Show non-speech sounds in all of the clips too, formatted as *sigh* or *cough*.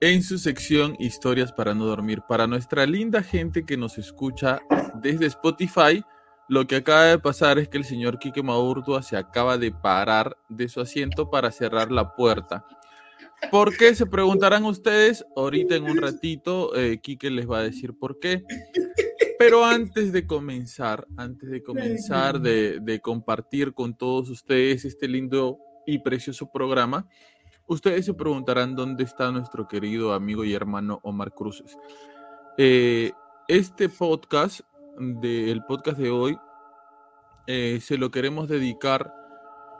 en su sección Historias para no dormir. Para nuestra linda gente que nos escucha desde Spotify, lo que acaba de pasar es que el señor Quique Maurtua se acaba de parar de su asiento para cerrar la puerta. ¿Por qué? Se preguntarán ustedes. Ahorita en un ratito, eh, Quique les va a decir por qué. Pero antes de comenzar, antes de comenzar de, de, compartir con todos ustedes este lindo y precioso programa, ustedes se preguntarán dónde está nuestro querido amigo y hermano Omar Cruces. Eh, este podcast, de, el podcast de hoy, eh, se lo queremos dedicar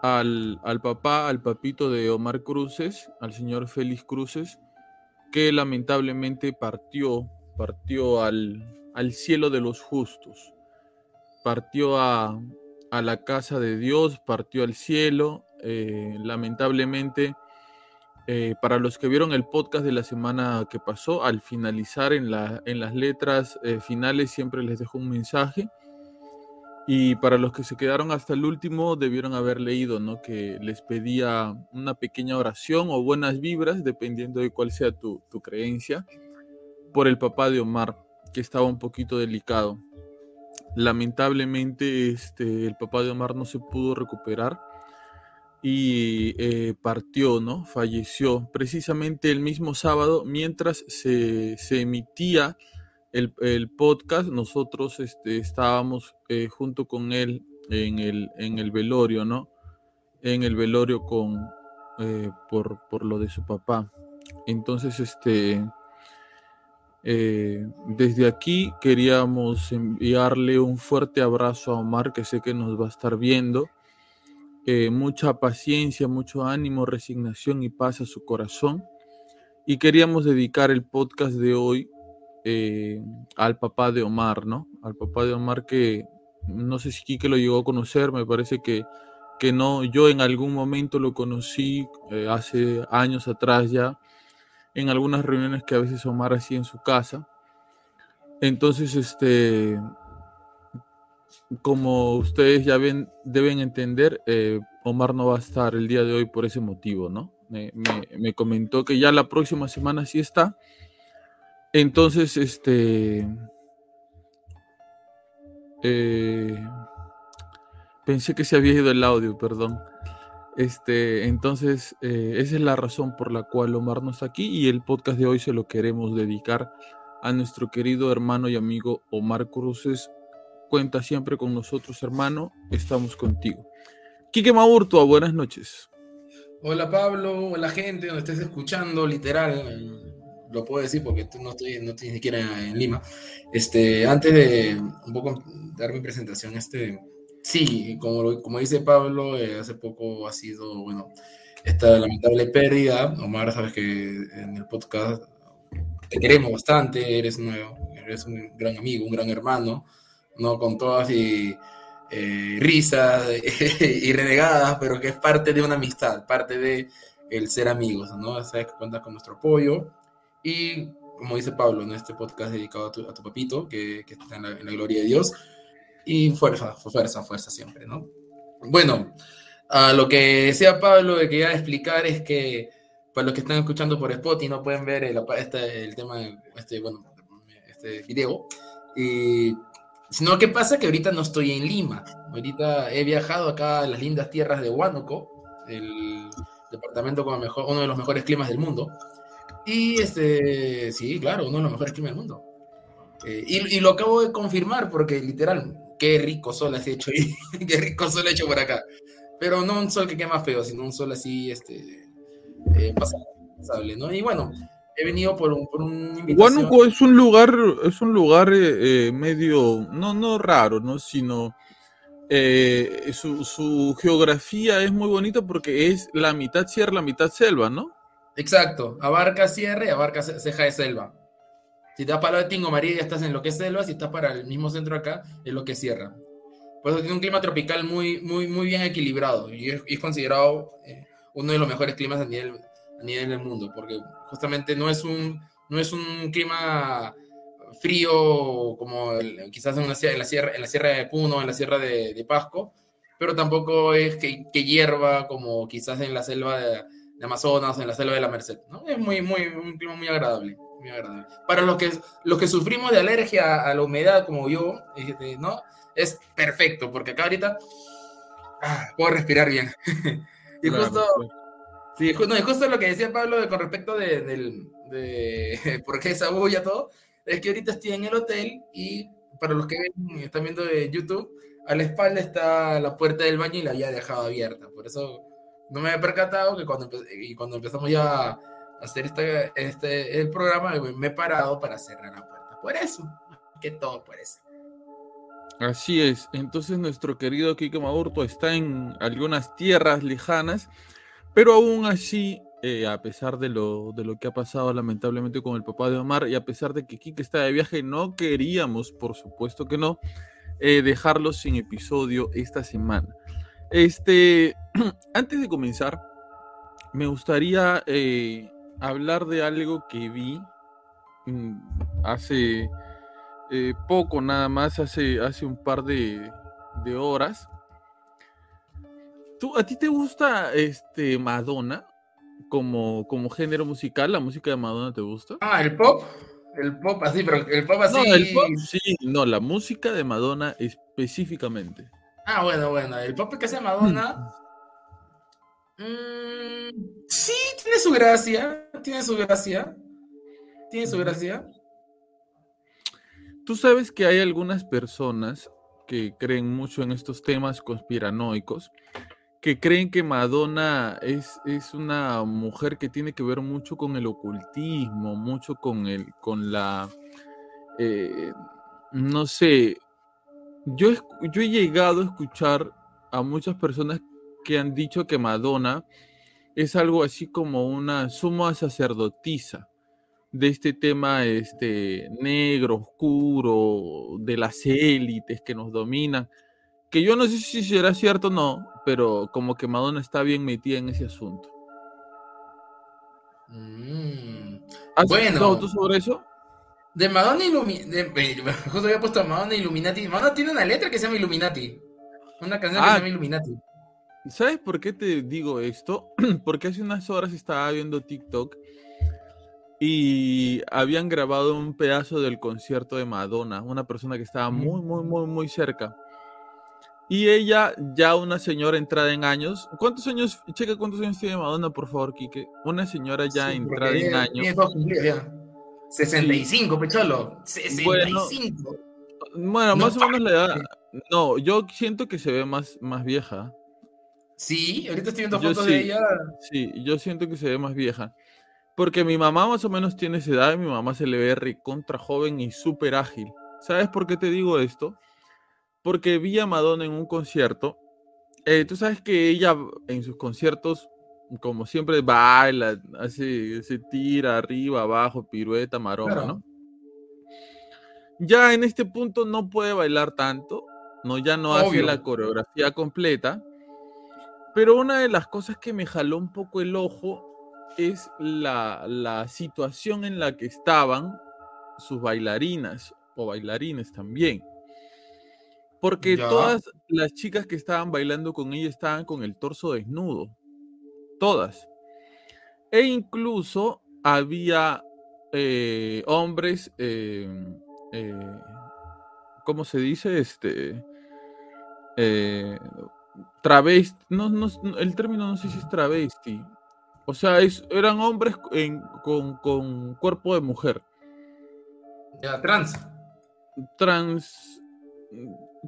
al, al, papá, al papito de Omar Cruces, al señor Félix Cruces, que lamentablemente partió, partió al, al cielo de los justos, partió a, a, la casa de Dios, partió al cielo, eh, lamentablemente. Eh, para los que vieron el podcast de la semana que pasó, al finalizar en, la, en las letras eh, finales siempre les dejo un mensaje y para los que se quedaron hasta el último, debieron haber leído, ¿no? Que les pedía una pequeña oración o buenas vibras, dependiendo de cuál sea tu, tu creencia, por el papá de Omar, que estaba un poquito delicado. Lamentablemente, este, el papá de Omar no se pudo recuperar y eh, partió, ¿no? Falleció precisamente el mismo sábado mientras se, se emitía el, el, podcast, nosotros este, estábamos eh, junto con él en el, en el velorio, ¿no? En el velorio con, eh, por, por, lo de su papá. Entonces, este, eh, desde aquí queríamos enviarle un fuerte abrazo a Omar, que sé que nos va a estar viendo. Mucha paciencia, mucho ánimo, resignación y paz a su corazón. Y queríamos dedicar el podcast de hoy eh, al papá de Omar, ¿no? Al papá de Omar que no sé si Quique lo llegó a conocer, me parece que, que no, yo en algún momento lo conocí eh, hace años atrás ya, en algunas reuniones que a veces Omar hacía en su casa. Entonces, este, como ustedes ya ven, deben entender, eh, Omar no va a estar el día de hoy por ese motivo, ¿no? Me, me, me comentó que ya la próxima semana sí está entonces, este. Eh, pensé que se había ido el audio, perdón. Este, entonces, eh, esa es la razón por la cual Omar no está aquí y el podcast de hoy se lo queremos dedicar a nuestro querido hermano y amigo Omar Cruces. Cuenta siempre con nosotros, hermano. Estamos contigo. Quique Maurtua, buenas noches. Hola Pablo, hola gente, donde estés escuchando, literal, lo puedo decir porque no estoy, no estoy ni siquiera en Lima. Este, antes de un poco dar mi presentación, este, sí, como, como dice Pablo, eh, hace poco ha sido, bueno, esta lamentable pérdida. Omar, sabes que en el podcast te queremos bastante, eres, nuevo, eres un gran amigo, un gran hermano, ¿no? Con todas y eh, risas *laughs* y renegadas, pero que es parte de una amistad, parte de el ser amigos, ¿no? Sabes que cuentas con nuestro apoyo y como dice Pablo, en este podcast dedicado a tu, papito, que, está en la, gloria de Dios. Y fuerza, fuerza, fuerza siempre, ¿no? Bueno, a lo que decía Pablo que iba a explicar es que para los que están escuchando por Spotify no pueden ver el, este, el tema, este, bueno, este video. Y, sino que pasa que ahorita no estoy en Lima. Ahorita he viajado acá a las lindas tierras de Huánuco, el departamento con mejor, uno de los mejores climas del mundo. Y este, sí, claro, uno de los mejores climas del mundo. Eh, y, y, lo acabo de confirmar porque literal, qué rico sol has hecho y *laughs* qué rico sol he hecho por acá. Pero no un sol que quema feo, sino un sol así, este, eh, pasable, ¿no? Y bueno, he venido por un, por un Huánuco es un lugar, es un lugar eh, medio, no, no raro, ¿no? Sino eh, su, su, geografía es muy bonita porque es la mitad sierra, la mitad selva, ¿no? Exacto, abarca sierra y abarca ceja de selva. Si estás para lo de Tingo María ya estás en lo que es selva, si estás para el mismo centro acá, es lo que es sierra. Por eso tiene un clima tropical muy, muy, muy bien equilibrado y es, considerado eh, uno de los mejores climas a nivel, a nivel del mundo, porque justamente no es un, no es un clima frío como quizás en, una, en, la sierra, en la sierra de Puno, en la sierra de, de Pasco, pero tampoco es que, que, hierva como quizás en la selva de, de Amazonas, en la selva de la Merced. ¿no? Es muy, muy, un clima muy agradable. Para los que, los que sufrimos de alergia a la humedad, como yo, este, ¿no? Es perfecto, porque acá ahorita ah, puedo respirar bien. *laughs* y justo, sí, justo lo que decía Pablo de, con respecto de, de, *laughs* por qué esa bulla, todo, es que ahorita estoy en el hotel y para los que están viendo de YouTube, a la espalda está la puerta del baño y la había dejado abierta. Por eso no me he percatado que cuando, y cuando empezamos ya hacer este, este, el programa, me he parado para cerrar la puerta. Por eso, que todo por eso. Así es. Entonces nuestro querido Kike Maurto está en algunas tierras lejanas, pero aún así, eh, a pesar de lo, de lo que ha pasado lamentablemente con el papá de Omar y a pesar de que Kike está de viaje, no queríamos, por supuesto que no, eh, dejarlo sin episodio esta semana. Este, *clears throat* antes de comenzar, me gustaría eh, hablar de algo que vi mm, hace poco, nada más, hace, hace un par de, horas. ¿Tú, ¿A ti te gusta este Madonna como, como género musical? ¿La música de Madonna te gusta? Ah, el pop. El pop así, pero el pop así. No, el pop sí, no, la música de Madonna específicamente. Ah, bueno, bueno, el pop que hace Madonna. Mm, sí, tiene su gracia, tiene su gracia, tiene su gracia. Tú sabes que hay algunas personas que creen mucho en estos temas conspiranoicos, que creen que Madonna es, es una mujer que tiene que ver mucho con el ocultismo, mucho con, el, con la, eh, no sé, yo, yo he llegado a escuchar a muchas personas que han dicho que Madonna es algo así como una suma sacerdotisa de este tema este, negro, oscuro, de las élites que nos dominan, que yo no sé si será cierto o no, pero como que Madonna está bien metida en ese asunto. Mm. ¿Has bueno, tú sobre eso? De Madonna Illuminati, *laughs* justo había puesto Madonna Illuminati. Madonna tiene una letra que se llama Illuminati. Una canción que se ah. llama Illuminati. ¿Sabes por qué te digo esto? *clears throat* Porque hace unas horas estaba viendo TikTok y habían grabado un pedazo del concierto de Madonna, una persona que estaba muy, muy, muy, muy cerca. Y ella, ya una señora entrada en años. ¿Cuántos años? Checa cuántos años tiene Madonna, por favor, Kike. Una señora ya entrada en años. 65, Pecholo. 65. Bueno, más o menos la edad. No, yo siento que se ve más, más vieja. Sí, ahorita estoy viendo fotos de ella. Sí, yo siento que se ve más vieja. Porque mi mamá más o menos tiene esa edad y mi mamá se le ve recontra joven y súper ágil. ¿Sabes por qué te digo esto? Porque vi a Madonna en un concierto. Eh, tú sabes que ella en sus conciertos, como siempre, baila, hace, se tira arriba, abajo, pirueta, maroma, ¿no? Ya en este punto no puede bailar tanto, no, ya no hace la coreografía completa pero una de las cosas que me jaló un poco el ojo es la, la situación en la que estaban sus bailarinas o bailarines también. Porque Ya. todas las chicas que estaban bailando con ella estaban con el torso desnudo. Todas. E incluso había eh, hombres, eh, eh, ¿cómo se dice? Este. Eh, travesti. No, no, el término no sé si es travesti. O sea, es, eran hombres en- con, con cuerpo de mujer. Ya, trans. Trans.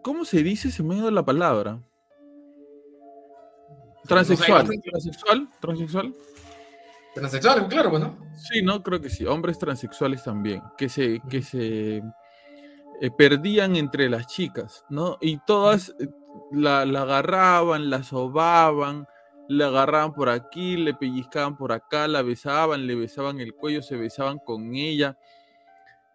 ¿Cómo se dice? Se me ha ido la palabra. Transexual. Transexual. Transexual, claro, bueno. Sí, no, creo que sí. Hombres transexuales también. Que se, que se eh, perdían entre las chicas, ¿no? Y todas eh, la, la agarraban, la sobaban, la agarraban por aquí, le pellizcaban por acá, la besaban, le besaban el cuello, se besaban con ella.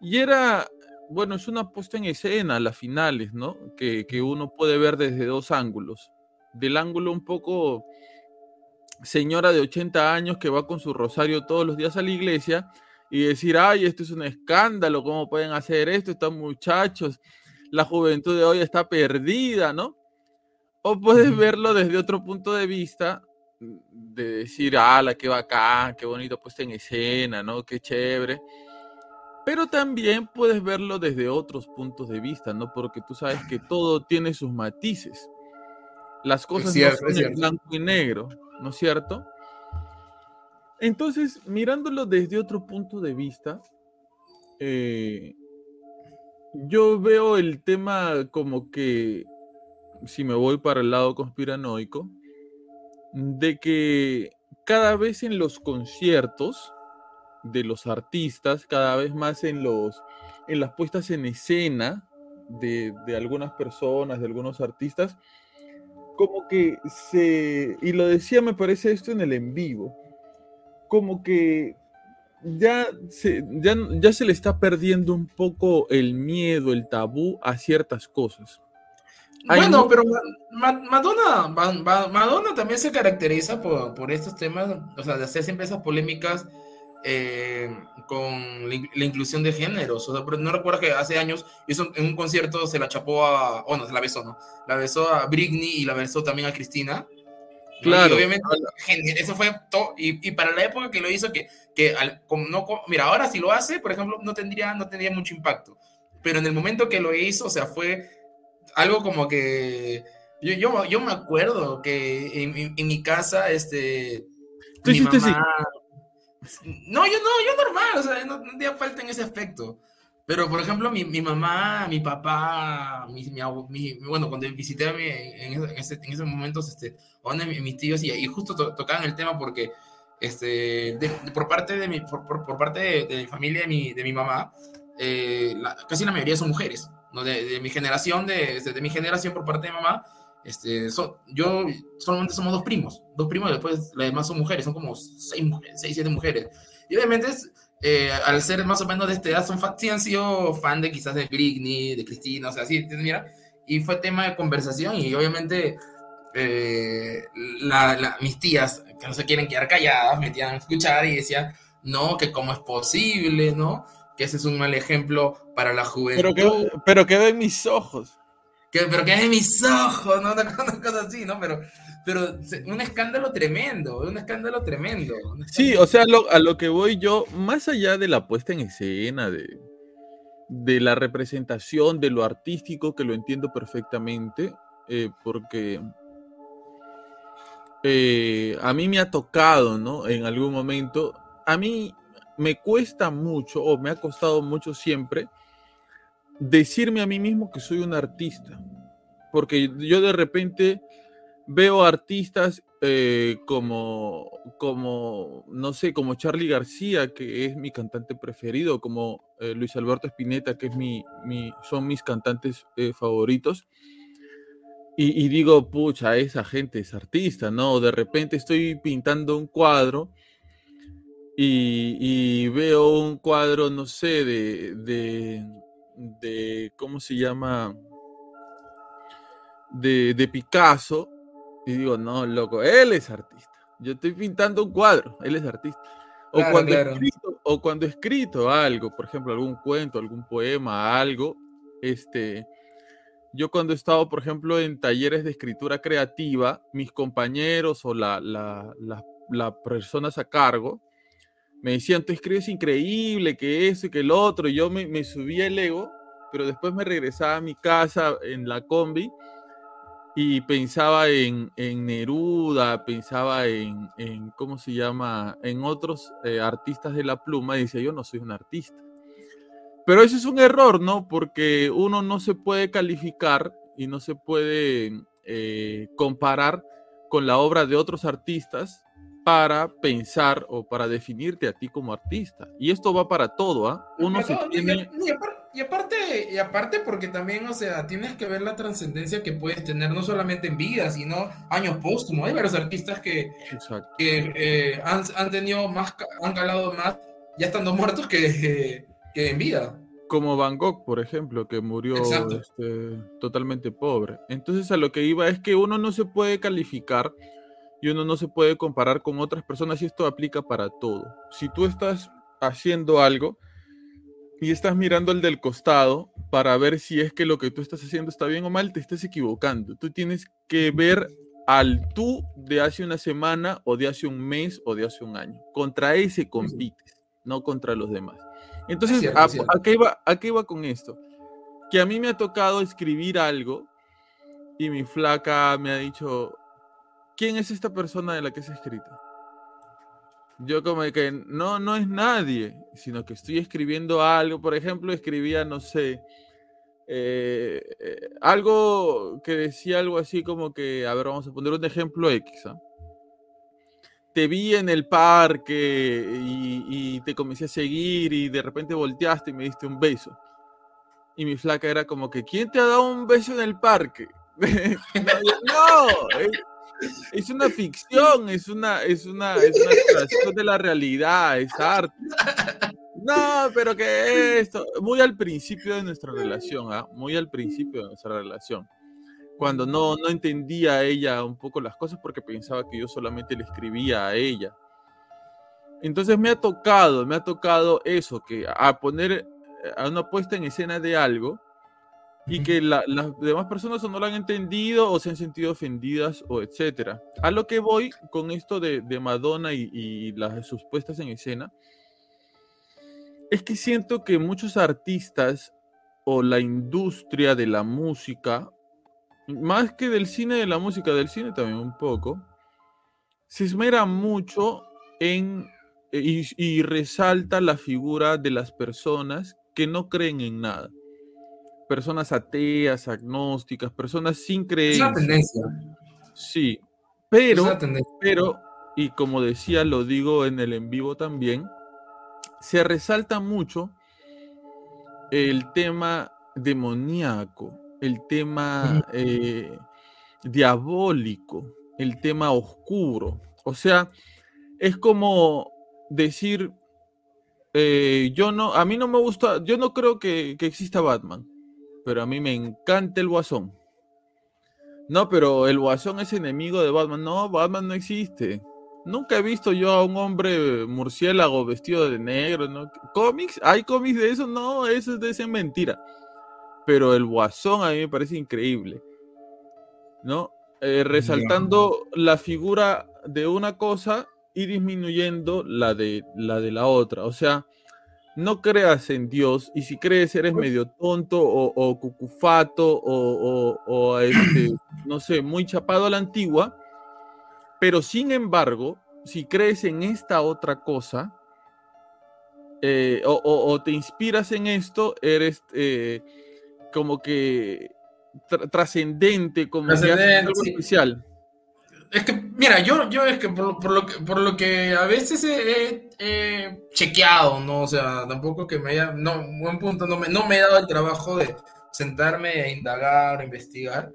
Y era, bueno, es una puesta en escena, las finales, ¿no? Que, que uno puede ver desde dos ángulos. Del ángulo un poco señora de 80 años que va con su rosario todos los días a la iglesia y decir, ay, esto es un escándalo, ¿cómo pueden hacer esto estos muchachos? La juventud de hoy está perdida, ¿no? O puedes verlo desde otro punto de vista, de decir, ala, qué bacán, qué bonito puesta en escena, ¿no? Qué chévere. Pero también puedes verlo desde otros puntos de vista, ¿no? Porque tú sabes que todo tiene sus matices. Las cosas cierto, no son en blanco y negro, ¿no es cierto? Entonces, mirándolo desde otro punto de vista, eh, yo veo el tema como que, si me voy para el lado conspiranoico, de que cada vez en los conciertos de los artistas, cada vez más en los en las puestas en escena de, de algunas personas, de algunos artistas, como que se, y lo decía me parece esto en el en vivo, como que ya se, ya, ya se le está perdiendo un poco el miedo, el tabú a ciertas cosas. Hay Bueno, pero Ma- Ma- Madonna, Ma- Ma- Madonna también se caracteriza por, por estos temas, o sea, de hacer siempre esas polémicas eh, con la, la inclusión de géneros. O sea, pero no recuerdo que hace años hizo en un concierto se la chapó a, oh no, se la besó, ¿no? La besó a Britney y la besó también a Cristina. Claro. Y obviamente, eso fue todo. Y, y para la época que lo hizo, que, que al- como no, mira, ahora si lo hace, por ejemplo, no tendría, no tendría mucho impacto. Pero en el momento que lo hizo, o sea, fue algo como que. Yo, yo, yo me acuerdo que en, en- en mi casa, este. Tú mi hiciste mamá. No, yo no, yo normal, o sea, no, no tenía falta en ese aspecto. Pero, por ejemplo, mi, mi mamá, mi papá, mi, mi mi- bueno, cuando visité a mi, en, en, ese- en esos momentos, este, a uno de mi- mis tíos, y, justo to- tocaban el tema porque, este, de- de- por parte de mi, por, por- por parte de, de mi familia, de mi, de mi mamá, eh, la- casi la mayoría son mujeres, ¿no? De, mi generación, de mi generación por parte de mamá, este, yo solamente somos dos primos, dos primos, y después las demás son mujeres, son como seis mujeres, seis, siete mujeres. Y obviamente, eh, al ser más o menos de esta edad, son fan- sí han sido fan de quizás de Britney, de Cristina, o sea, sí, mira, y fue tema de conversación y obviamente eh, la- la- mis tías, que no se quieren quedar calladas, me a escuchar y decían, no, que cómo es posible, ¿no? Que ese es un mal ejemplo para la juventud. Pero que, pero que ven mis ojos. Que, pero que en mis ojos, ¿no? Una, *laughs* una cosa así, ¿no? Pero, pero un escándalo tremendo, un escándalo tremendo. un Sí, o sea, lo- a lo que voy yo, más allá de la puesta en escena, de, de la representación, de lo artístico, que lo entiendo perfectamente, eh, porque eh, a mí me ha tocado, ¿no? En algún momento, a mí me cuesta mucho, o me ha costado mucho siempre, decirme a mí mismo que soy un artista, porque yo de repente veo artistas eh, como, como, no sé, como Charlie García, que es mi cantante preferido, como eh, Luis Alberto Spinetta, que es mi, son mis cantantes eh, favoritos. Y, digo, pucha, esa gente es artista, ¿no? De repente estoy pintando un cuadro y, veo un cuadro, no sé, de, de ¿cómo se llama? De, de Picasso y digo, no, loco, él es artista. Yo estoy pintando un cuadro, él es artista. O, cuando escrito, o cuando he escrito algo, por ejemplo, algún cuento, algún poema, algo, este, yo cuando he estado, por ejemplo, en talleres de escritura creativa, mis compañeros o las la, personas a cargo me decían, tú escribes increíble, que eso y que el otro, y yo me, me subía el ego, pero después me regresaba a mi casa en la combi y pensaba en, Neruda, pensaba en, ¿cómo se llama?, en otros eh, artistas de la pluma y decía, yo no soy un artista. Pero eso es un error, ¿no? Porque uno no se puede calificar y no se puede eh, comparar con la obra de otros artistas para pensar o para definirte a ti como artista. Y esto va para todo, ¿ah? Uno se tiene... Y aparte, y aparte porque también, o sea, tienes que ver la trascendencia que puedes tener, no solamente en vida, sino años póstumos. Hay varios artistas que, que eh, han, han, tenido más, han calado más ya estando muertos que, *laughs* que en vida. Como Van Gogh, por ejemplo, que murió este, totalmente pobre. Entonces a lo que iba es que uno no se puede calificar y uno no se puede comparar con otras personas y esto aplica para todo. Si tú estás haciendo algo y estás mirando al del costado para ver si es que lo que tú estás haciendo está bien o mal, te estás equivocando. Tú tienes que ver al tú de hace una semana o de hace un mes o de hace un año. Contra ese compites, no contra los demás. Entonces, ¿a, qué iba, ¿a qué iba con esto? Que a mí me ha tocado escribir algo y mi flaca me ha dicho, ¿quién es esta persona de la que se ha escrito? Yo como que no, no es nadie, sino que estoy escribiendo algo. Por ejemplo, escribía, no sé, eh, eh, algo que decía algo así como que, a ver, vamos a poner un ejemplo X. ¿ah? Te vi en el parque y, te comencé a seguir y de repente volteaste y me diste un beso. Y mi flaca era como que, ¿quién te ha dado un beso en el parque? *laughs* no, es una ficción, es una, es una, es una de la realidad, es arte. No, pero que esto, muy al principio de nuestra relación, ¿ah? muy al principio de nuestra relación, cuando no, no entendía ella un poco las cosas porque pensaba que yo solamente le escribía a ella. Entonces me ha tocado, me ha tocado eso, que a poner a una puesta en escena de algo, y que las demás personas no lo han entendido o se han sentido ofendidas o etcétera. A lo que voy con esto de, Madonna y, las sus puestas en escena, es que siento que muchos artistas o la industria de la música, más que del cine de la música, del cine también un poco, se esmera mucho en y, y resalta la figura de las personas que no creen en nada personas ateas, agnósticas, personas sin creencia. Es una tendencia. Sí, pero, pero, y como decía, lo digo en el en vivo también, se resalta mucho el tema demoníaco, el tema eh, diabólico, el tema oscuro. O sea, es como decir, eh, yo no, a mí no me gusta, yo no creo que, que exista Batman pero a mí me encanta el Guasón. No, pero el Guasón es enemigo de Batman. No, Batman no existe. Nunca he visto yo a un hombre murciélago vestido de negro, ¿no? ¿Cómics? ¿Hay cómics de eso? No, eso es de esa mentira. Pero el Guasón a mí me parece increíble. ¿No? Eh, resaltando la figura de una cosa y disminuyendo la de la de la otra. O sea, no creas en Dios y si crees eres medio tonto o, cucufato o, este, *clears throat* no sé, muy chapado a la antigua, pero sin embargo, si crees en esta otra cosa eh, o, te inspiras en esto, eres eh, como que trascendente, como que algo especial. Es que, mira, yo, yo es que por, lo, que por lo que a veces he, chequeado, ¿no? O sea, tampoco que me haya, no, buen punto, no me, no me he dado el trabajo de sentarme a indagar, a investigar.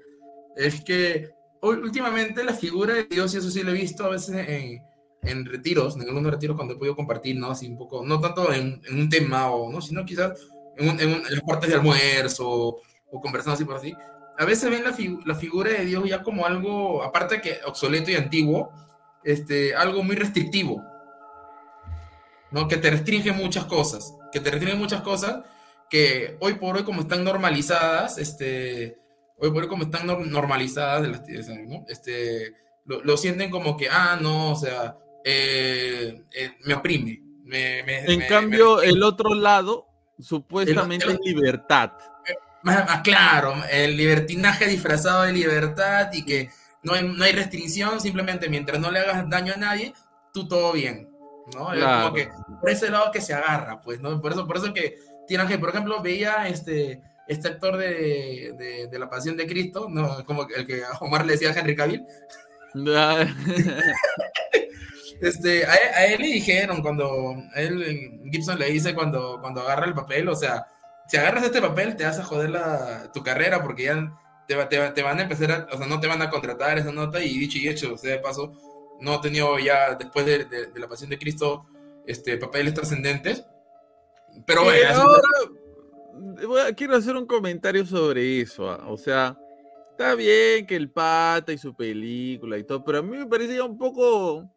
Es que últimamente la figura de Dios, y eso sí lo he visto a veces en, en retiros, en algunos retiros cuando he podido compartir, ¿no? Así un poco, no tanto en, en un tema, o, ¿no? Sino quizás en, en, las partes de almuerzo o, o conversando así por así a veces ven la, figura de Dios ya como algo, aparte que obsoleto y antiguo, este, algo muy restrictivo, ¿no? Que te restringe muchas cosas, que te restringe muchas cosas que hoy por hoy como están normalizadas, este, hoy por hoy como están normalizadas, ¿no? este, lo, sienten como que, ah, no, o sea, eh, eh, me oprime. en cambio, el otro lado supuestamente es libertad. Más, *laughs* claro, el libertinaje disfrazado de libertad y que no hay, no hay restricción, simplemente mientras no le hagas daño a nadie, tú todo bien. ¿no? Como que por ese lado que se agarra, pues, ¿no? Por eso, por eso que tiene que, por ejemplo, veía este, este actor de, de, La Pasión de Cristo, ¿no? Como el que Omar le decía a Henry Cavill. *laughs* este, a, él, le dijeron cuando, a él, Gibson le dice cuando, cuando agarra el papel, o sea, si agarras este papel te vas a joder la, tu carrera porque ya te, te, te, van a empezar a, o sea, no te van a contratar esa nota y dicho y hecho, o sea, de paso, no ha tenido ya después de, de, la pasión de Cristo este, papeles trascendentes. Pero bueno, quiero hacer un comentario sobre eso. Ah, o sea, está bien que el pata y su película y todo, pero a mí me parecía un poco,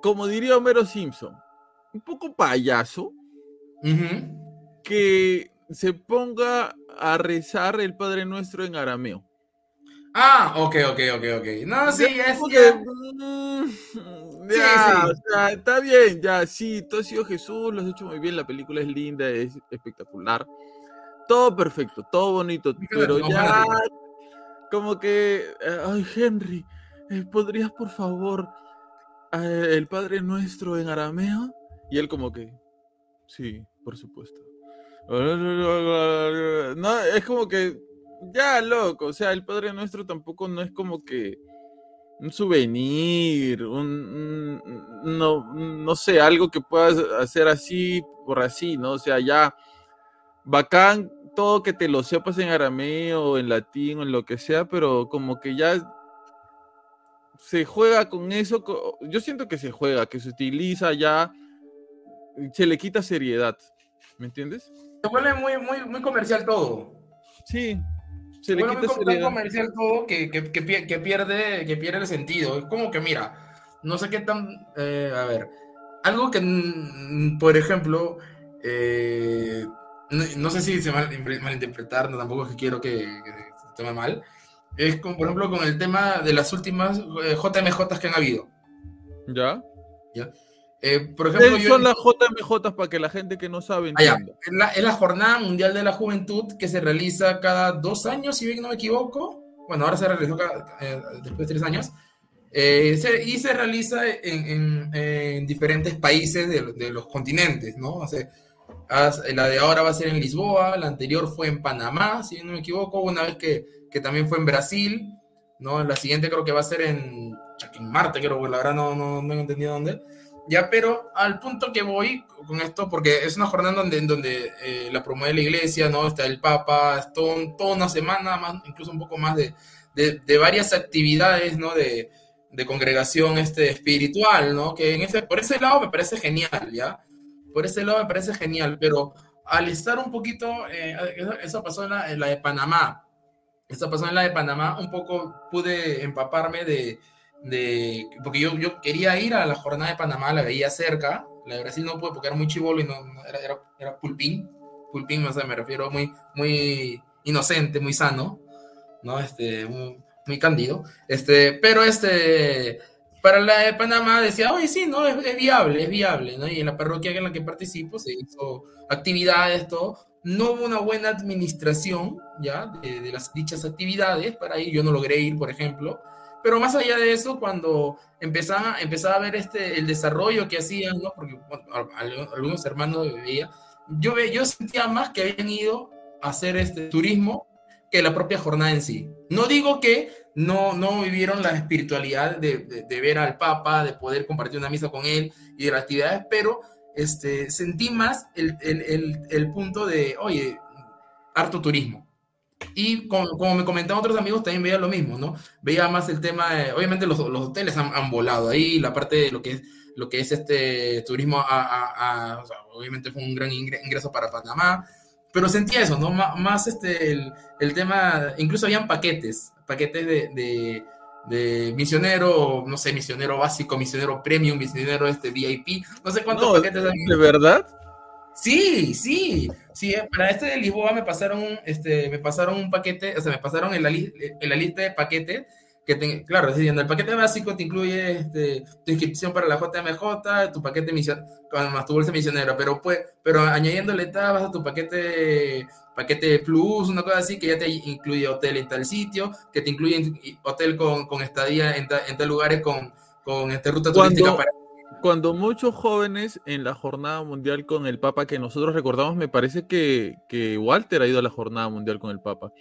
como diría Homero Simpson, un poco payaso que se ponga a rezar el Padre Nuestro en arameo. Ah, ok, ok, ok, ok. No, sí, es que... Mm, ya, O sea, está bien, ya, sí, tú has sido Jesús, lo has hecho muy bien, la película es linda, es espectacular. Todo perfecto, todo bonito, pero ya, como que, eh, ay, Henry, eh, ¿podrías por favor eh, el Padre Nuestro en arameo? Y él como que, sí, por supuesto. No, es como que ya, loco, o sea, el Padre Nuestro tampoco no es como que un souvenir, un, no, no sé, algo que puedas hacer así por así, ¿no? O sea, ya bacán todo que te lo sepas en arameo, en latín, o en lo que sea, pero como que ya se juega con eso, yo siento que se juega, que se utiliza ya, se le quita seriedad, ¿me entiendes? Se vuelve muy, muy, muy comercial todo. Sí, se le quita muy comercial todo que, que, que, pierde, que pierde el sentido. Es como que, mira, no sé qué tan. Eh, a ver, algo que, por ejemplo, eh, no, sé si se mal, malinterpretar, no, tampoco es que quiero que, se tome mal. Es como, por ejemplo, con el tema de las últimas JMJ eh, que han habido. ¿Ya? ¿Ya? Eh, por ejemplo, son las JMJ para que la gente que no sabe ah, entienda? es, la, Jornada Mundial de la Juventud que se realiza cada dos años, si bien no me equivoco. Bueno, ahora se realizó eh, después de tres años. Eh, y se realiza en, diferentes países de, los continentes, ¿no? O sea, la de ahora va a ser en Lisboa, la anterior fue en Panamá, si no me equivoco, una vez que, que también fue en Brasil, ¿no? La siguiente creo que va a ser en, en Marte, creo, que la verdad no, no, no he entendido dónde. Ya, pero al punto que voy con esto, porque es una jornada donde, donde eh, la promueve la iglesia, ¿no? Está el Papa, es toda una semana, más, incluso un poco más de, de, varias actividades, ¿no? De, de, congregación este, espiritual, ¿no? Que en ese, por ese lado me parece genial, ¿ya? Por ese lado me parece genial, pero al estar un poquito, eh, eso, pasó en la, en la de Panamá, eso pasó en la de Panamá, un poco pude empaparme de de, porque yo, yo quería ir a la jornada de Panamá, la veía cerca, la de Brasil no pude porque era muy chivolo y no, era, era, era, pulpín, pulpín, o sea, me refiero muy, muy inocente, muy sano, ¿no? Este, muy, muy candido, este, pero este, para la de Panamá decía, oye, sí, no, es, viable, es viable, ¿no? Y en la parroquia en la que participo se hizo actividades, todo, no hubo una buena administración, ¿ya? De, de las dichas actividades, para ir, yo no logré ir, por ejemplo, pero más allá de eso, cuando empezaba, empezaba a ver este, el desarrollo que hacían, ¿no? porque algunos hermanos veía, yo, yo sentía más que habían ido a hacer este turismo que la propia jornada en sí. No digo que no, no vivieron la espiritualidad de, de, ver al Papa, de poder compartir una misa con él y de las actividades, pero este, sentí más el, el, el, el punto de, oye, harto turismo. Y como, me comentaban otros amigos, también veía lo mismo, ¿no? Veía más el tema, de, obviamente los, los hoteles han, han, volado ahí, la parte de lo que es, lo que es este turismo, a, o sea, obviamente fue un gran ingreso para Panamá, pero sentía eso, ¿no? más este, el, el, tema, incluso habían paquetes, paquetes de, de, de misionero, no sé, misionero básico, misionero premium, misionero este VIP, no sé cuántos paquetes hay. ¿De verdad? Sí, sí, sí, eh, para este de Lisboa me pasaron, este, me pasaron un paquete, o sea, me pasaron en la, en la lista de paquetes que, claro, es decir, en el paquete básico te incluye este, tu inscripción para la JMJ, tu paquete misión, más tu bolsa misionera, pero, pues, pero añadiéndole tabas a tu paquete paquete plus, una cosa así, que ya te incluye hotel en tal sitio, que te incluye hotel con, con estadía en, en, tal lugares con, con este, ruta turística para cuando muchos jóvenes en la jornada mundial con el Papa, que nosotros recordamos, me parece que, que, Walter ha ido a la jornada mundial con el Papa.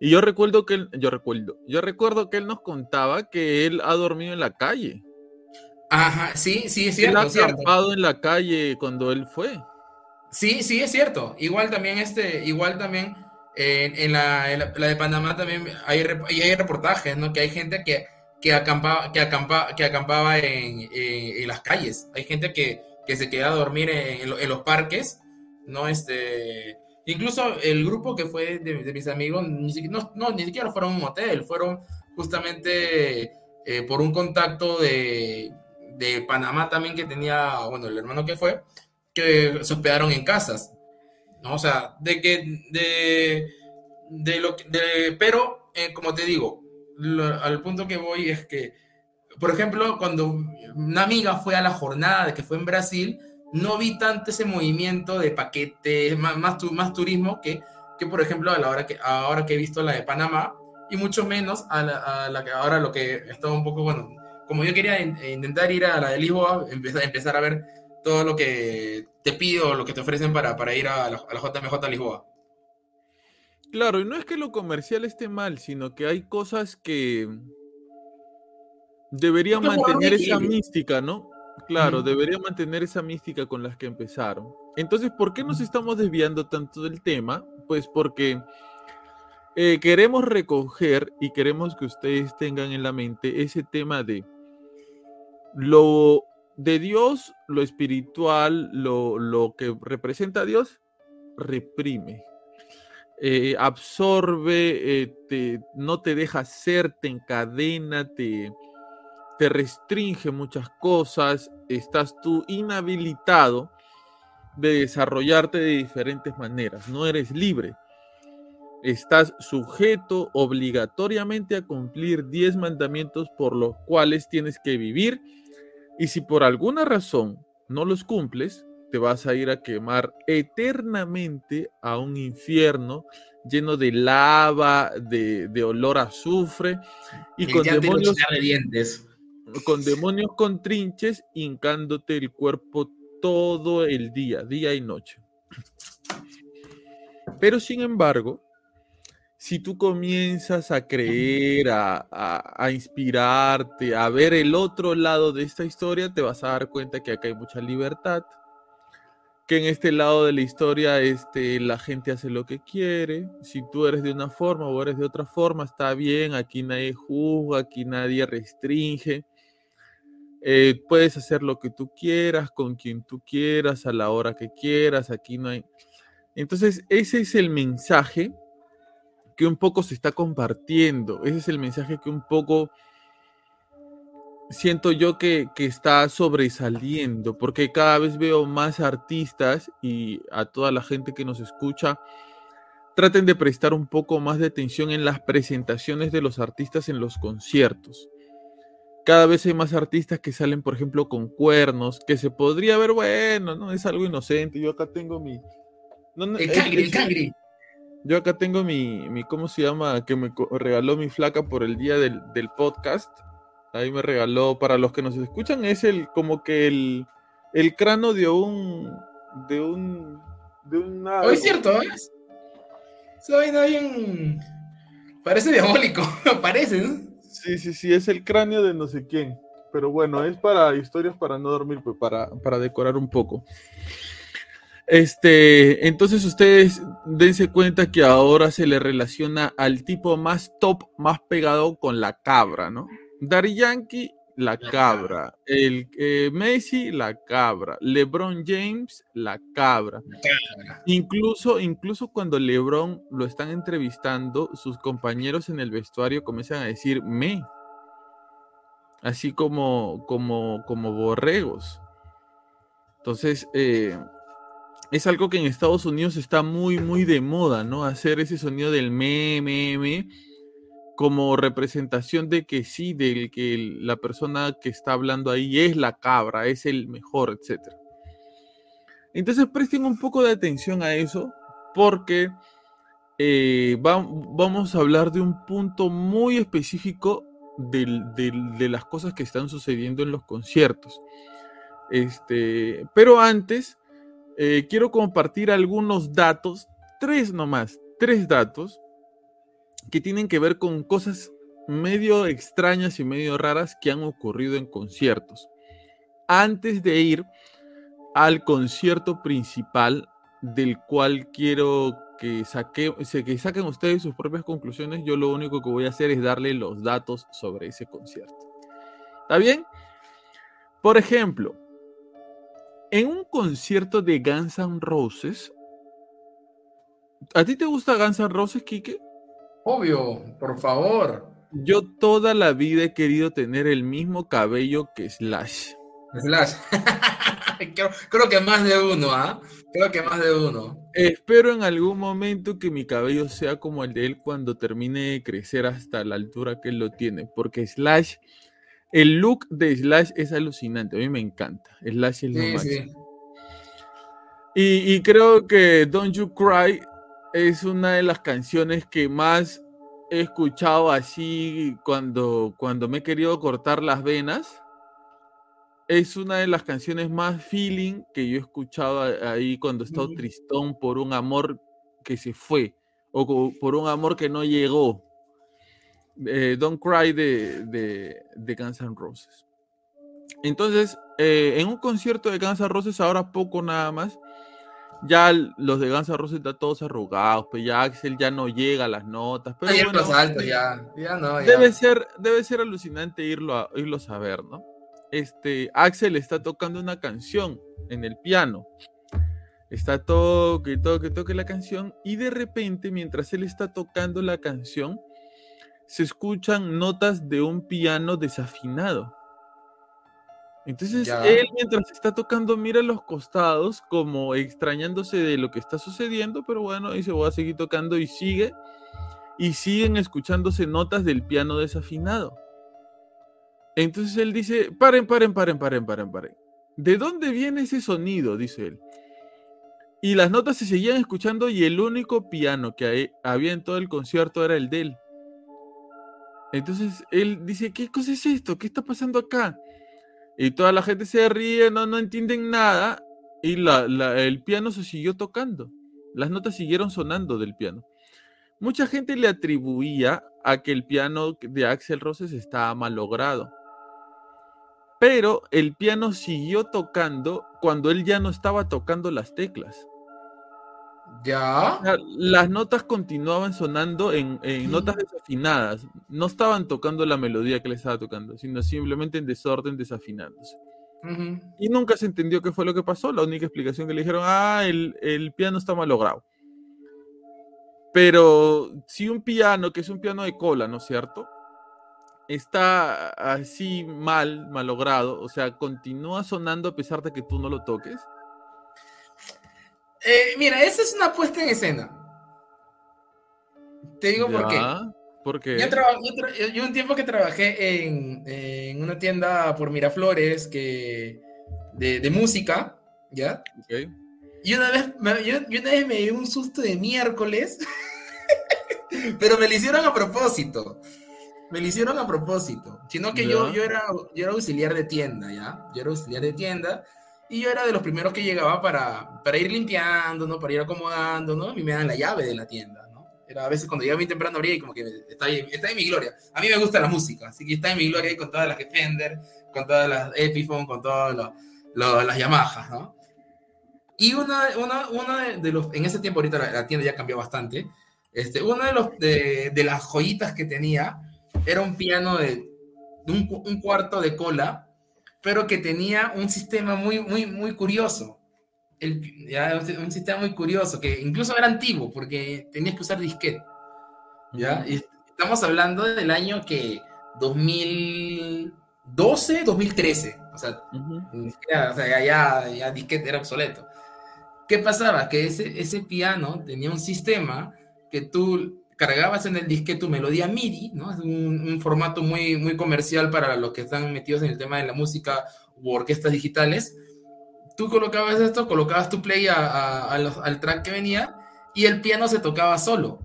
Y yo recuerdo que él, yo recuerdo, yo recuerdo que él nos contaba que él ha dormido en la calle. Ajá, sí, sí, es cierto. Él ha acampado en la calle cuando él fue. Sí, sí, es cierto. Igual también este, igual también en, la, la, de Panamá también hay, hay reportajes, ¿no? Que hay gente que, que acampaba, que acampa, que acampaba en, las calles. Hay gente que, que se queda a dormir en, los parques, ¿no? Este, incluso el grupo que fue de, mis amigos, siquiera, no, ni siquiera fueron un hotel, fueron justamente eh, por un contacto de, de Panamá también que tenía, bueno, el hermano que fue, que se hospedaron en casas. ¿no? O sea, de que, de, de lo de, pero, eh, como te digo, al punto que voy es que, por ejemplo, cuando una amiga fue a la jornada de que fue en Brasil, no vi tanto ese movimiento de paquetes, más, más, turismo que, que, por ejemplo, a la hora que, ahora que he visto la de Panamá, y mucho menos a la, a la que ahora lo que estaba un poco, bueno, como yo quería intentar ir a la de Lisboa, empezar, empezar a ver todo lo que te pido, lo que te ofrecen para, para ir a la, a la JMJ Lisboa. Claro, y no es que lo comercial esté mal, sino que hay cosas que deberían mantener esa mística, ¿no? Claro, deberían mantener esa mística con las que empezaron. Entonces, ¿por qué nos estamos desviando tanto del tema? Pues porque eh, queremos recoger y queremos que ustedes tengan en la mente ese tema de lo de Dios, lo espiritual, lo, lo que representa a Dios, reprime. Eh, absorbe, eh, no te deja ser, te encadena, te, te restringe muchas cosas, estás tú inhabilitado de desarrollarte de diferentes maneras, no eres libre. Estás sujeto obligatoriamente a cumplir 10 mandamientos por los cuales tienes que vivir y si por alguna razón no los cumples, te vas a ir a quemar eternamente a un infierno lleno de lava, de, olor a azufre y con demonios, con demonios con trinches hincándote el cuerpo todo el día, día y noche. Pero sin embargo, si tú comienzas a creer, a, a, inspirarte, a ver el otro lado de esta historia, te vas a dar cuenta que acá hay mucha libertad, que en este lado de la historia este, la gente hace lo que quiere. Si tú eres de una forma o eres de otra forma, está bien. Aquí nadie juzga, aquí nadie restringe. Eh, puedes hacer lo que tú quieras, con quien tú quieras, a la hora que quieras. Aquí no hay. Entonces, ese es el mensaje que un poco se está compartiendo. Ese es el mensaje que un poco siento yo que, está sobresaliendo, porque cada vez veo más artistas y a toda la gente que nos escucha, traten de prestar un poco más de atención en las presentaciones de los artistas en los conciertos. Cada vez hay más artistas que salen, por ejemplo, con cuernos, que se podría ver, bueno, no es algo inocente. Yo acá tengo mi. el cangri, el cangri. Yo acá tengo mi, mi, ¿cómo se llama? Que me regaló mi flaca por el día del, del podcast Ahí me regaló, para los que nos escuchan, es el como que el, el cráneo de un. de un. de una. Oh, es cierto, ¿eh? Se bien. Parece diabólico, *laughs* parece, ¿no? Sí, sí, sí, es el cráneo de no sé quién. Pero bueno, es para historias para no dormir, pues para, para decorar un poco. Este, entonces ustedes dense cuenta que ahora se le relaciona al tipo más top, más pegado con la cabra, ¿no? Dari Yankee, la, cabra. El eh, Messi, la cabra. LeBron James, la cabra. Incluso, incluso cuando LeBron lo están entrevistando, sus compañeros en el vestuario comienzan a decir me. así como, como, como borregos. Entonces, eh, es algo que en Estados Unidos está muy, muy de moda, ¿no? Hacer ese sonido del me, me, me, como representación de que sí, del que la persona que está hablando ahí es la cabra, es el mejor, etc. Entonces presten un poco de atención a eso, porque eh, vamos a hablar de un punto muy específico de las cosas que están sucediendo en los conciertos. Este, pero antes, eh, quiero compartir algunos datos, tres nomás, tres datos que tienen que ver con cosas medio extrañas y medio raras que han ocurrido en conciertos. Antes de ir al concierto principal del cual quiero que, saque, que saquen ustedes sus propias conclusiones, yo lo único que voy a hacer es darle los datos sobre ese concierto. ¿Está bien? Por ejemplo, en un concierto de Guns N' Roses, ¿a ti te gusta Guns N' Roses, Kike? Obvio, por favor. Yo toda la vida he querido tener el mismo cabello que Slash. Slash. *laughs* creo, que más de uno, ¿ah? Creo que más de uno. Espero en algún momento que mi cabello sea como el de él cuando termine de crecer hasta la altura que él lo tiene, porque Slash, el look de Slash es alucinante, a mí me encanta. Slash es lo máximo. Y, y creo que Don't You Cry es una de las canciones que más he escuchado así cuando, cuando me he querido cortar las venas. Es una de las canciones más feeling que yo he escuchado ahí cuando he estado tristón por un amor que se fue o por un amor que no llegó. Eh, Don't Cry de, de, de, Guns N' Roses. Entonces, eh, en un concierto de Guns N' Roses, ahora poco nada más, ya los de Guns N' Roses están todos arrugados, pues ya Axel ya no llega a las notas. Pero Debe, ser, debe ser alucinante irlo a, irlo a ver, ¿no? Este, Axel está tocando una canción en el piano. Está toque, toque, toque la canción y de repente, mientras él está tocando la canción, se escuchan notas de un piano desafinado. Entonces él mientras está tocando mira los costados como extrañándose de lo que está sucediendo, pero bueno, dice voy a seguir tocando y sigue y siguen escuchándose notas del piano desafinado. Entonces él dice, paren, paren, paren, paren, paren, paren. ¿De dónde viene ese sonido? dice él. Y las notas se seguían escuchando y el único piano que había en todo el concierto era el de él. Entonces él dice, ¿qué cosa es esto? ¿Qué está pasando acá? Y toda la gente se ríe, no, no entienden nada. Y el piano se siguió tocando. Las notas siguieron sonando del piano. Mucha gente le atribuía a que el piano de Axel Roses estaba malogrado. Pero el piano siguió tocando cuando él ya no estaba tocando las teclas. Ya. Las notas continuaban sonando en, notas desafinadas. No estaban tocando la melodía que le estaba tocando, sino simplemente en desorden desafinándose. Y nunca se entendió qué fue lo que pasó. La única explicación que le dijeron, ah, el, el piano está mal logrado. Pero si un piano, que es un piano de cola, ¿no es cierto? Está así mal, malogrado, o sea, continúa sonando a pesar de que tú no lo toques eh, mira, esa es una puesta en escena. Te digo por qué. Porque Yo, un tiempo que trabajé en, una tienda por Miraflores que, de, música, ¿ya? Y una vez, me, yo, una vez me dio un susto de miércoles, *laughs* pero me lo hicieron a propósito. Me lo hicieron a propósito. Sino que yo, yo, era, yo era auxiliar de tienda, ¿ya? Yo era auxiliar de tienda y yo era de los primeros que llegaba para, para ir limpiando, ¿no? Para ir acomodando, ¿no? A mí me dan la llave de la tienda, ¿no? Era a veces cuando llegaba muy temprano abría y como que está, está en mi gloria. A mí me gusta la música, así que está en mi gloria ahí con todas las Fender, con todas las Epiphone, con todas las Yamaha, ¿no? Y una, una, una de, los, en ese tiempo ahorita la, tienda ya cambió bastante, este, una de, los, de, de, las joyitas que tenía era un piano de, de un, un cuarto de cola pero que tenía un sistema muy, muy, muy curioso. El, ya, un sistema muy curioso, que incluso era antiguo, porque tenías que usar disquete. ¿ya? Y estamos hablando del año que 2000, 2012, 2013. O sea, ya, o sea, ya, ya, disquete era obsoleto. ¿Qué pasaba? Que ese, ese piano tenía un sistema que tú cargabas en el disque tu melodía MIDI, ¿no? Es un, formato muy, muy comercial para los que están metidos en el tema de la música u orquestas digitales. Tú colocabas esto, colocabas tu play al track que venía y el piano se tocaba solo.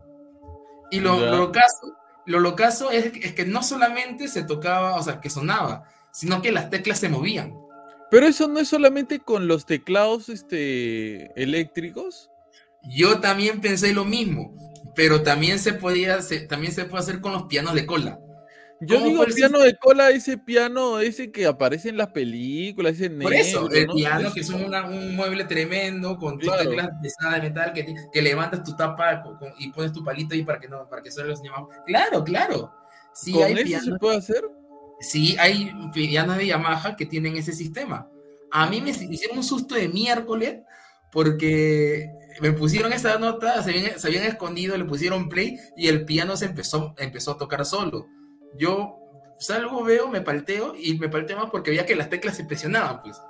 Y lo, lo caso, lo locazo es, es que no solamente se tocaba, o sea, que sonaba, sino que las teclas se movían. Pero eso no es solamente con los teclados este, eléctricos. Yo también pensé lo mismo, pero también se podía también se puede hacer con los pianos de cola. Yo digo el piano de cola, ese piano, ese que aparece en las películas, ese Por eso, el piano, que es un mueble tremendo con claro. teclas pesadas de metal, que, que levantas tu tapa y pones tu palito ahí para que no, para que suene los llamados. Claro, claro. Sí, ¿Con hay eso se puede hacer? Sí, hay pianos de Yamaha que tienen ese sistema. A mí me hicieron un susto de miércoles porque me pusieron esa nota, se habían, se habían escondido, le pusieron play y el piano se empezó, empezó a tocar solo yo salgo, veo, me palteo y me palteo más porque veía que las teclas se presionaban, pues.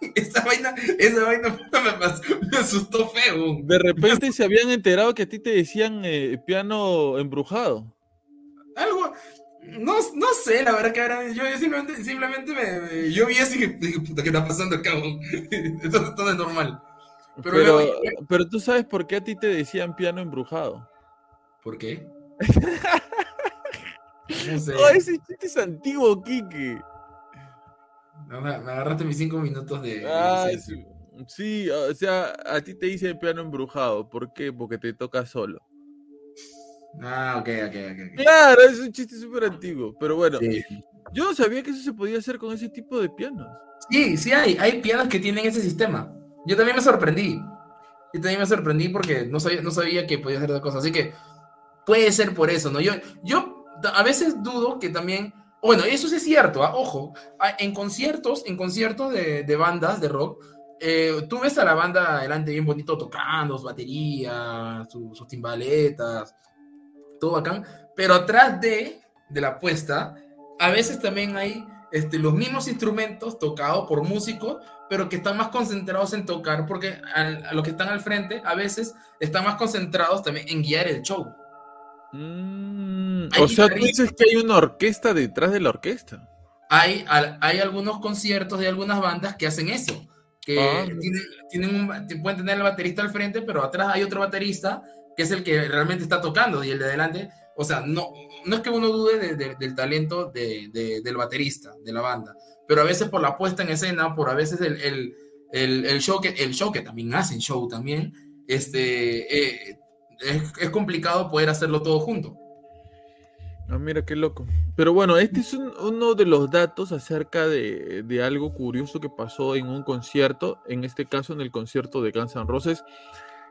*laughs* esa vaina, esa vaina *laughs* me, asustó feo. De repente se habían enterado que a ti te decían eh, piano embrujado. Algo, no, no sé, la verdad que ahora yo simplemente, simplemente me, yo vi así que dije, puta, ¿qué está pasando acá? *laughs* Esto, todo es normal. Pero, pero, pero tú sabes por qué a ti te decían piano embrujado. ¿Por qué? *laughs* No ese chiste es antiguo, Kike. me agarraste mis cinco minutos de. sí. o sea, a ti te dice piano embrujado. ¿Por qué? Porque te toca solo. Ah, ok, ok, ok. Claro, es un chiste súper antiguo. Pero bueno, yo no sabía que eso se podía hacer con ese tipo de pianos. Sí, sí hay. Hay pianos que tienen ese sistema. Yo también me sorprendí. Yo también me sorprendí porque no sabía, no sabía que podía hacer esa cosa. Así que puede ser por eso, ¿no? Yo, yo a veces dudo que también, bueno, eso es cierto, ¿ah? ojo, ah, en conciertos, en conciertos de, de bandas de rock, eh, tú ves a la banda adelante bien bonito tocando, su batería, sus timbaletas, todo bacán, pero atrás de, de la puesta, a veces también hay este, los mismos instrumentos tocados por músicos, pero que están más concentrados en tocar, porque a los que están al frente a veces están más concentrados también en guiar el show. Mm, o sea, tú dices que hay una orquesta detrás de la orquesta. Hay, hay algunos conciertos de algunas bandas que hacen eso, que ah. tienen, pueden tener el baterista al frente, pero atrás hay otro baterista que es el que realmente está tocando y el de adelante, o sea, no, no es que uno dude del talento del baterista, de la banda, pero a veces por la puesta en escena, por a veces el, el, show, que, el show que también hacen show también, este, eh, es, complicado poder hacerlo todo junto. Ah, mira qué loco. Pero bueno, este es uno de los datos acerca de, algo curioso que pasó en un concierto, en este caso en el concierto de Guns N' Roses,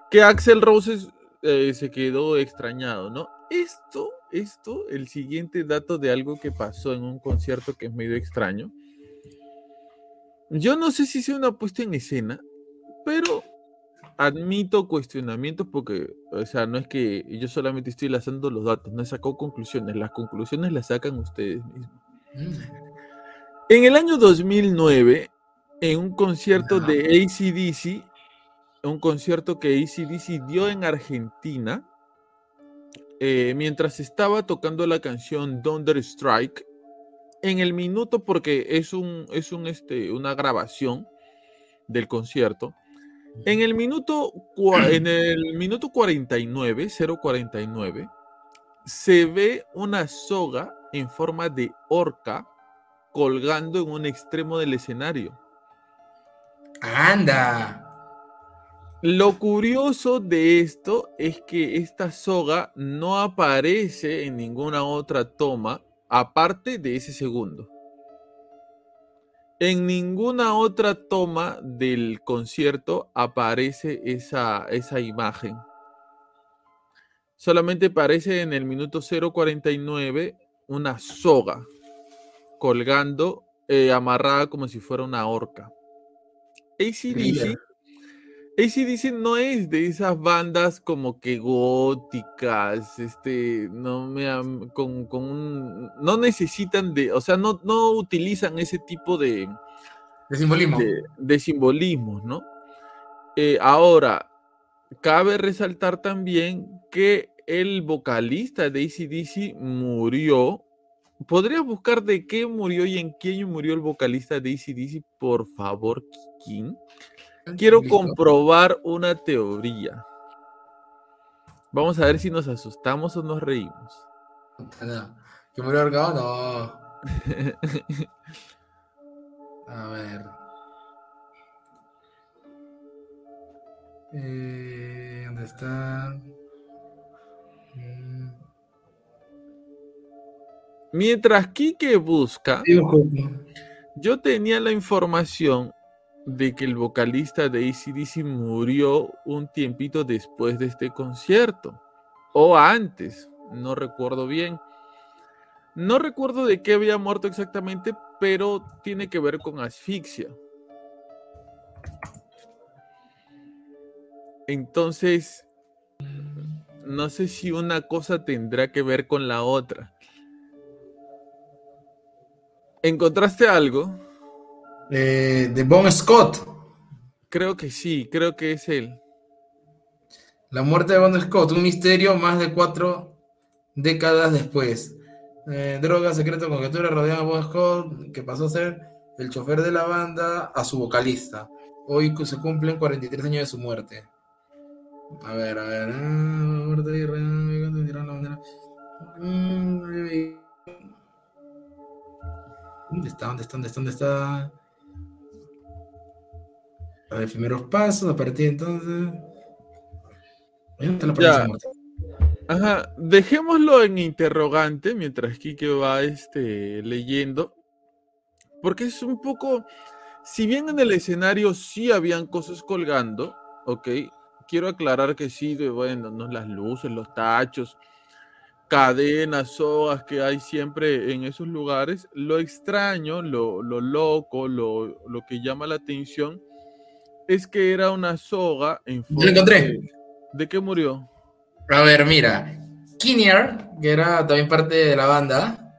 que Axel Roses eh, se quedó extrañado, ¿no? Esto, esto, el siguiente dato de algo que pasó en un concierto que es medio extraño. Yo no sé si sea una puesta en escena, pero admito cuestionamientos porque, o sea, no es que yo solamente estoy lanzando los datos, no he sacado conclusiones, las conclusiones las sacan ustedes mismos. Mm. En el año 2009, en un concierto de ACDC, un concierto que ACDC dio en Argentina, eh, mientras estaba tocando la canción Thunder Strike, en el minuto, porque es un, es un, este, una grabación del concierto, en el minuto, en el minuto 49, 049, se ve una soga en forma de horca colgando en un extremo del escenario. ¡Anda! Lo curioso de esto es que esta soga no aparece en ninguna otra toma aparte de ese segundo. En ninguna otra toma del concierto aparece esa, esa imagen. Solamente aparece en el minuto 049 una soga colgando, eh, amarrada como si fuera una horca. ACDC, ACDC no es de esas bandas como que góticas, este, no me con, con no necesitan de, o sea, no, no utilizan ese tipo de, de simbolismo. De, ¿no? Eh, ahora, cabe resaltar también que el vocalista de ACDC murió. ¿Podrías buscar de qué murió y en qué murió el vocalista de ACDC, por favor, King? Quiero comprobar una teoría. Vamos a ver si nos asustamos o nos reímos. ¿Que murió ahorcado? No. *laughs* a ver. Eh, ¿Dónde está? Mm. Mientras Kike busca, yo tenía la información de que el vocalista de ACDC murió un tiempito después de este concierto. O antes, no recuerdo bien. No recuerdo de qué había muerto exactamente, pero tiene que ver con asfixia. Entonces, no sé si una cosa tendrá que ver con la otra. ¿Encontraste algo? De Bon Scott. Creo que sí, creo que es él. La muerte de Bon Scott, un misterio más de cuatro décadas después. Eh, droga, secreto, conjetura, rodeado a Bon Scott, que pasó a ser el chofer de la banda a su vocalista. Hoy se cumplen 43 años de su muerte. A ver, a ver. ¿Dónde está? ¿Dónde está? ¿Dónde está? ¿Dónde está? A ver, primeros pasos, a partir de entonces. Ya. Ajá, dejémoslo en interrogante mientras Kike va este, leyendo. Porque es un poco. Si bien en el escenario sí habían cosas colgando, ok, quiero aclarar que sí, de, bueno, no las luces, los tachos, cadenas, sogas que hay siempre en esos lugares. Lo extraño, lo, lo loco, lo, lo que llama la atención es que era una soga en forma. Lo encontré. De, qué murió? A ver, mira. Kinnear, que era también parte de la banda.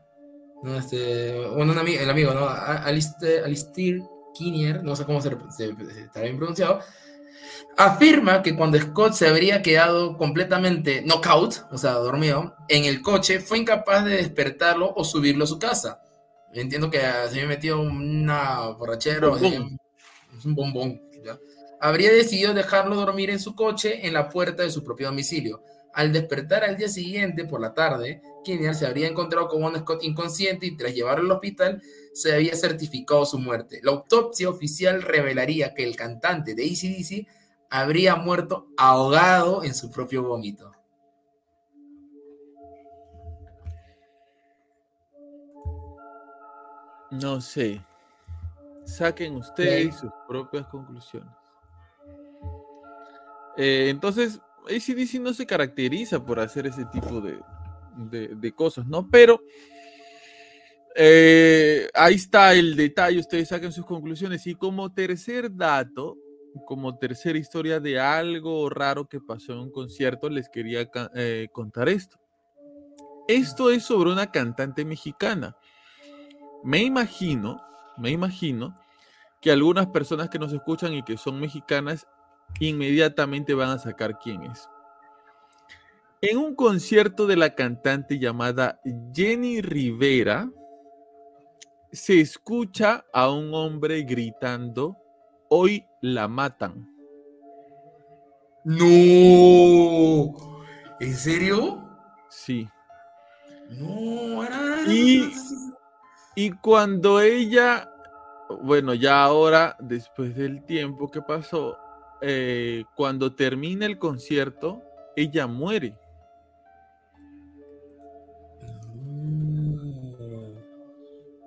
¿no? Este, bueno, un amigo, el amigo, ¿no? Alistair, Alistair Kinnear, no sé cómo se, está bien pronunciado. Afirma que cuando Scott se habría quedado completamente knockout, o sea, dormido, en el coche, fue incapaz de despertarlo o subirlo a su casa. Entiendo que se había metido una borrachera, un bombón habría decidido dejarlo dormir en su coche en la puerta de su propio domicilio. Al despertar al día siguiente, por la tarde, Kinnear se habría encontrado con un Scott inconsciente y tras llevarlo al hospital se había certificado su muerte. La autopsia oficial revelaría que el cantante de ACDC habría muerto ahogado en su propio vómito. No sé. Saquen ustedes sus propias conclusiones. Eh, entonces, ACDC no se caracteriza por hacer ese tipo de, cosas, ¿no? Pero eh, ahí está el detalle, ustedes saquen sus conclusiones. Y como tercer dato, como tercera historia de algo raro que pasó en un concierto, les quería eh, contar esto. Esto es sobre una cantante mexicana. Me imagino, me imagino que algunas personas que nos escuchan y que son mexicanas inmediatamente van a sacar quién es. En un concierto de la cantante llamada Jenny Rivera, se escucha a un hombre gritando, hoy la matan. No, ¿en serio? Sí. No, y, y cuando ella, bueno, ya ahora, después del tiempo que pasó, eh, cuando termina el concierto, ella muere.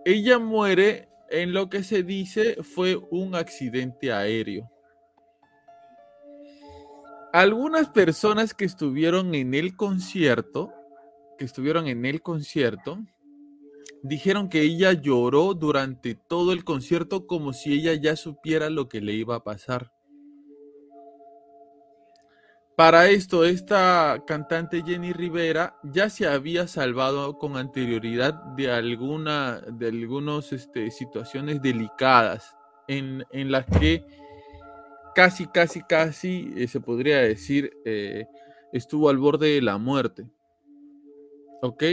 Ella muere en lo que se dice fue un accidente aéreo. Algunas personas que estuvieron en el concierto, que estuvieron en el concierto, dijeron que ella lloró durante todo el concierto como si ella ya supiera lo que le iba a pasar. Para esto, esta cantante Jenny Rivera ya se había salvado con anterioridad de alguna, de algunas este, situaciones delicadas en, las que casi, casi, casi eh, se podría decir eh, estuvo al borde de la muerte. ¿Ok?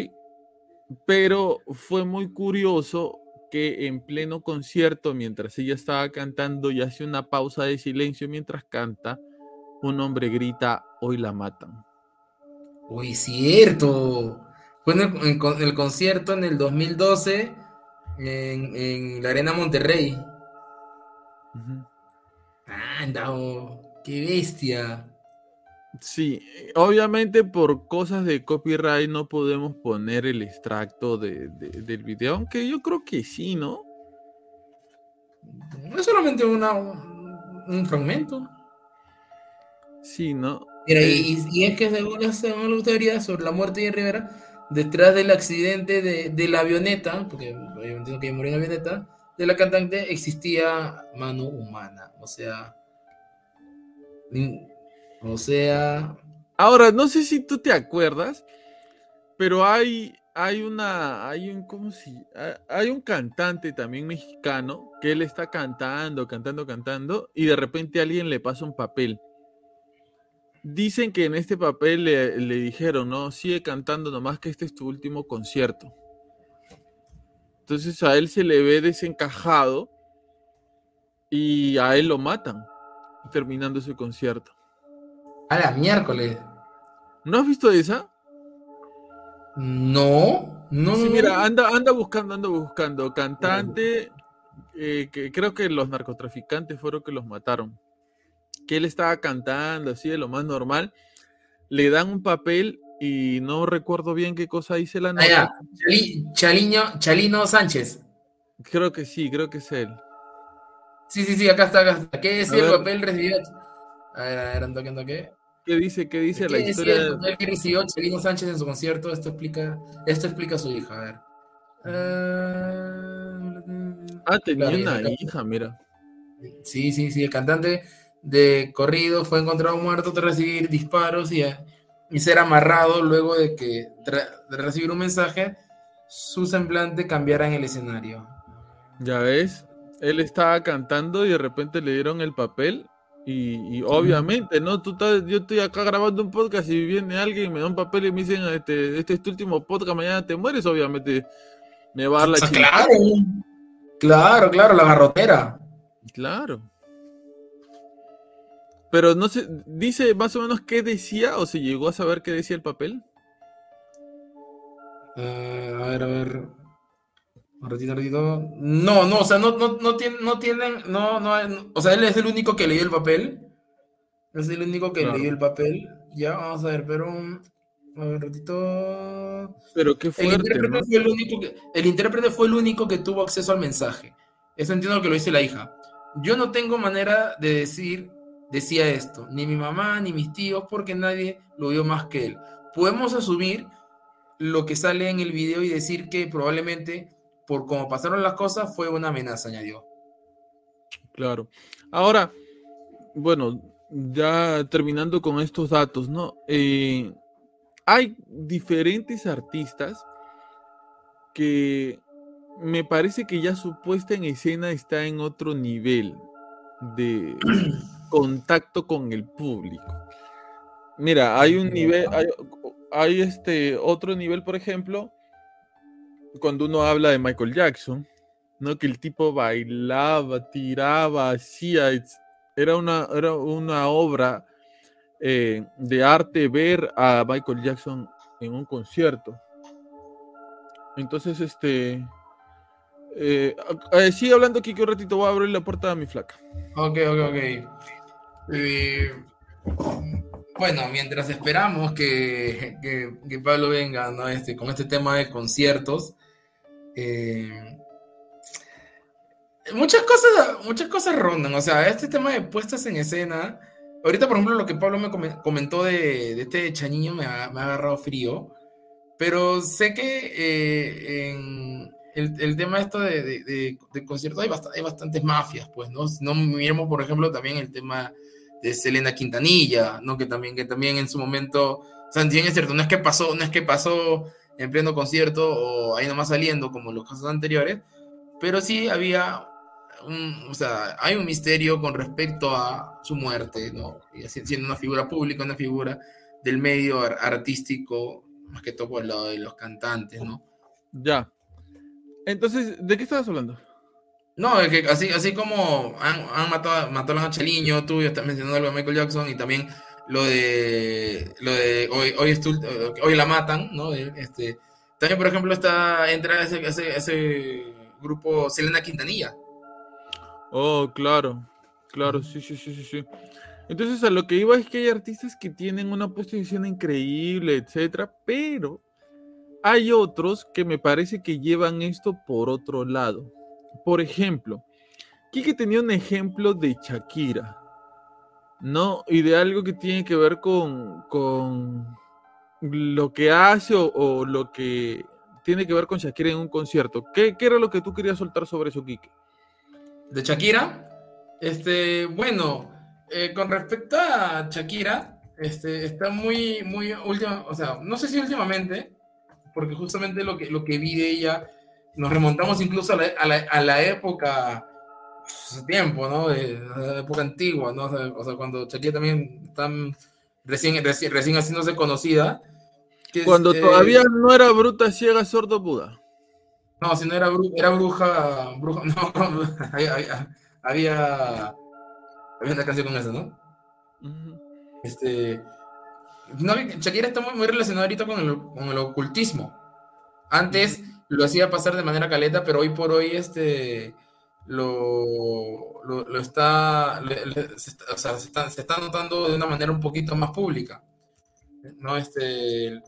Pero fue muy curioso que en pleno concierto, mientras ella estaba cantando y hace una pausa de silencio mientras canta, un hombre grita, hoy la matan. Uy, cierto. Fue en el, concierto en el 2012 en, la Arena Monterrey. Anda, qué bestia. Sí, obviamente por cosas de copyright no podemos poner el extracto de, del video, aunque yo creo que sí, ¿no? No es solamente una, un fragmento. Sí, ¿no? Mira, y, es que según las, teorías sobre la muerte de Rivera, detrás del accidente de, la avioneta, porque yo entiendo que murió en la avioneta, de la cantante existía mano humana. O sea. O sea. Ahora, no sé si tú te acuerdas, pero hay, hay una. Hay un. ¿Cómo si? Hay un cantante también mexicano que él está cantando, cantando, cantando, y de repente alguien le pasa un papel Dicen que en este papel le, dijeron, no, sigue cantando nomás que este es tu último concierto. Entonces a él se le ve desencajado y a él lo matan terminando su concierto. A la miércoles. ¿No has visto esa? No, no. Sí, mira, anda, anda buscando, anda buscando. Cantante, eh, que creo que los narcotraficantes fueron que los mataron que él estaba cantando, así de lo más normal. Le dan un papel y no recuerdo bien qué cosa dice la nota. Chaliño, Chalino Sánchez. Creo que sí, creo que es él. Sí, sí, sí, acá está, acá está. ¿Qué decía el papel recibido? A ver, a ver, ando, ando, ¿qué? ¿Qué dice, qué dice la historia? El que recibió Chalino Sánchez en su concierto, esto explica, esto explica a su hija, a ver. ah, tenía una hija, mira. Sí, sí, sí, el cantante de corrido fue encontrado muerto tras recibir disparos y, y ser amarrado luego de que, de recibir un mensaje, su semblante cambiara en el escenario. Ya ves, él estaba cantando y de repente le dieron el papel y, obviamente, ¿no? Tú estás, yo estoy acá grabando un podcast y viene alguien y me da un papel y me dicen, este, este es tu último podcast, mañana te mueres, obviamente me va a dar la chica. Claro, claro, claro, la garrotera. Claro. Pero no sé, dice más o menos qué decía o se llegó a saber qué decía el papel. Eh, a ver, a ver. Un ratito, un ratito. No, no, o sea, no, no, no, tienen, no tienen, no, no, o sea, él es el único que leyó el papel. Es el único que leyó el papel. Ya, vamos a ver, pero un, a ver, ratito. Pero qué fuerte, el intérprete, fue el, único que, el intérprete fue el único que tuvo acceso al mensaje. Eso entiendo que lo dice la hija. Yo no tengo manera de decir decía esto, ni mi mamá ni mis tíos, porque nadie lo vio más que él. Podemos asumir lo que sale en el video y decir que probablemente por cómo pasaron las cosas fue una amenaza, añadió. Claro. Ahora, bueno, ya terminando con estos datos, ¿no? Eh, hay diferentes artistas que me parece que ya su puesta en escena está en otro nivel de, *clears throat* contacto con el público. Mira, hay un nivel, hay, este otro nivel, por ejemplo, cuando uno habla de Michael Jackson, ¿no? Que el tipo bailaba, tiraba, hacía, era una, era una obra eh, de arte ver a Michael Jackson en un concierto. Entonces, este, eh, eh, sigue hablando aquí que un ratito voy a abrir la puerta a mi flaca. Ok, ok, ok. Eh, bueno, mientras esperamos que, que, Pablo venga ¿no? este, con este tema de conciertos, eh, muchas cosas, muchas cosas rondan. O sea, este tema de puestas en escena. Ahorita, por ejemplo, lo que Pablo me comentó de, este chañiño me ha, agarrado frío. Pero sé que eh, en el, tema esto de, de, conciertos hay, hay, bastantes mafias, pues, ¿no? No miremos, por ejemplo, también el tema de Selena Quintanilla, ¿no? Que también, que también en su momento, o sea, es cierto, no es que pasó, no es que pasó en pleno concierto o ahí nomás saliendo como los casos anteriores, pero sí había un, o sea, hay un misterio con respecto a su muerte, ¿no? Y siendo una figura pública, una figura del medio artístico, más que todo por el lado de los cantantes, ¿no? Ya. Entonces, ¿de qué estabas hablando? No, es que así, así como han, matado, matado a Cheliño, tú estás mencionando algo de Michael Jackson y también lo de lo de hoy, hoy, hoy la matan, ¿no? Este, también, por ejemplo, está entra ese, ese, ese grupo Selena Quintanilla. Oh, claro, claro, sí, sí, sí, sí, sí. Entonces, a lo que iba es que hay artistas que tienen una posición increíble, etcétera, pero hay otros que me parece que llevan esto por otro lado. Por ejemplo, Kike tenía un ejemplo de Shakira, ¿no? Y de algo que tiene que ver con, con lo que hace o, lo que tiene que ver con Shakira en un concierto. ¿Qué, era lo que tú querías soltar sobre eso, Kike? ¿De Shakira? Este, bueno, eh, con respecto a Shakira, este, está muy, muy última, o sea, no sé si últimamente, porque justamente lo que, lo que vi de ella nos remontamos incluso a la, a la, a la época, hace tiempo, ¿no? De, la época antigua, ¿no? O sea, cuando Shakira también está recién, recién, recién haciéndose conocida. cuando todavía no era bruta, ciega, sordo, Buda. No, si no era, bruja, era bruja, bruja *laughs* no, había, había, había, una canción con eso, ¿no? Este, no, Shakira está muy, muy relacionada ahorita con el, con el ocultismo. Antes, lo hacía pasar de manera caleta, pero hoy por hoy este, lo, lo, está, o sea, se, está, se, está, notando de una manera un poquito más pública. ¿no? Este,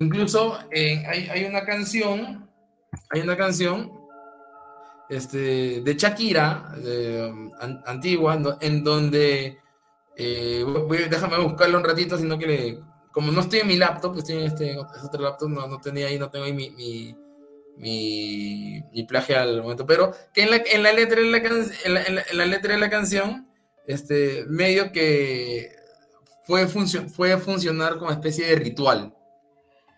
incluso hay, hay, una canción, hay una canción este, de Shakira, antigua, en donde, eh, déjame buscarlo un ratito, sino que le como no estoy en mi laptop, estoy en este otro laptop, no, no tenía ahí, no tengo ahí mi, mi, mi plagio al momento, pero que en la, en la letra de la, en la, en la, letra de la canción, este, medio que fue, fue funcionar como especie de ritual.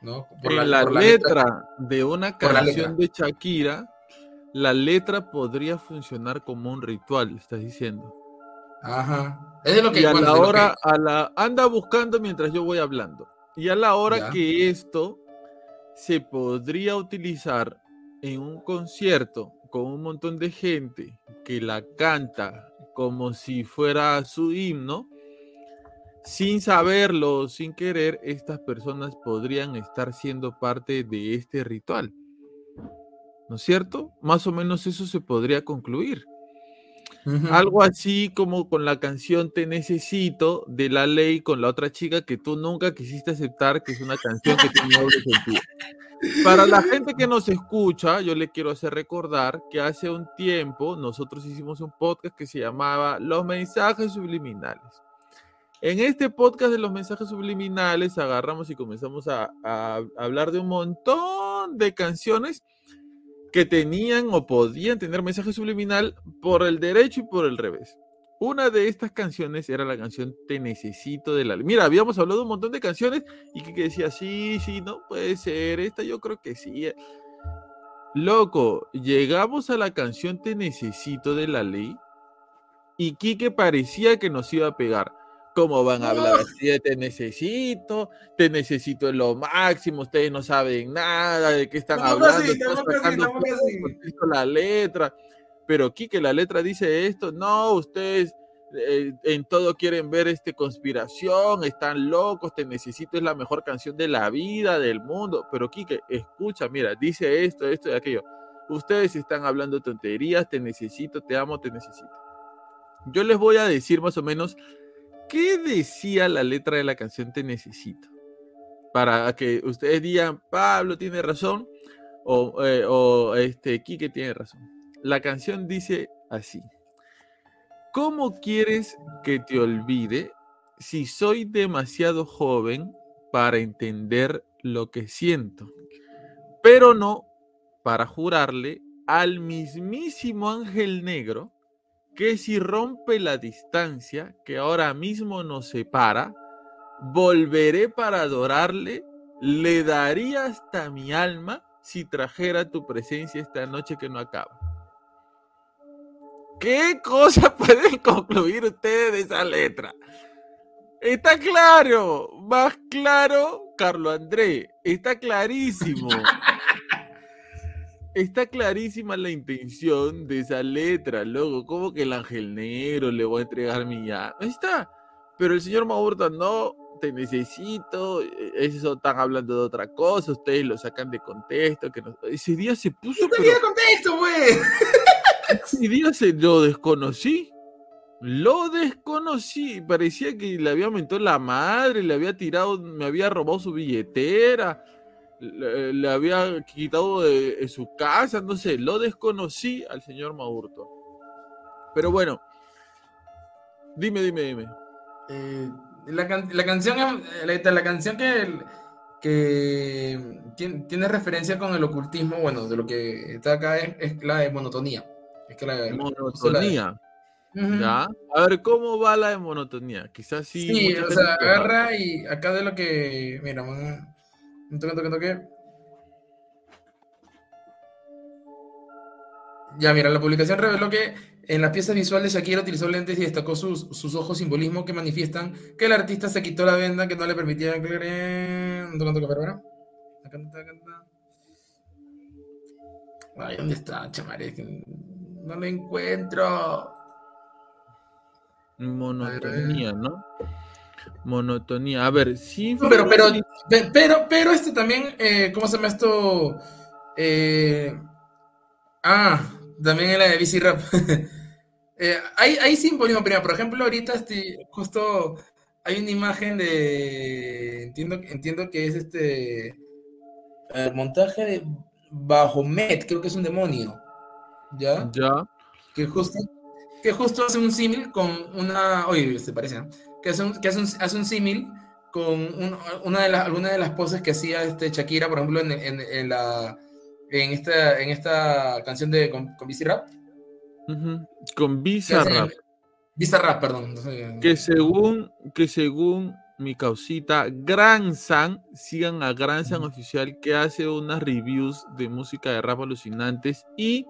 ¿no? Por la, la, letra, de una canción de Shakira, la letra podría funcionar como un ritual, estás diciendo. Ajá. Es lo que, y a la hora, a la, anda buscando mientras yo voy hablando. Y a la hora que esto se podría utilizar en un concierto con un montón de gente que la canta como si fuera su himno, sin saberlo, sin querer, estas personas podrían estar siendo parte de este ritual. ¿No es cierto? Más o menos eso se podría concluir. Algo así como con la canción Te Necesito de la ley con la otra chica que tú nunca quisiste aceptar, que es una canción que tiene doble sentido. Para la gente que nos escucha, yo le quiero hacer recordar que hace un tiempo nosotros hicimos un podcast que se llamaba Los mensajes subliminales. En este podcast de los mensajes subliminales agarramos y comenzamos a hablar de un montón de canciones que tenían o podían tener mensaje subliminal por el derecho y por el revés. Una de estas canciones era la canción Te necesito de la... Mira, habíamos hablado un montón de canciones y que, decía, sí, sí, no puede ser, esta yo creo que sí. Loco, llegamos a la canción Te necesito de la ley y Kike parecía que nos iba a pegar. ¿Cómo van a hablar así de te necesito? Te necesito en lo máximo, ustedes no saben nada de qué están hablando. la letra. Pero Kike, la letra dice esto. No, ustedes eh, en todo quieren ver este conspiración, están locos, te necesito, es la mejor canción de la vida, del mundo. Pero Kike, escucha, mira, dice esto, esto y aquello. Ustedes están hablando tonterías, te necesito, te amo, te necesito. Yo les voy a decir más o menos ¿Qué decía la letra de la canción Te Necesito? Para que ustedes digan, Pablo tiene razón o, eh, este, Quique tiene razón. La canción dice así. ¿Cómo quieres que te olvide si soy demasiado joven para entender lo que siento? Pero no para jurarle al mismísimo ángel negro que si rompe la distancia que ahora mismo nos separa, volveré para adorarle, le daría hasta mi alma si trajera tu presencia esta noche que no acaba. ¿Qué cosa *laughs* pueden concluir ustedes de esa letra? Está claro, más claro, Carlos André, está clarísimo. *laughs* Está clarísima la intención de esa letra, luego, como que el ángel negro le voy a entregar mi ya. Ahí está. Pero el señor Maurta no, te necesito, e, eso están hablando de otra cosa, ustedes lo sacan de contexto, que ese día se puso... No tenía contexto, güey. Ese día se lo desconocí. Lo desconocí. Parecía que le había mentado la madre, le había tirado, me había robado su billetera, le, había quitado de, su casa, no sé. Lo desconocí al señor Maurto. Pero bueno, dime, dime, dime. Eh, la, canción, la, la canción que, que tiene, referencia con el ocultismo, bueno, de lo que está acá es, la de monotonía. Es que la, monotonía. ¿Ya? A ver, ¿cómo va la de monotonía? Quizás sí. Sí, o sea, agarra y acá de lo que. Mira, un toque, toque, toque. Ya, mira, la publicación reveló que en las piezas visuales Shakira utilizó lentes y destacó sus, sus ojos simbolismo que manifiestan que el artista se quitó la venda que no le permitía un toque, toque, pero Acá acá. Ay, ¿dónde está, chamaré? No lo encuentro. Monotonía, ¿no? Monotonía. A ver, sí. pero, pero, pero, pero este también, eh, ¿cómo se llama esto? Eh, ah, también en la de BC Rap. *laughs* eh, hay, hay simbolismo, pero por ejemplo, ahorita estoy, justo hay una imagen de. Entiendo, entiendo que es este. El montaje de Bajomet, creo que es un demonio. ¿Ya? Ya. Que justo, que justo hace un símil con una. Oye, se parece, ¿no? Que hace un, que hace un, hace un símil con una de las, alguna de las poses que hacía este Shakira, por ejemplo, en, en, en la en esta, en esta canción de con, con Rap. Con Bizarrap. Bizarrap, perdón. Que según, que según mi causita, Gran San, sigan a Gran San Oficial que hace unas reviews de música de rap alucinantes y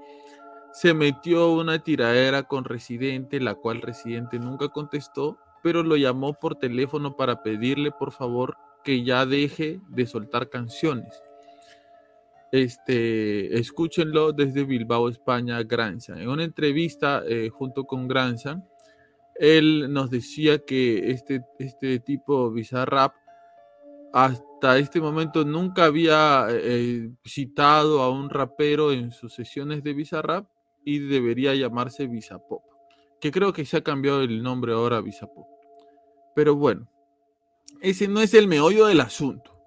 se metió una tiradera con Residente, la cual Residente nunca contestó, pero lo llamó por teléfono para pedirle por favor que ya deje de soltar canciones. Este, escúchenlo desde Bilbao, España, Granza. En una entrevista eh, junto con Granza, él nos decía que este, este tipo Bizarrap hasta este momento nunca había eh, citado a un rapero en sus sesiones de Bizarrap y debería llamarse Bizapop, que creo que se ha cambiado el nombre ahora a Bizapop. Pero bueno, ese no es el meollo del asunto.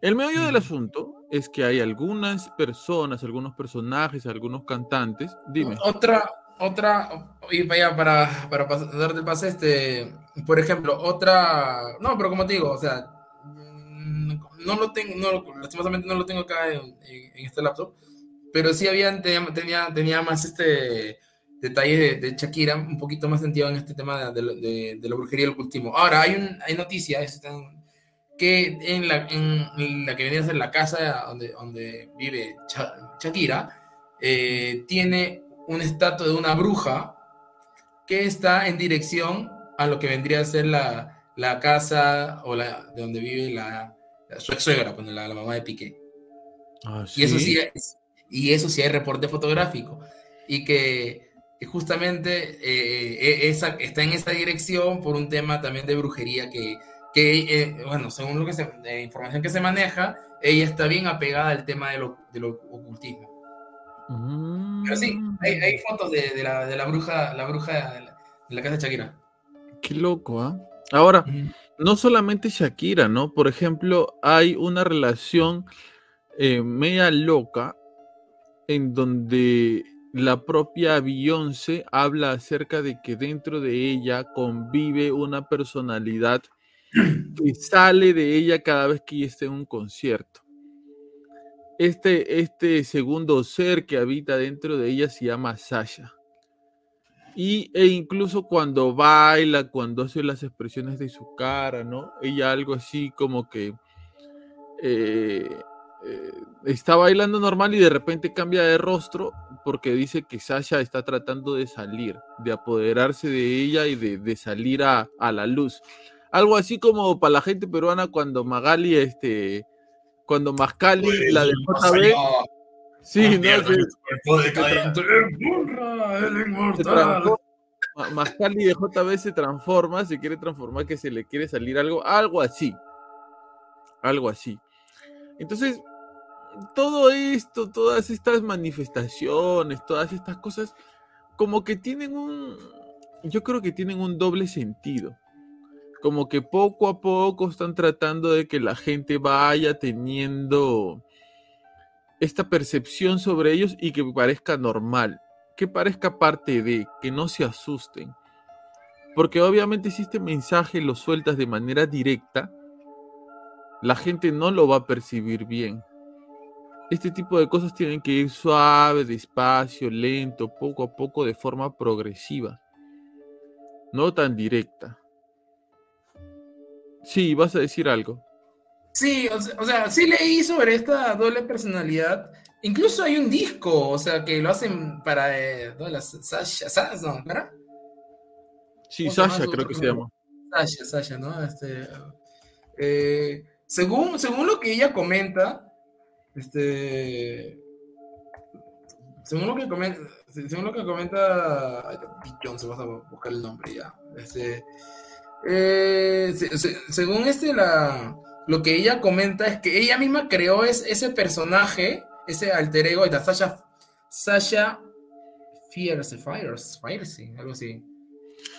El meollo del asunto es que hay algunas personas, algunos personajes, algunos cantantes. Dime. Otra, otra, y vaya para, para darte el pase, este, por ejemplo, otra, no, pero como te digo, o sea, mm, no lo tengo, no, lastimosamente no lo tengo acá en, este laptop, pero sí había, tenía, tenía, más este detalle de, Shakira, un poquito más sentido en este tema de, de, la brujería y el cultismo. Ahora, hay, un, hay noticias, que en la, en la que venía a ser la casa donde, donde vive Shakira, eh, tiene un estatua de una bruja que está en dirección a lo que vendría a ser la, la casa o la, de donde vive la, su ex suegra, pues, la, la, mamá de Piqué. Ah, y, eso sí y eso sí hay reporte fotográfico. Y que justamente eh, e, esa, está en esa dirección por un tema también de brujería que que, eh, bueno, según lo que se, la información que se maneja, ella está bien apegada al tema del, del ocultismo. Pero sí, mm. hay, hay fotos de, de, la, de, la, bruja, la bruja de la, casa de Shakira. Qué loco, ¿ah? Ahora, no solamente Shakira, ¿no? Por ejemplo, hay una relación eh, media loca en donde la propia Beyoncé habla acerca de que dentro de ella convive una personalidad que sale de ella cada vez que está en un concierto. Este, este segundo ser que habita dentro de ella se llama Sasha. Y, e incluso cuando baila, cuando hace las expresiones de su cara, ¿no? Ella algo así como que eh, eh, está bailando normal y de repente cambia de rostro porque dice que Sasha está tratando de salir, de apoderarse de ella y de, salir a, la luz. Algo así como para la gente peruana cuando Magali, este, cuando Mascali, pues, la de JB, Sí, ah, no, que, de JB se transforma, se quiere transformar, que se le quiere salir algo, algo así. Algo así. Entonces, todo esto, todas estas manifestaciones, todas estas cosas, como que tienen un, yo creo que tienen un doble sentido. Como que poco a poco están tratando de que la gente vaya teniendo esta percepción sobre ellos y que parezca normal, que parezca parte de, que no se asusten. Porque obviamente si este mensaje lo sueltas de manera directa, la gente no lo va a percibir bien. Este tipo de cosas tienen que ir suave, despacio, lento, poco a poco, de forma progresiva. No tan directa. Sí, vas a decir algo. Sí, o sea, sí leí sobre esta doble personalidad. Incluso hay un disco, o sea, que lo hacen para eh, Sasha, Sasha, ¿verdad? Sí, Sasha creo que se llama. Sasha, Sasha, ¿no? Este, eh, según, según lo que ella comenta, este, según lo que comenta, según lo que comenta, John, se vas a buscar el nombre ya. Este, eh, según este la lo que ella comenta es que ella misma creó es, ese personaje, ese alter ego de Sasha, Sasha Fierce, Fires, Fierce, algo así.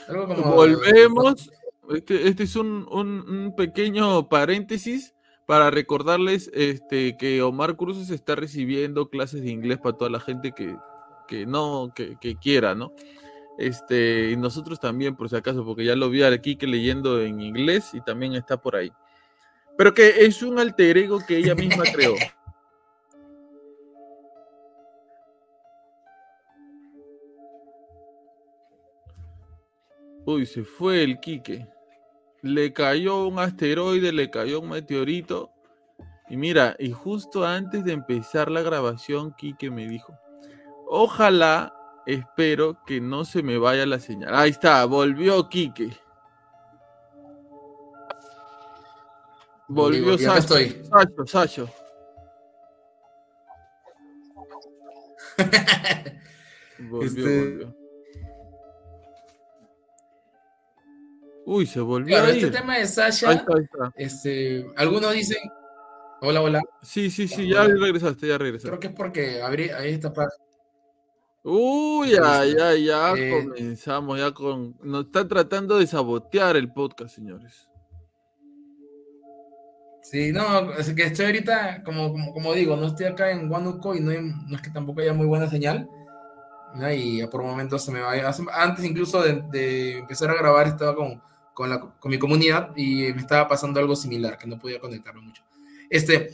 Algo como, Volvemos. Este, este es un, pequeño paréntesis para recordarles este, que Omar Cruz está recibiendo clases de inglés para toda la gente que, no, que, quiera, ¿no? Este, y nosotros también, por si acaso, porque ya lo vi aquí que leyendo en inglés y también está por ahí. Pero que es un alter ego que ella misma *laughs* creó. Uy, se fue el Quique. Le cayó un asteroide, le cayó un meteorito. Y mira, y justo antes de empezar la grabación, Quique me dijo, ojalá, espero que no se me vaya la señal. Ahí está, volvió Quique. Volvió Sacho. Estoy. Sacho, Sacho. *laughs* volvió, este... volvió. Uy, se volvió. Claro, este tema de Sasha. Ahí está, ahí está. Este, algunos dicen. Hola, hola. Sí, sí, sí, ya regresaste, ya regresaste. Creo que es porque abrí ahí está para. Uy, ya, ya, ya eh... comenzamos, ya con. Nos están tratando de sabotear el podcast, señores. Sí, no, es que estoy ahorita, como, como, digo, no estoy acá en Huánuco y no, no, es que tampoco haya muy buena señal. Y por momentos se me va Antes incluso de, empezar a grabar estaba con, con, la, con, mi comunidad y me estaba pasando algo similar, que no podía conectarme mucho. Este,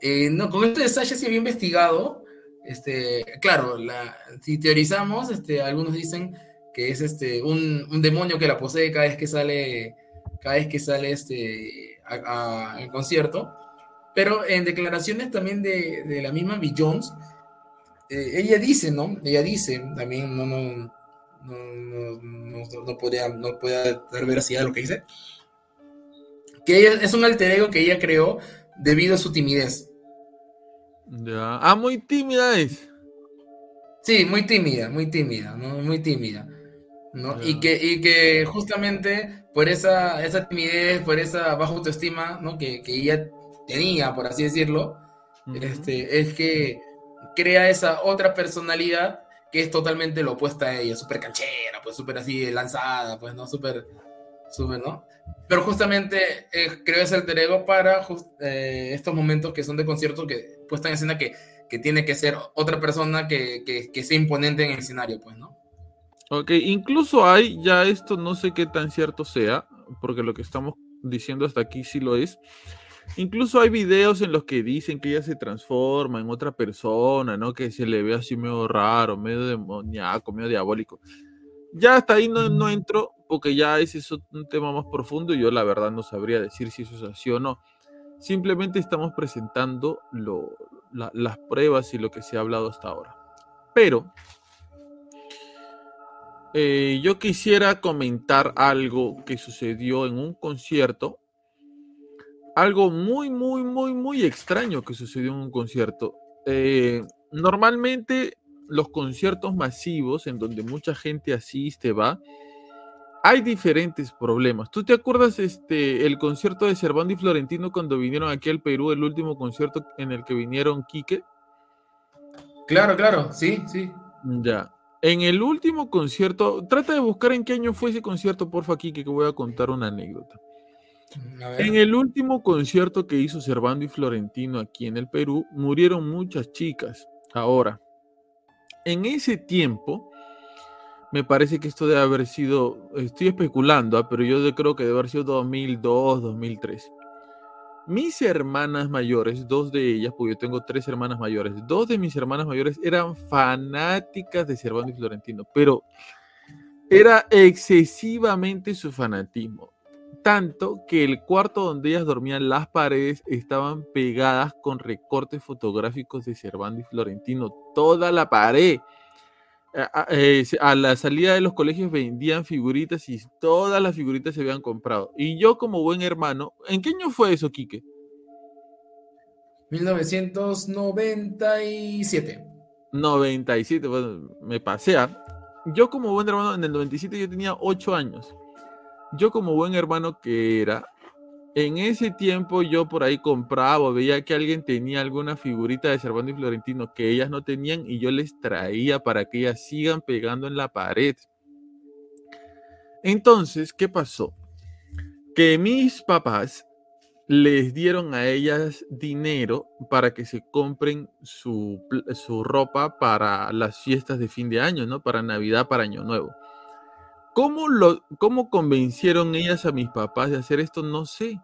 eh, no, con esto de Sasha sí había investigado. Este, claro, la, si teorizamos, este, algunos dicen que es este, un, un demonio que la posee cada vez que sale, cada vez que sale este al concierto, pero en declaraciones también de, de la misma Bill Jones, eh, ella dice, ¿no? Ella dice, también no, no, no, no, no podía, no podía dar veracidad a lo que dice, que ella es un alter ego que ella creó debido a su timidez. Ya. Ah, muy tímida es. Sí, muy tímida, muy tímida, ¿no? Muy tímida. ¿no? Y, que, y que justamente por esa, esa timidez, por esa baja autoestima, ¿no? Que, que ella tenía, por así decirlo, este, es que crea esa otra personalidad que es totalmente lo opuesta a ella, súper canchera, pues súper así lanzada, pues, ¿no? Súper, súper, ¿no? Pero justamente eh, creo ese alter ego para eh, estos momentos que son de concierto, que puesta en escena que, que tiene que ser otra persona que, que, que sea imponente en el escenario, pues, ¿no? Ok, incluso hay, ya esto no sé qué tan cierto sea, porque lo que estamos diciendo hasta aquí sí lo es. Incluso hay videos en los que dicen que ella se transforma en otra persona, ¿no? Que se le ve así medio raro, medio demoníaco, medio diabólico. Ya hasta ahí no, no entro, porque ya ese es un tema más profundo y yo la verdad no sabría decir si eso es así o no. Simplemente estamos presentando lo, las pruebas y lo que se ha hablado hasta ahora. Pero eh, yo quisiera comentar algo que sucedió en un concierto. Algo muy, muy, muy, muy extraño que sucedió en un concierto. Eh, normalmente los conciertos masivos en donde mucha gente asiste, va, hay diferentes problemas. ¿Tú te acuerdas este el concierto de Cervando y Florentino cuando vinieron aquí al Perú, el último concierto en el que vinieron Quique? Claro, claro, sí, sí. Ya. En el último concierto, trata de buscar en qué año fue ese concierto, porfa, Quique, que voy a contar una anécdota. En el último concierto que hizo Cervando y Florentino aquí en el Perú, murieron muchas chicas. Ahora, en ese tiempo, me parece que esto debe haber sido, estoy especulando, ¿ah? pero yo creo que debe haber sido 2002, 2003. Mis hermanas mayores, dos de ellas, porque yo tengo tres hermanas mayores, dos de mis hermanas mayores eran fanáticas de Cervantes y Florentino, pero era excesivamente su fanatismo. Tanto que el cuarto donde ellas dormían, las paredes estaban pegadas con recortes fotográficos de Cervantes y Florentino, toda la pared. Eh, a la salida de los colegios vendían figuritas y todas las figuritas se habían comprado. Y yo como buen hermano, ¿en qué año fue eso, Quique? 1997. 97, bueno, me pasea. Yo como buen hermano, en el 97 yo tenía 8 años. Yo como buen hermano que era, en ese tiempo yo por ahí compraba, veía que alguien tenía alguna figurita de Cervantes y Florentino que ellas no tenían y yo les traía para que ellas sigan pegando en la pared. Entonces, ¿qué pasó? Que mis papás les dieron a ellas dinero para que se compren su, su ropa para las fiestas de fin de año, ¿no? Para Navidad, para Año Nuevo. ¿Cómo, lo, ¿Cómo convencieron ellas a mis papás de hacer esto? No sé.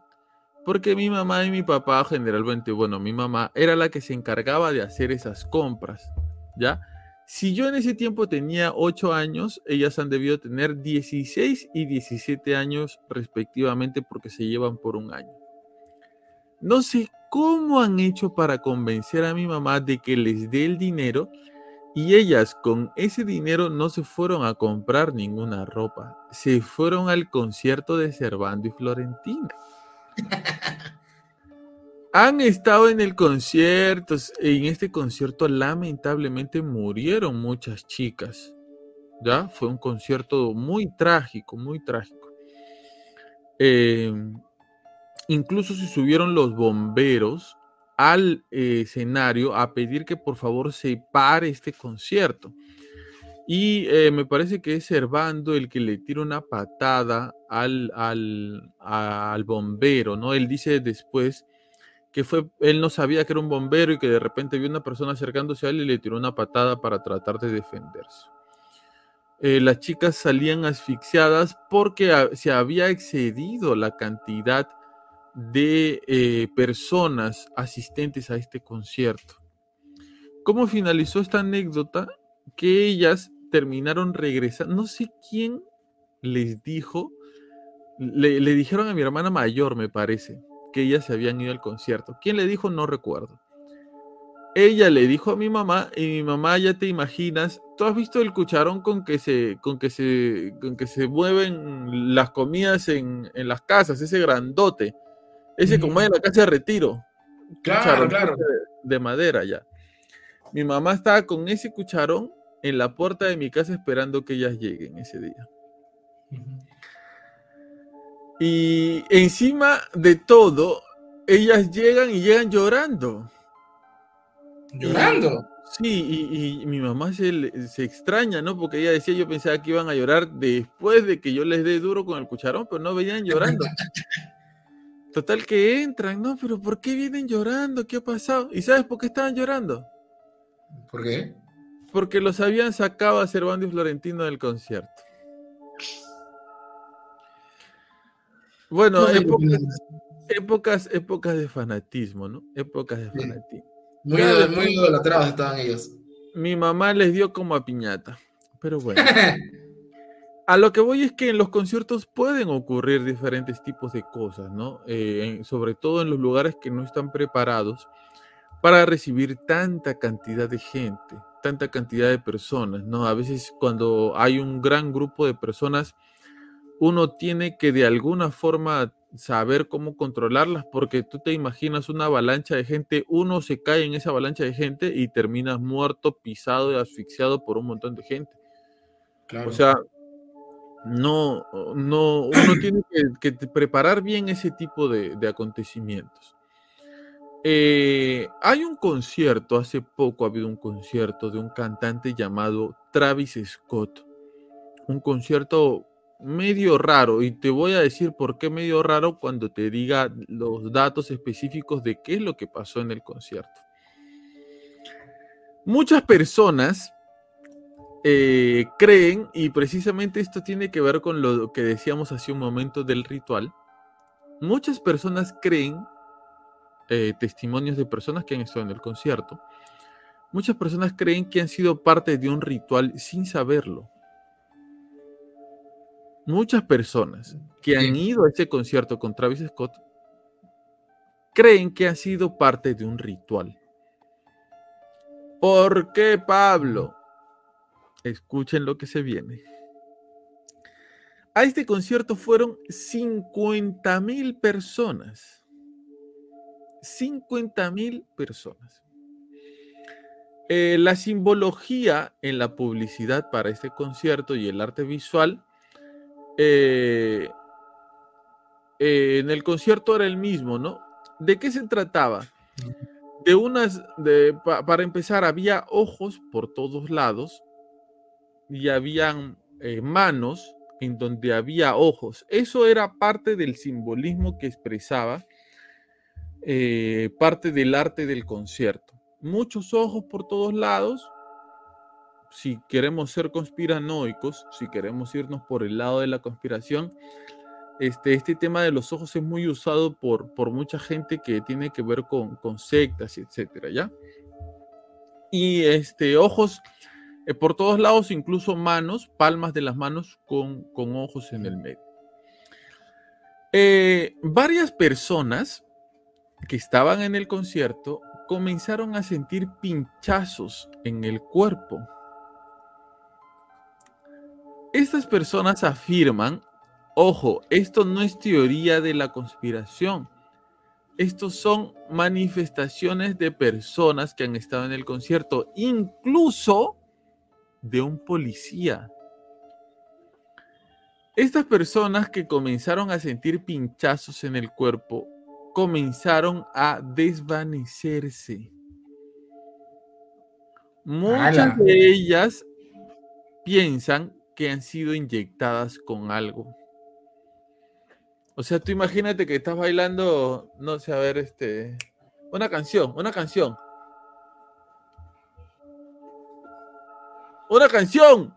Porque mi mamá y mi papá generalmente, bueno, mi mamá era la que se encargaba de hacer esas compras, ¿ya? Si yo en ese tiempo tenía 8 años, ellas han debido tener 16 y 17 años respectivamente porque se llevan por un año. No sé cómo han hecho para convencer a mi mamá de que les dé el dinero y ellas con ese dinero no se fueron a comprar ninguna ropa, se fueron al concierto de Cervando y Florentino. Han estado en el concierto, en este concierto lamentablemente murieron muchas chicas. ¿Ya? Fue un concierto muy trágico, muy trágico. Em, incluso se subieron los bomberos al eh, escenario a pedir que por favor se pare este concierto. Y eh, me parece que es Servando el que le tira una patada al, al, al, bombero, ¿no? Él dice después que fue, él no sabía que era un bombero y que de repente vio una persona acercándose a él y le tiró una patada para tratar de defenderse. Eh, las chicas salían asfixiadas porque se había excedido la cantidad de eh, personas asistentes a este concierto. ¿Cómo finalizó esta anécdota? Que ellas terminaron regresando, no sé quién les dijo, le, dijeron a mi hermana mayor, me parece, que ellas se habían ido al concierto. ¿Quién le dijo? No recuerdo. Ella le dijo a mi mamá, y mi mamá ya te imaginas, ¿tú has visto el cucharón con que se, con que se, con que se mueven las comidas en, en las casas, ese grandote? Ese como en la casa de retiro. Claro, claro. De, madera ya. Mi mamá estaba con ese cucharón en la puerta de mi casa esperando que ellas lleguen ese día. Y encima de todo, ellas llegan y llegan llorando. ¿Llorando? sí, y, mi mamá se, se, extraña, ¿no? Porque ella decía, yo pensaba que iban a llorar después de que yo les dé duro con el cucharón, pero no veían llorando. *laughs* Total que entran, ¿no? Pero ¿por qué vienen llorando? ¿Qué ha pasado? ¿Y sabes por qué estaban llorando? ¿Por qué? Porque los habían sacado a Cervando y Florentino del concierto. Bueno, épocas, épocas, épocas, de fanatismo, ¿no? Épocas de fanatismo. Muy, muy idolatrados estaban ellos. Mi mamá les dio como a piñata, pero bueno. *laughs* a lo que voy es que en los conciertos pueden ocurrir diferentes tipos de cosas, ¿no? Eh, sobre todo en los lugares que no están preparados para recibir tanta cantidad de gente, tanta cantidad de personas, ¿no? A veces cuando hay un gran grupo de personas, uno tiene que de alguna forma saber cómo controlarlas, porque tú te imaginas una avalancha de gente, uno se cae en esa avalancha de gente y terminas muerto, pisado y asfixiado por un montón de gente. O sea, no, no, uno *clears throat* tiene que, preparar bien ese tipo de, acontecimientos. Eh, hay un concierto, hace poco ha habido un concierto de un cantante llamado Travis Scott. Un concierto medio raro y te voy a decir por qué medio raro cuando te diga los datos específicos de qué es lo que pasó en el concierto. Muchas personas eh, creen, y precisamente esto tiene que ver con lo que decíamos hace un momento del ritual, muchas personas creen, eh, testimonios de personas que han estado en el concierto, muchas personas creen que han sido parte de un ritual sin saberlo muchas personas que han ido a ese concierto con Travis Scott creen que ha sido parte de un ritual. ¿Por qué, Pablo? Escuchen lo que se viene. A este concierto fueron 50 mil personas. 50 mil personas. Eh, la simbología en la publicidad para este concierto y el arte visual eh, eh, en el concierto era el mismo, ¿no? ¿De qué se trataba? De unas, de, para empezar, había ojos por todos lados y habían eh, manos en donde había ojos. Eso era parte del simbolismo que expresaba parte del arte del concierto. Muchos ojos por todos lados si queremos ser conspiranoicos, si queremos irnos por el lado de la conspiración, este, este tema de los ojos es muy usado por, por mucha gente que tiene que ver con, con sectas, etcétera, ¿ya? Y este, ojos eh, por todos lados, incluso manos, palmas de las manos con, con ojos en el medio. Eh, varias personas que estaban en el concierto comenzaron a sentir pinchazos en el cuerpo estas personas afirman, ojo, esto no es teoría de la conspiración. Estos son manifestaciones de personas que han estado en el concierto, incluso de un policía. Estas personas que comenzaron a sentir pinchazos en el cuerpo comenzaron a desvanecerse. Muchas de ellas piensan que han sido inyectadas con algo. O sea, tú imagínate que estás bailando, no sé, a ver, este, una canción, una canción. Una canción.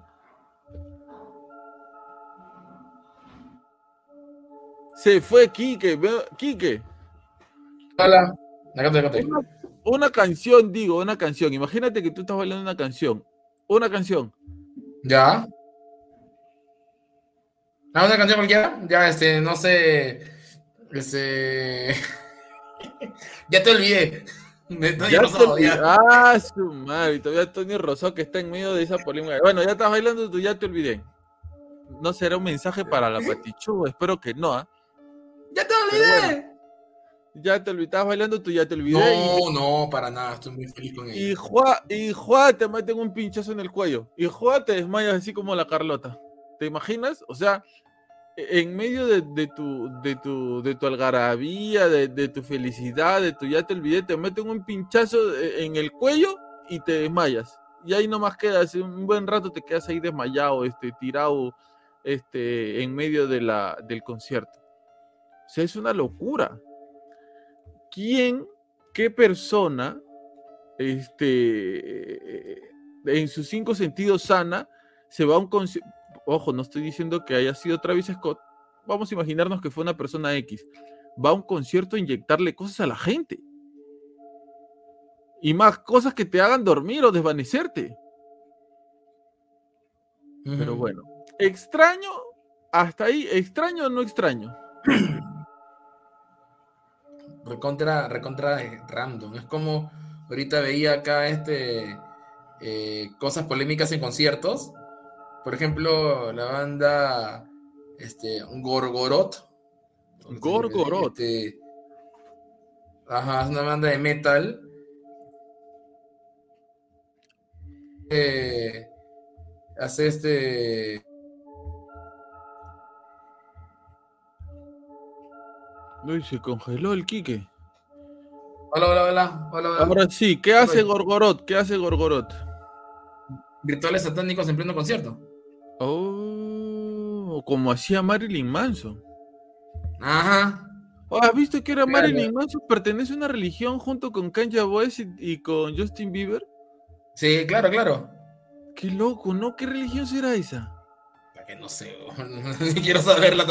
Se fue Quique, Quique. Hola. Una, una canción, digo, una canción. Imagínate que tú estás bailando una canción. Una canción. Ya. ¿Ah, una canción cualquiera? Ya, este, no sé. Este. *laughs* ya te olvidé. Ya Rosado, Ah, su madre. Todavía Tony Rosado que está en medio de esa polémica. Bueno, ya estás bailando, tú ya te olvidé. No será un mensaje para la Patichu, espero que no. ¿ah? ¡Ya te olvidé! ya te olvidé, estabas bailando, tú ya te olvidé. No, no, para nada, estoy muy feliz con ella. Y Juá, y Juá te meten un pinchazo en el cuello. Y Juá te desmayas así como la Carlota. ¿Te imaginas? O sea, en medio de, tu, de, tu, de tu algarabía, de, tu felicidad, de tu ya te olvidé, te meten un pinchazo e-, en el cuello y te desmayas. Y ahí nomás quedas, un buen rato te quedas ahí desmayado, este, tirado este, en medio de la, del concierto. O sea, es una locura. ¿Quién, qué persona, este, en sus cinco sentidos sana, se va a un concierto? Ojo, no estoy diciendo que haya sido Travis Scott, vamos a imaginarnos que fue una persona X, va a un concierto a inyectarle cosas a la gente. Y más cosas que te hagan dormir o desvanecerte. Pero bueno, extraño, hasta ahí, extraño o no extraño. Recontra, recontra random. Es como ahorita veía acá este eh, cosas polémicas en conciertos. Por ejemplo, la banda este, Gorgorot. Gorgorot. Este, ajá, es una banda de metal. Eh, hace este. Uy, se congeló el Quique. Hola, hola, hola, hola, hola. Ahora sí, ¿qué hace Gorgorot? ¿Qué hace Gorgorot? Rituales satánicos en pleno concierto. Oh, como hacía Marilyn Manson. Ajá. Oh, ¿Has visto que era Marilyn Manson? Pertenece a una religión junto con Kanye West y, y con Justin Bieber. Sí, claro, claro. Qué loco, ¿no? ¿Qué religión será esa? La que no sé, *laughs* ni quiero saberla.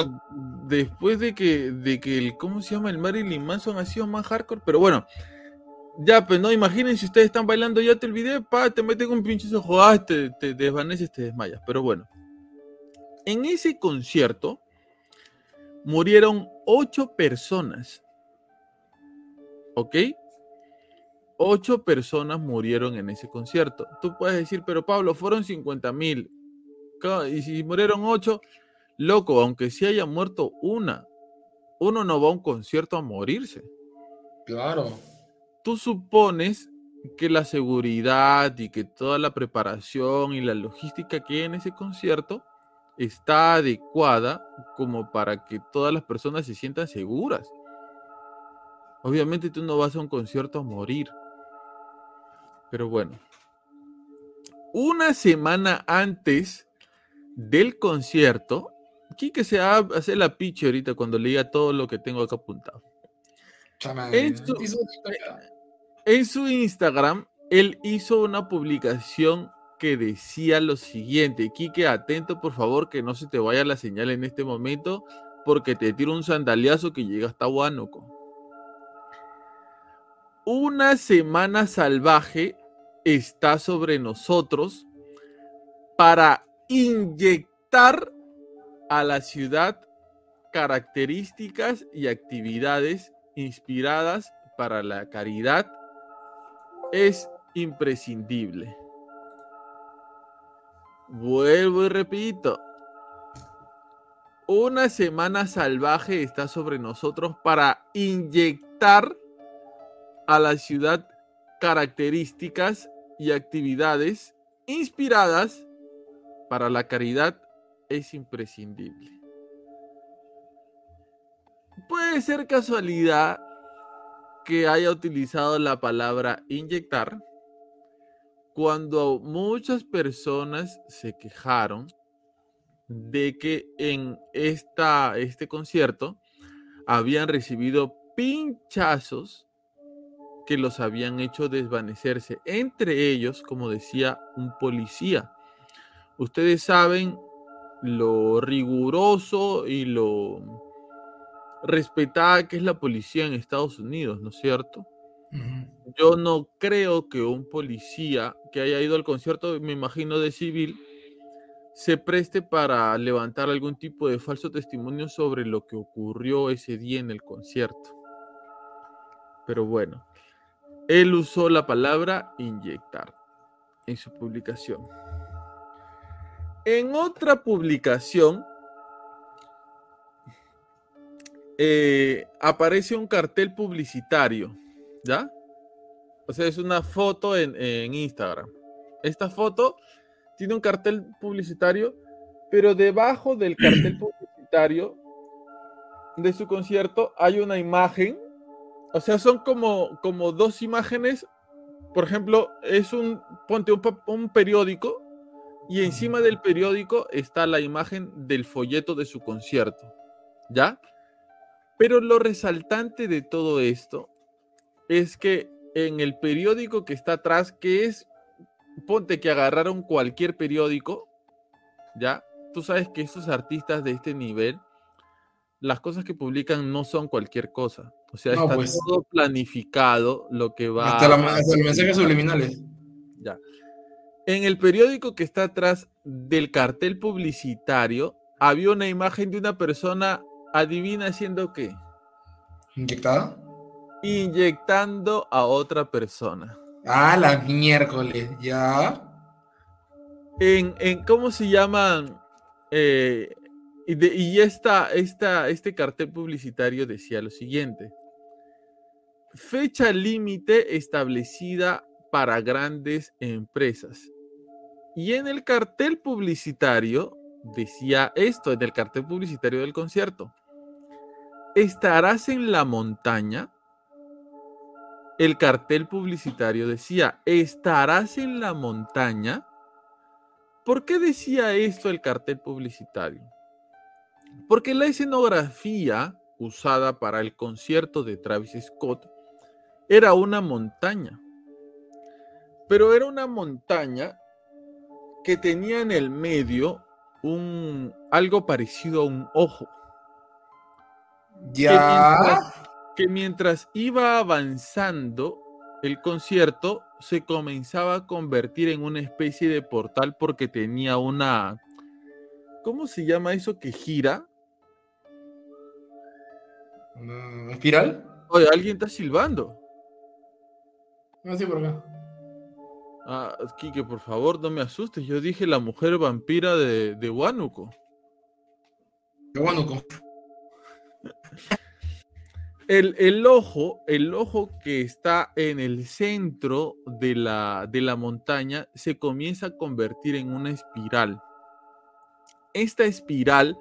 Después de que, de que el, ¿cómo se llama? El Marilyn Manson ha sido más hardcore, pero bueno. Ya, pues no, imaginen si ustedes están bailando, ya te olvidé, pa, te meten un pinche ojo, ah, te, te desvaneces, te desmayas. Pero bueno, en ese concierto murieron ocho personas. ¿Ok? Ocho personas murieron en ese concierto. Tú puedes decir, pero Pablo, fueron 50 mil. Y si murieron ocho, loco, aunque sí haya muerto una, uno no va a un concierto a morirse. Claro. Tú supones que la seguridad y que toda la preparación y la logística que hay en ese concierto está adecuada como para que todas las personas se sientan seguras. Obviamente tú no vas a un concierto a morir. Pero bueno. Una semana antes del concierto, Kike se hacer la piche ahorita cuando leía todo lo que tengo acá apuntado. En su, en su Instagram, él hizo una publicación que decía lo siguiente. Quique, atento por favor que no se te vaya la señal en este momento porque te tiro un sandaliazo que llega hasta Huánuco. Una semana salvaje está sobre nosotros para inyectar a la ciudad características y actividades inspiradas para la caridad es imprescindible. Vuelvo y repito. Una semana salvaje está sobre nosotros para inyectar a la ciudad características y actividades inspiradas para la caridad es imprescindible. Puede ser casualidad que haya utilizado la palabra inyectar cuando muchas personas se quejaron de que en esta, este concierto habían recibido pinchazos que los habían hecho desvanecerse. Entre ellos, como decía, un policía. Ustedes saben lo riguroso y lo respetada que es la policía en Estados Unidos, ¿no es cierto? Yo no creo que un policía que haya ido al concierto, me imagino de civil, se preste para levantar algún tipo de falso testimonio sobre lo que ocurrió ese día en el concierto. Pero bueno, él usó la palabra inyectar en su publicación. En otra publicación eh, aparece un cartel publicitario ¿Ya? O sea, es una foto en, Instagram. Esta foto tiene un cartel publicitario, pero debajo del cartel *clears throat* publicitario de su concierto hay una imagen. O sea, son como, como dos imágenes. Por ejemplo, es un, ponte un, un periódico y encima del periódico está la imagen del folleto de su concierto. ¿Ya? Pero lo resaltante de todo esto es que en el periódico que está atrás, que es, ponte que agarraron cualquier periódico, ¿ya? Tú sabes que estos artistas de este nivel, las cosas que publican no son cualquier cosa. O sea, está pues. todo planificado lo que va... Hasta, los mensajes subliminales. Ya. En el periódico que está atrás del cartel publicitario había una imagen de una persona, adivina haciendo qué. ¿Inyectada? Inyectando a otra persona. Ah, la miércoles, ya. En, en ¿cómo se llaman? Eh, y, de, y esta, esta, este cartel publicitario decía lo siguiente. Fecha límite establecida para grandes empresas. Y en el cartel publicitario decía esto, en el cartel publicitario del concierto. ¿Estarás en la montaña? El cartel publicitario decía, ¿estarás en la montaña? ¿Por qué decía esto el cartel publicitario? Porque la escenografía usada para el concierto de Travis Scott era una montaña. Pero era una montaña que tenía en el medio un algo parecido a un ojo. Ya. Que mientras, iba avanzando el concierto, se comenzaba a convertir en una especie de portal porque tenía una. ¿Cómo se llama eso que gira? ¿Una espiral? Oye, alguien está silbando. No sé por acá. Ah, Kike, por favor, no me asustes. Yo dije la mujer vampira de, de Huánuco. Bueno, con- *laughs* El, el ojo, el ojo que está en el centro de la, de la montaña se comienza a convertir en una espiral. Esta espiral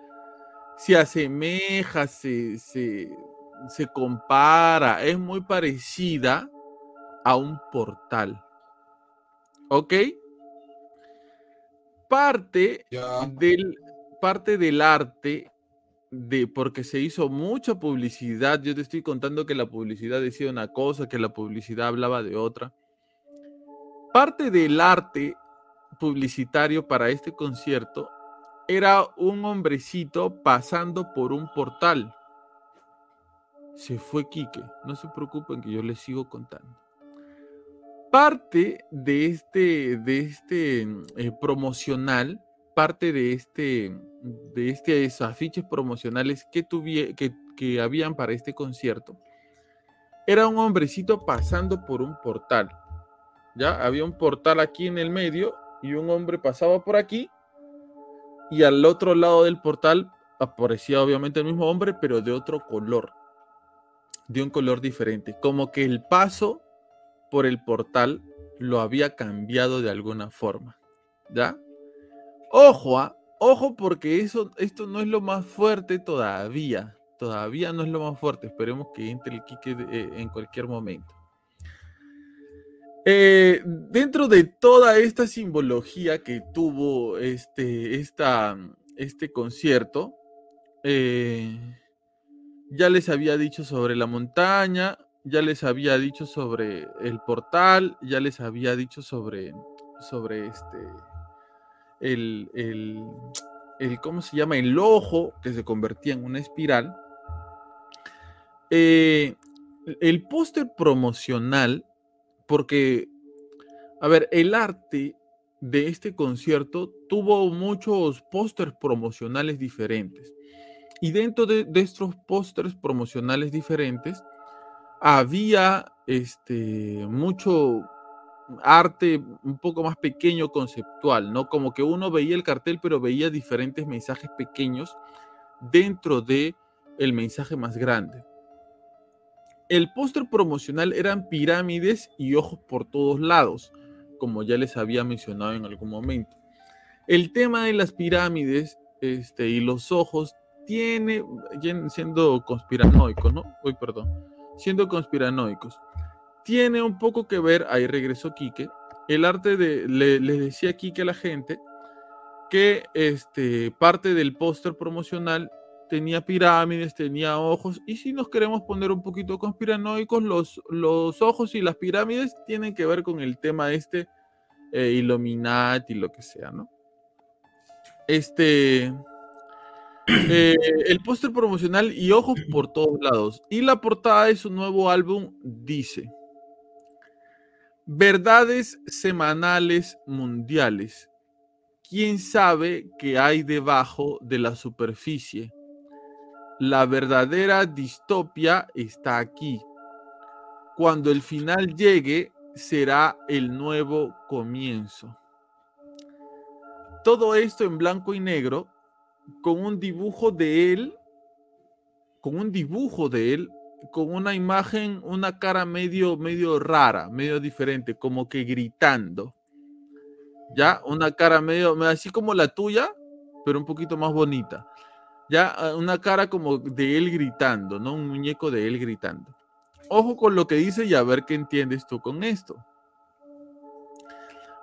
se asemeja, se, se, se compara, es muy parecida a un portal. ¿Ok? Parte del, parte del arte de porque se hizo mucha publicidad. Yo te estoy contando que la publicidad decía una cosa, que la publicidad hablaba de otra. Parte del arte publicitario para este concierto era un hombrecito pasando por un portal. Se fue Quique, no se preocupen que yo les sigo contando. Parte de este, de este eh, promocional parte de este de estos afiches promocionales que, tuvie, que, que habían para este concierto era un hombrecito pasando por un portal. Ya había un portal aquí en el medio y un hombre pasaba por aquí y al otro lado del portal aparecía obviamente el mismo hombre, pero de otro color, de un color diferente, como que el paso por el portal lo había cambiado de alguna forma. ¿Ya? Ojo, ¿ah? ojo porque eso, esto no es lo más fuerte todavía. Todavía no es lo más fuerte. Esperemos que entre el Quique eh, en cualquier momento. Eh, dentro de toda esta simbología que tuvo este, esta, este concierto, eh, ya les había dicho sobre la montaña, ya les había dicho sobre el portal, ya les había dicho sobre, sobre este, el, el, el, ¿cómo se llama? El ojo que se convertía en una espiral. Eh, el póster promocional, porque, a ver, el arte de este concierto tuvo muchos pósters promocionales diferentes. Y dentro de, de estos pósters promocionales diferentes, había este, mucho arte un poco más pequeño conceptual, ¿no? Como que uno veía el cartel, pero veía diferentes mensajes pequeños dentro de el mensaje más grande. El póster promocional eran pirámides y ojos por todos lados, como ya les había mencionado en algún momento. El tema de las pirámides este, y los ojos tiene, siendo conspiranoico, ¿no? Uy, perdón, siendo conspiranoicos tiene un poco que ver, ahí regresó Quique, el arte de, le, le decía Quique a la gente que este, parte del póster promocional tenía pirámides, tenía ojos, y si nos queremos poner un poquito conspiranoicos, los, los ojos y las pirámides tienen que ver con el tema este eh, Illuminati, lo que sea, ¿no? Este... *clears throat* Eh, el póster promocional y ojos por todos lados. Y la portada de su nuevo álbum dice, Verdades semanales mundiales. ¿Quién sabe qué hay debajo de la superficie? La verdadera distopia está aquí. Cuando el final llegue, será el nuevo comienzo. Todo esto en blanco y negro, con un dibujo de él, con un dibujo de él, con una imagen, una cara medio, medio rara, medio diferente, como que gritando. Ya, una cara medio, así como la tuya, pero un poquito más bonita. Ya, ah, una cara como de él gritando, ¿no? Un muñeco de él gritando. Ojo con lo que dice y a ver qué entiendes tú con esto.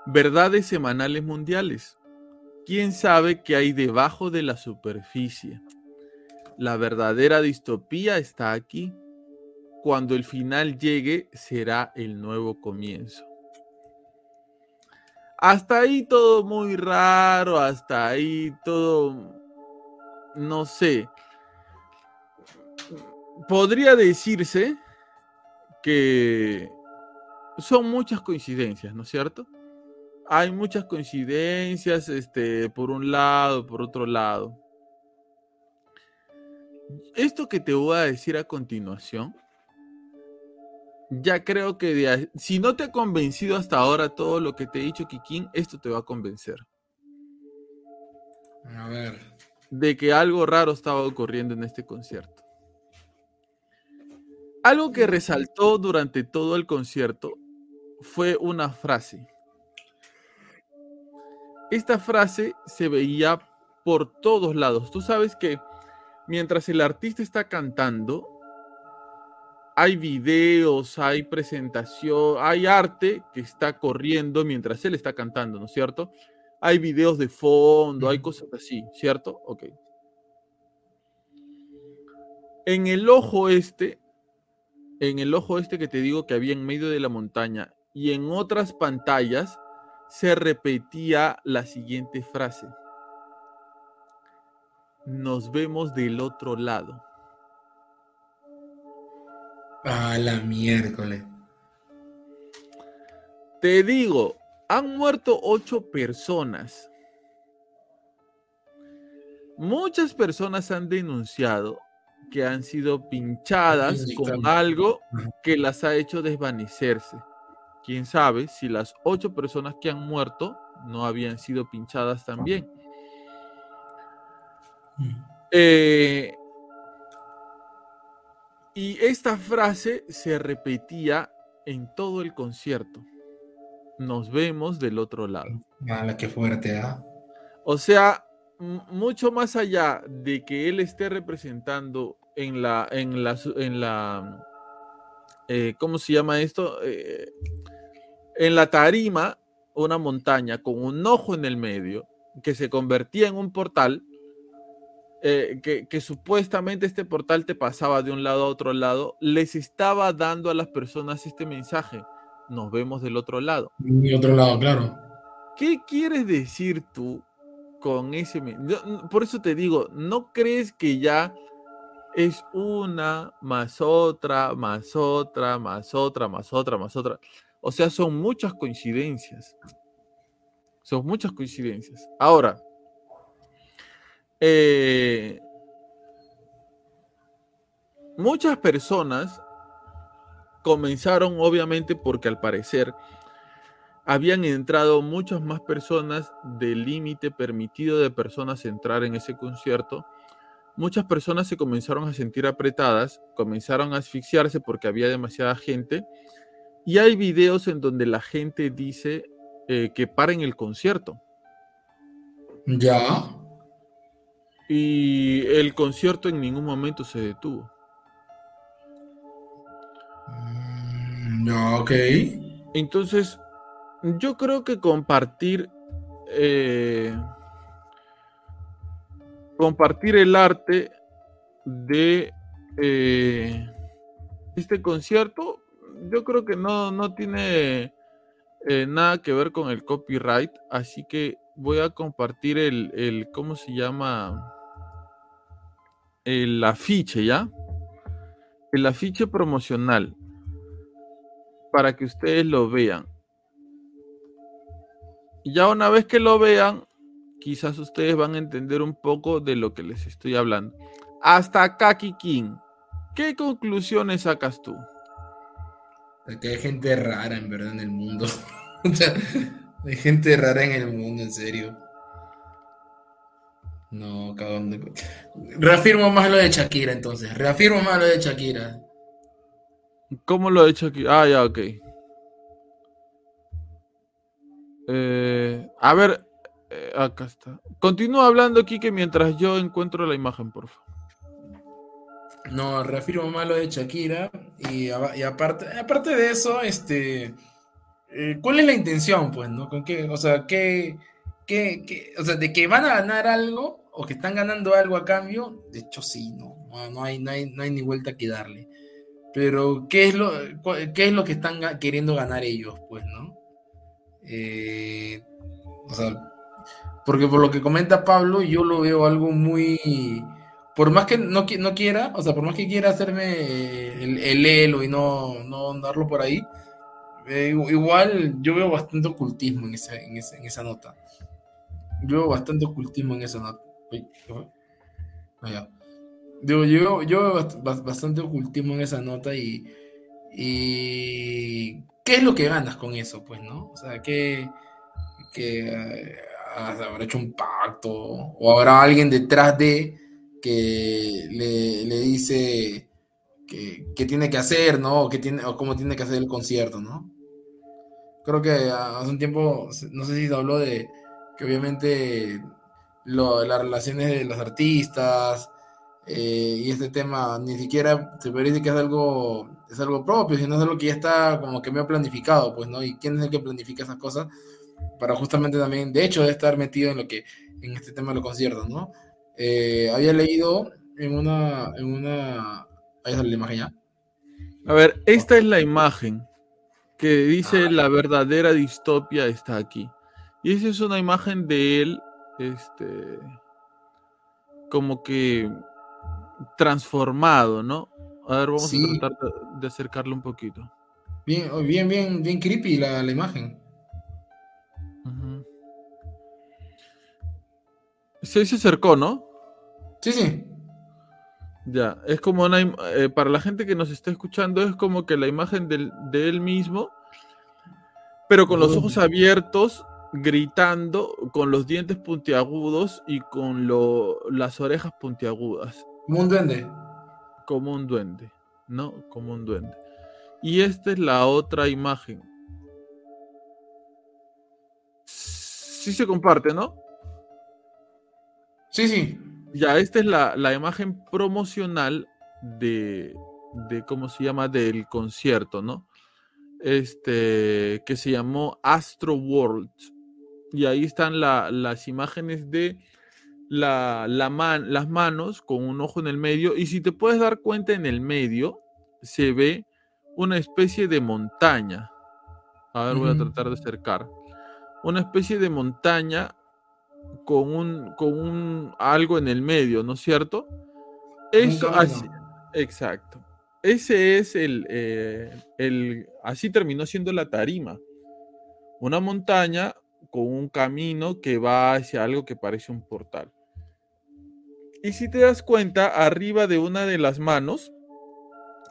Verdades semanales mundiales. ¿Quién sabe qué hay debajo de la superficie? La verdadera distopía está aquí. Cuando el final llegue, será el nuevo comienzo. Hasta ahí todo muy raro, hasta ahí todo, no sé. Podría decirse que son muchas coincidencias, ¿no es cierto? hay muchas coincidencias, este, por un lado, por otro lado. Esto que te voy a decir a continuación, ya creo que si no te ha convencido hasta ahora todo lo que te he dicho, Kikín, esto te va a convencer. A ver. De que algo raro estaba ocurriendo en este concierto. Algo que resaltó durante todo el concierto fue una frase esta frase se veía por todos lados. Tú sabes que mientras el artista está cantando, hay videos, hay presentación, hay arte que está corriendo mientras él está cantando, ¿no es cierto? Hay videos de fondo, hay cosas así, ¿cierto? Ok. En el ojo este, en el ojo este que te digo que había en medio de la montaña y en otras pantallas, se repetía la siguiente frase. Nos vemos del otro lado. A la miércoles. Te digo, han muerto ocho personas. Muchas personas han denunciado que han sido pinchadas con algo que las ha hecho desvanecerse quién sabe si las ocho personas que han muerto no habían sido pinchadas también. Eh, y esta frase se repetía en todo el concierto. Nos vemos del otro lado. Mala, qué fuerte, ¿ah? O sea, mucho más allá de que él esté representando en la, en la, en la, eh, ¿cómo se llama esto? Eh, en la tarima una montaña con un ojo en el medio que se convertía en un portal, eh, que, supuestamente este portal te pasaba de un lado a otro lado, les estaba dando a las personas este mensaje. Nos vemos del otro lado. Del otro lado, claro. ¿Qué quieres decir tú con ese? Por eso te digo, ¿no crees que ya es una más otra, más otra, más otra, más otra, más otra? O sea, son muchas coincidencias. Son muchas coincidencias. Ahora, eh, muchas personas comenzaron, obviamente, porque al parecer habían entrado muchas más personas del límite permitido de personas entrar en ese concierto. Muchas personas se comenzaron a sentir apretadas, comenzaron a asfixiarse porque había demasiada gente y hay videos en donde la gente dice eh, que paren el concierto. Ya. Y el concierto en ningún momento se detuvo. Mm, ya, ok. Entonces, yo creo que compartir. Eh, compartir el arte de eh, este concierto yo creo que no, no tiene eh, nada que ver con el copyright, así que voy a compartir el, el ¿cómo se llama? El afiche, ¿ya? El afiche promocional para que ustedes lo vean. Ya una vez que lo vean, quizás ustedes van a entender un poco de lo que les estoy hablando. Hasta acá, Kikín, ¿qué conclusiones sacas tú? Que hay gente rara, en verdad, en el mundo. *laughs* hay gente rara en el mundo, en serio. No, cabrón. De... Reafirmo más lo de Shakira, entonces. Reafirmo más lo de Shakira. ¿Cómo lo de Shakira? Ah, ya, ok. Eh, a ver, eh, acá está. Continúa hablando, Kike, mientras yo encuentro la imagen, por favor. No, reafirmo más lo de Shakira. Y, aparte, aparte de eso, este. Eh, ¿Cuál es la intención, pues, no? ¿Con qué? O sea, ¿qué, qué, o sea, de que van a ganar algo o que están ganando algo a cambio, de hecho sí, no, no, hay, no, hay, no hay ni vuelta que darle. Pero, ¿qué es lo, qué es lo que están queriendo ganar ellos, pues, no? Eh, o sea, porque por lo que comenta Pablo, yo lo veo algo muy. Por más que no, no quiera, o sea, por más que quiera hacerme el, el elo y no, no andarlo por ahí, eh, igual yo veo bastante ocultismo en esa, en esa, en esa nota. Yo veo bastante ocultismo en esa nota. Yo, yo, yo veo bastante ocultismo en esa nota y, y ¿qué es lo que ganas con eso? Pues, ¿no? O sea, que, que eh, habrá hecho un pacto o habrá alguien detrás de que le, le dice que, tiene que hacer, ¿no? Que tiene, o cómo tiene que hacer el concierto, ¿no? Creo que hace un tiempo, no sé si se habló de que obviamente las relaciones de los artistas eh, y este tema ni siquiera se parece que es algo, es algo propio, sino es algo que ya está como que medio planificado, pues, ¿no? ¿Y quién es el que planifica esas cosas? Para justamente también, de hecho, de estar metido en lo que, en este tema de los conciertos, ¿no? Eh, había leído en una, en una, ahí sale la imagen ya. A ver, esta es la imagen que dice ah. la verdadera distopia está aquí. Y esa es una imagen de él este, como que transformado, ¿no? A ver, vamos a tratar de acercarlo un poquito. Bien, oh, bien, bien, bien creepy la, imagen. Sí, se acercó, ¿no? Sí, sí. Ya, es como una. Eh, para la gente que nos está escuchando, es como que la imagen de él mismo, pero con los ojos abiertos gritando con los dientes puntiagudos y con las orejas puntiagudas. Como un duende. Como un duende, ¿no? Como un duende. Y esta es la otra imagen. Sí se comparte, ¿no? Sí, sí. Ya, esta es la, la imagen promocional de, de, ¿cómo se llama? Del concierto, ¿no? Este, que se llamó Astro World y ahí están las imágenes de la, las manos con un ojo en el medio. Y si te puedes dar cuenta, en el medio se ve una especie de montaña. A ver, voy a tratar de acercar. Una especie de montaña con un, con un algo en el medio, ¿no es cierto? Eso, así, exacto. Ese es el, eh, el, así terminó siendo la tarima. Una montaña con un camino que va hacia algo que parece un portal. Y si te das cuenta, arriba de una de las manos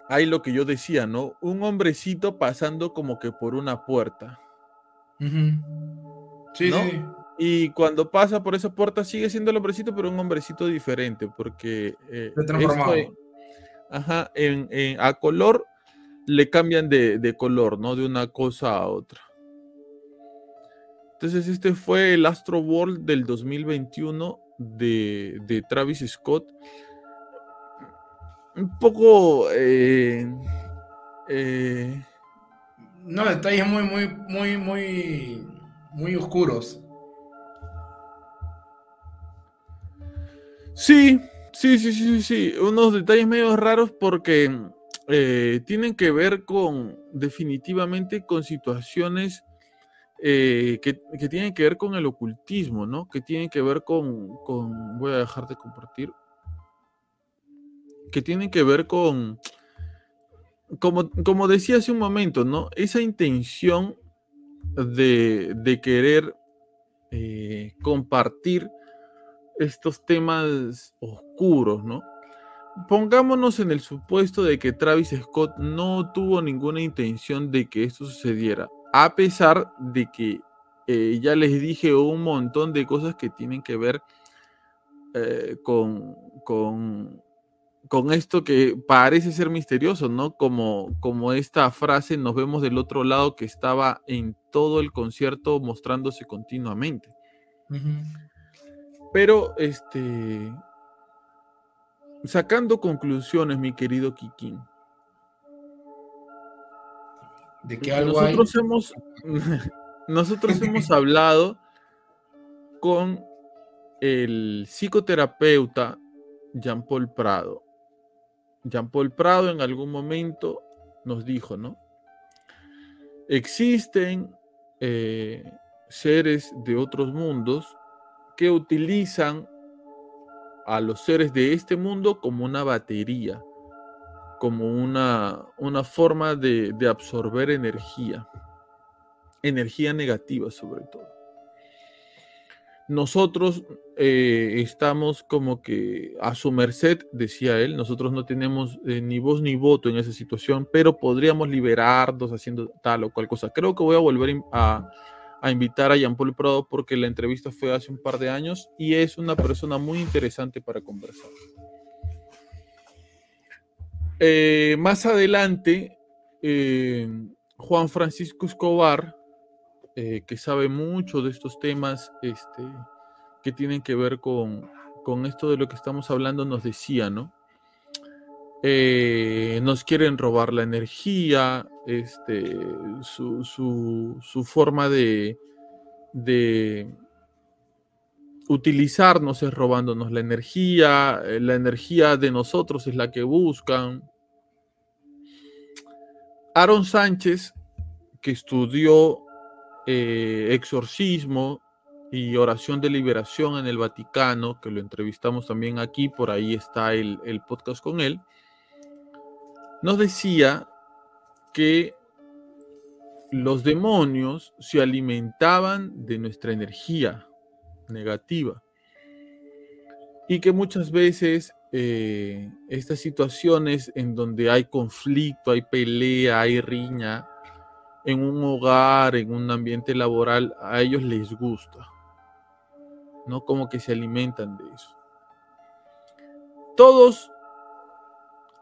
hay lo que yo decía, ¿no? Un hombrecito pasando como que por una puerta. Sí, sí. Y cuando pasa por esa puerta sigue siendo el hombrecito, pero un hombrecito diferente, porque eh, transformado. ajá, en, a color le cambian de, de color, ¿no? De una cosa a otra. Entonces este fue el Astro World del 2021 de, Travis Scott. Un poco... Eh, eh, no, detalles muy, muy, muy, muy, muy oscuros. Sí, sí, sí, sí, sí. Unos detalles medio raros porque eh, tienen que ver con, definitivamente, con situaciones eh, que, que, tienen que ver con el ocultismo, ¿no? Que tienen que ver con, voy a dejar de compartir, que tienen que ver con, como, como decía hace un momento, ¿no? Esa intención de, de querer eh, compartir estos temas oscuros, ¿no? Pongámonos en el supuesto de que Travis Scott no tuvo ninguna intención de que esto sucediera, a pesar de que eh, ya les dije un montón de cosas que tienen que ver eh, con, con, con, esto que parece ser misterioso, ¿no? Como, como esta frase, nos vemos del otro lado que estaba en todo el concierto mostrándose continuamente. Pero, este, sacando conclusiones, mi querido Kikín. De que algo nosotros hemos *laughs* nosotros hemos hablado con el psicoterapeuta Jean Paul Prado. Jean Paul Prado en algún momento nos dijo, ¿no? Existen eh, seres de otros mundos que utilizan a los seres de este mundo como una batería, como una, una forma de, de absorber energía, energía negativa sobre todo nosotros eh, estamos como que a su merced, decía él, nosotros no tenemos eh, ni voz ni voto en esa situación, pero podríamos liberarnos haciendo tal o cual cosa. Creo que voy a volver a, invitar a Jean Paul Prado porque la entrevista fue hace un par de años y es una persona muy interesante para conversar. Eh, más adelante, Juan Francisco Escobar, eh, que sabe mucho de estos temas este, que tienen que ver con, esto de lo que estamos hablando, nos decía, ¿no? Eh, nos quieren robar la energía, este, su, forma de, de utilizarnos es robándonos la energía, eh, la energía de nosotros es la que buscan. Aaron Sánchez, que estudió eh, exorcismo y oración de liberación en el Vaticano, que lo entrevistamos también aquí, por ahí está el, el podcast con él, nos decía que los demonios se alimentaban de nuestra energía negativa y que muchas veces eh, estas situaciones en donde hay conflicto, hay pelea, hay riña, en un hogar, en un ambiente laboral, a ellos les gusta. No como que se alimentan de eso. Todos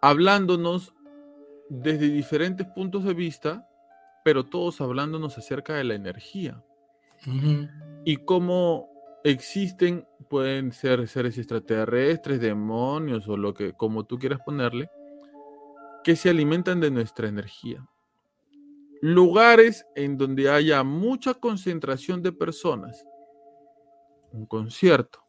hablándonos desde diferentes puntos de vista, pero todos hablándonos acerca de la energía. Y cómo existen, pueden ser seres extraterrestres, demonios o lo que, como tú quieras ponerle, que se alimentan de nuestra energía lugares en donde haya mucha concentración de personas, un concierto.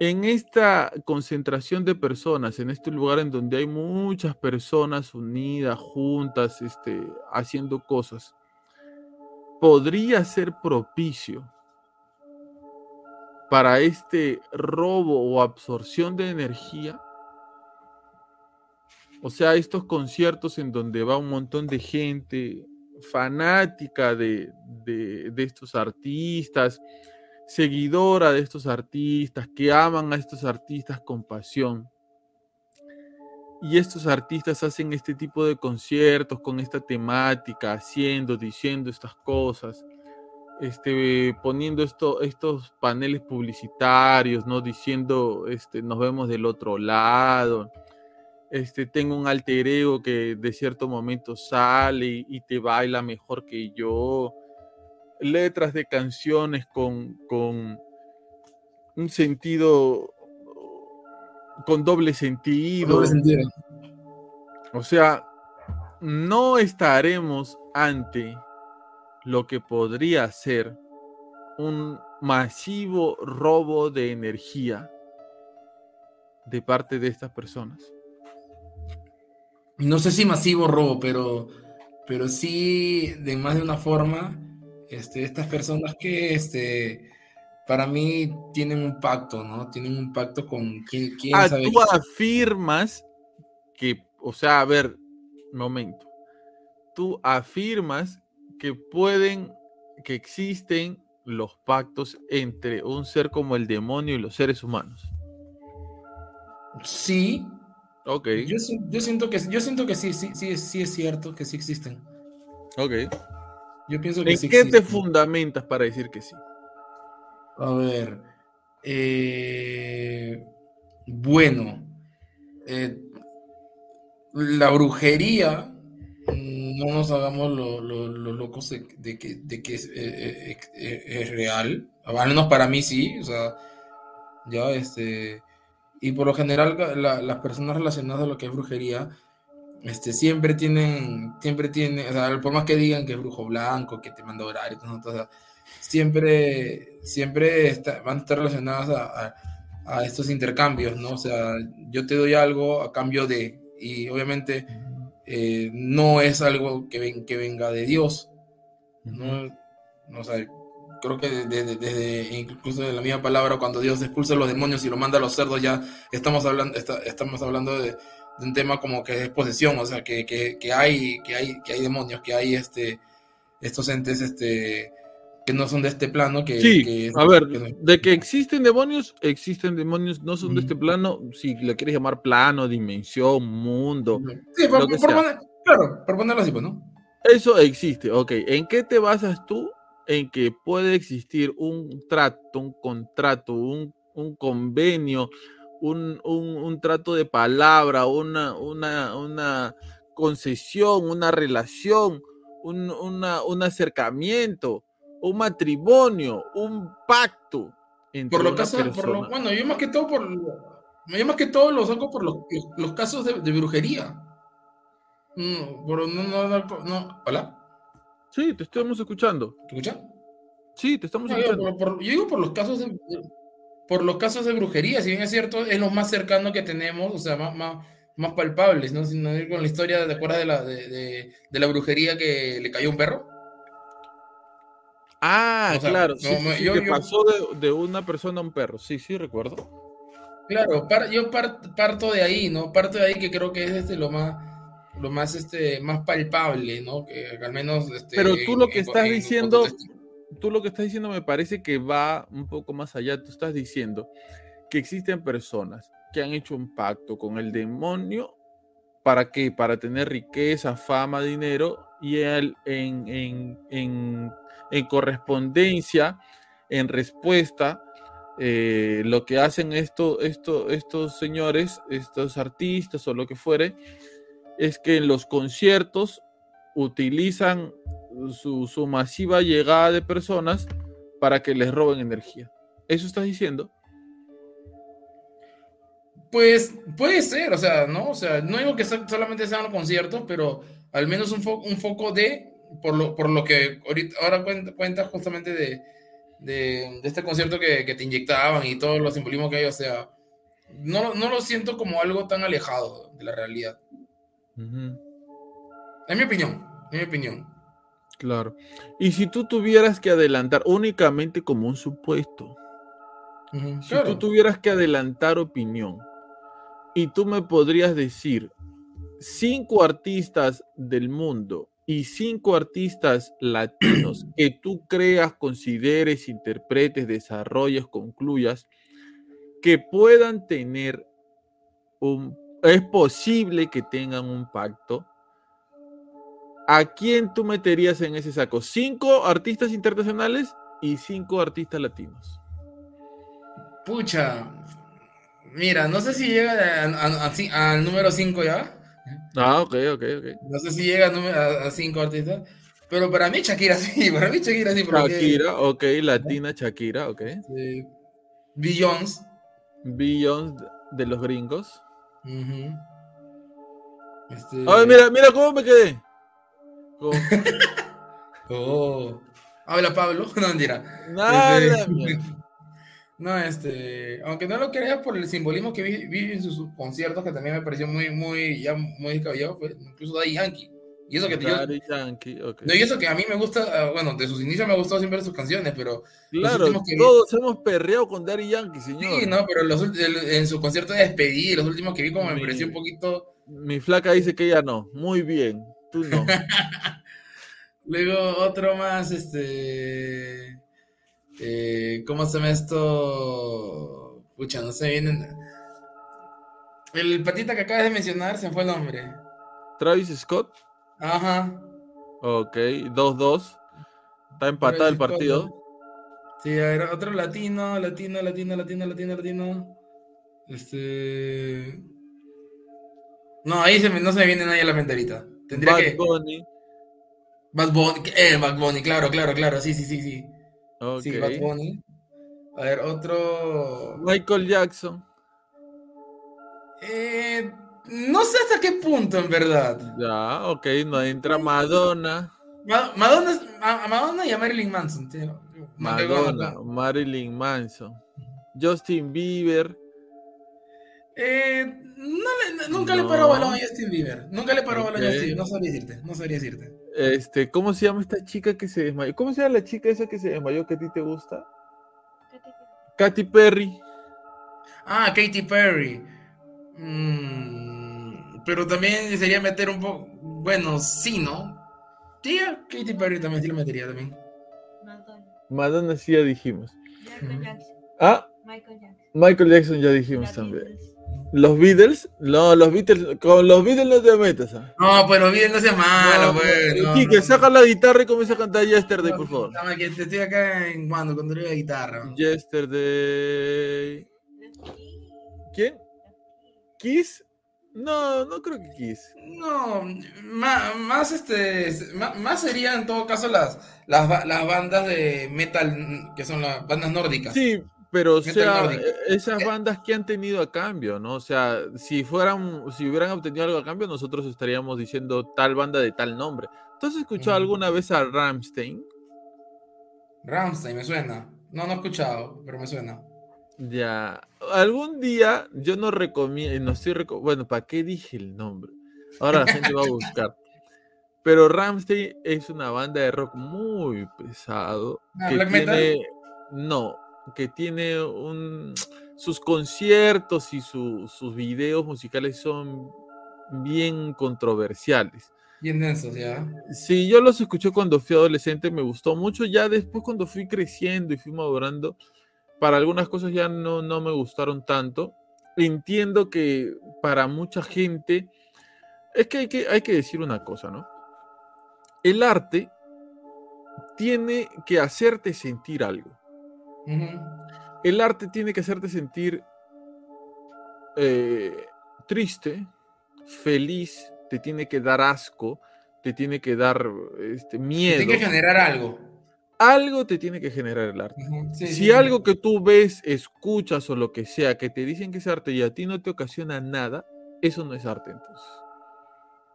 En esta concentración de personas, en este lugar en donde hay muchas personas unidas, juntas, este, haciendo cosas, podría ser propicio para este robo o absorción de energía o sea, estos conciertos en donde va un montón de gente fanática de, estos artistas, seguidora de estos artistas, que aman a estos artistas con pasión. Y estos artistas hacen este tipo de conciertos con esta temática, haciendo, diciendo estas cosas, este, poniendo esto, estos paneles publicitarios, ¿no? Diciendo, este, nos vemos del otro lado este, tengo un alter ego que de cierto momento sale y, te baila mejor que yo, letras de canciones con, con un sentido, con doble sentido. O sea, no estaremos ante lo que podría ser un masivo robo de energía de parte de estas personas no sé si masivo robo, pero, pero sí de más de una forma, este, estas personas que este, para mí tienen un pacto, ¿no? Tienen un pacto con quién, quién ah, Tú afirmas que, o sea, a ver, momento. Tú afirmas que pueden, que existen los pactos entre un ser como el demonio y los seres humanos? Sí. Ok. Yo, yo siento que yo siento que sí, sí, sí, sí es cierto que sí existen. Ok. Yo pienso que ¿En sí qué te fundamentas para decir que sí? A ver. eh, bueno. eh, la brujería. No nos hagamos los lo- lo locos de, de que, de que es, eh, eh, eh, es real. Al menos para mí sí. O sea, ya este. Y por lo general, la- las personas relacionadas a lo que es brujería. Este, siempre tienen, siempre tienen, o sea, por más que digan que es brujo blanco, que te manda a orar o sea, siempre, siempre van a estar relacionadas a, a- a estos intercambios, ¿no? O sea, yo te doy algo a cambio de, y obviamente eh, no es algo que, ven- que venga de Dios, ¿no? No, o sea, creo que desde, desde- incluso de la misma palabra, cuando Dios expulsa a los demonios y lo manda a los cerdos, ya estamos hablando, está- estamos hablando de, de un tema como que es posesión, o sea, que, que, que hay, que hay, que hay demonios, que hay este, estos entes, este, que no son de este plano, que, Sí, que- a ver, que no- de que existen demonios, existen demonios, no son de este plano, si le quieres llamar plano, dimensión, mundo, Sí, por, poner- claro, por ponerlo así, pues, ¿no? eso existe, ok. ¿En qué te basas tú en que puede existir un trato, un contrato, un, un convenio, un, un- un trato de palabra, una, una, una concesión, una relación, un, una- un acercamiento, un matrimonio, un pacto? Entre Por lo caso, por lo, bueno, yo más que todo por yo más que todo lo saco por los, los, los casos de, de brujería. No, por, no, no, no, no- ¿Hola? Sí, te estamos escuchando. ¿Te escuchas? Sí, te estamos yo, escuchando. por- por- yo digo por los casos de, por los casos de brujería, si bien es cierto, es lo más cercano que tenemos, o sea, más, más, más palpables, ¿no? Si no ir con la historia, ¿te acuerdas de la, de, de- de la brujería que le cayó un perro? Ah, O sea, claro, no, sí, me- sí, yo- que yo- pasó de, de una persona a un perro. Sí, sí, recuerdo. Claro, par- yo par- parto de ahí, ¿no? Parto de ahí que creo que es este, lo más, lo más, este, más palpable, ¿no? Que, al menos, este, Pero tú lo que en- estás en- diciendo- Tú lo que estás diciendo me parece que va un poco más allá. Tú estás diciendo que existen personas que han hecho un pacto con el demonio. ¿Para qué? Para tener riqueza, fama, dinero y él en, en, en, en correspondencia, en respuesta, eh, lo que hacen esto, esto, estos señores, estos artistas o lo que fuere, es que en los conciertos utilizan su, masiva llegada de personas para que les roben energía. ¿Eso estás diciendo? Pues puede ser, o sea, ¿no? O sea, no digo que so- solamente sean los conciertos, pero al menos un foco de, por lo, por lo que ahorita, ahora cuenta, cuenta justamente de, de, de este concierto que, que te inyectaban y todos los simbolismos que hay, o sea, no, lo- no lo siento como algo tan alejado de la realidad. Ujú, En mi opinión, en mi opinión. claro. Y si tú tuvieras que adelantar únicamente como un supuesto, si claro. tú tuvieras que adelantar opinión y tú me podrías decir cinco artistas del mundo y cinco artistas latinos *clears throat* que tú creas, consideres, interpretes, desarrolles, concluyas, que puedan tener un, es posible que tengan un pacto. ¿A quién tú meterías en ese saco? ¿Cinco artistas internacionales y cinco artistas latinos? Pucha, mira, no sé si llega al número 5 ya. Ah, ok, ok, ok. No sé si llega a a 5 artistas. Pero para mí Shakira *laughs* sí, para mí Shakira sí. porque, Shakira, ok, latina Shakira, ok. eh, Beyoncé. Beyoncé de los gringos. ujú. Este, Ay, mira, mira cómo me quedé. Con- *laughs* Oh. Habla Pablo. *laughs* No, mentira. Nada, Este. No, este, aunque no lo creas por el simbolismo que vi, vi en sus conciertos, que también me pareció muy, muy, ya muy descabellado, fue incluso Daddy Yankee. Y eso que yo, Daddy Yankee, ok. no, y eso que a mí me gusta, ah, bueno, de sus inicios me ha gustado siempre sus canciones, pero Claro, vi- todos hemos perreado con Daddy Yankee, señor. sí, no, pero los, en su concierto de despedida, los últimos que vi como me pareció un poquito, Mi flaca dice que ella no. Muy bien, tú no. *laughs* luego otro más, este, Eh, ¿Cómo se llama esto? Pucha, no sé, vienen. El patita que acabas de mencionar, se fue el nombre. Travis Scott. Ajá. Ok, 2-2. Está empatado el partido. Sí, a ver, otro latino, latino, latino, latino, latino, latino. Este. No, ahí se me, no se me viene nadie a la mente ahorita. Tendría Bad que. Bunny. Bad Bunny. Eh, Bad Bunny, claro, claro, claro. Sí, sí, sí, sí. Ok. Sí, Bad Bunny. A ver, otro. Michael Jackson. Eh, no sé hasta qué punto, en verdad. Ya, ok, no entra Madonna. Ma- Madonna, a Madonna y a Marilyn Manson. no, Madonna. Marilyn Manson. Justin Bieber. Eh, no le- nunca le paró No. balón a Justin Bieber. Nunca le paró balón a. Justin Bieber. No sabría decirte. No sabría decirte. Este, ¿cómo se llama esta chica que se desmayó? ¿Cómo se llama la chica esa que se desmayó que a ti te gusta? Katy Perry. Ah, Katy Perry. Mm, pero también sería meter un poco. Bueno, sí, ¿no? Sí, a Katy Perry también sí lo metería también. Madonna, Madonna sí ya dijimos. Michael. Jackson, Ah, Michael Jackson. Michael Jackson ya dijimos también. Beatles. Los Beatles, no, los Beatles, con los Beatles no te metas. ¿ah? No, pero bien, no sea malo, No, pues. no, no, saca la guitarra y comienza a cantar Yesterday, por favor. no, que te estoy acá en cuando, cuando la guitarra. Yesterday. Los Beatles. ¿Quién? ¿Kiss? No, no creo que Kiss. No, más, más este, más, más serían en todo caso las, las, las bandas de metal, que son las bandas nórdicas. Sí, pero o Metal sea, e- esas bandas que han tenido a cambio, ¿no? O sea, si fueran, si hubieran obtenido algo a cambio, nosotros estaríamos diciendo tal banda de tal nombre. ¿Tú has escuchado Ujú. alguna vez a Ramstein? Rammstein, me suena. No, no he escuchado, pero me suena. Ya, algún día yo no recomiendo, no estoy reco- bueno, ¿para qué dije el nombre? Ahora la gente va a buscar. *laughs* Pero Ramstein es una banda de rock muy pesado Ah, que ¿black metal? tiene, no, que tiene un, sus conciertos y su- sus videos musicales son bien controversiales. Bien densos, ya. Sí, yo los escuché cuando fui adolescente, me gustó mucho. Ya después, cuando fui creciendo y fui madurando, para algunas cosas ya no, no me gustaron tanto. Entiendo que para mucha gente, es que hay, que hay que decir una cosa, ¿no? El arte tiene que hacerte sentir algo. El arte tiene que hacerte sentir eh, triste, feliz, te tiene que dar asco, te tiene que dar este, miedo. Tiene que generar algo. Algo te tiene que generar el arte. Sí, si sí, sí. algo que tú ves, escuchas o lo que sea, que te dicen que es arte y a ti no te ocasiona nada, eso no es arte entonces.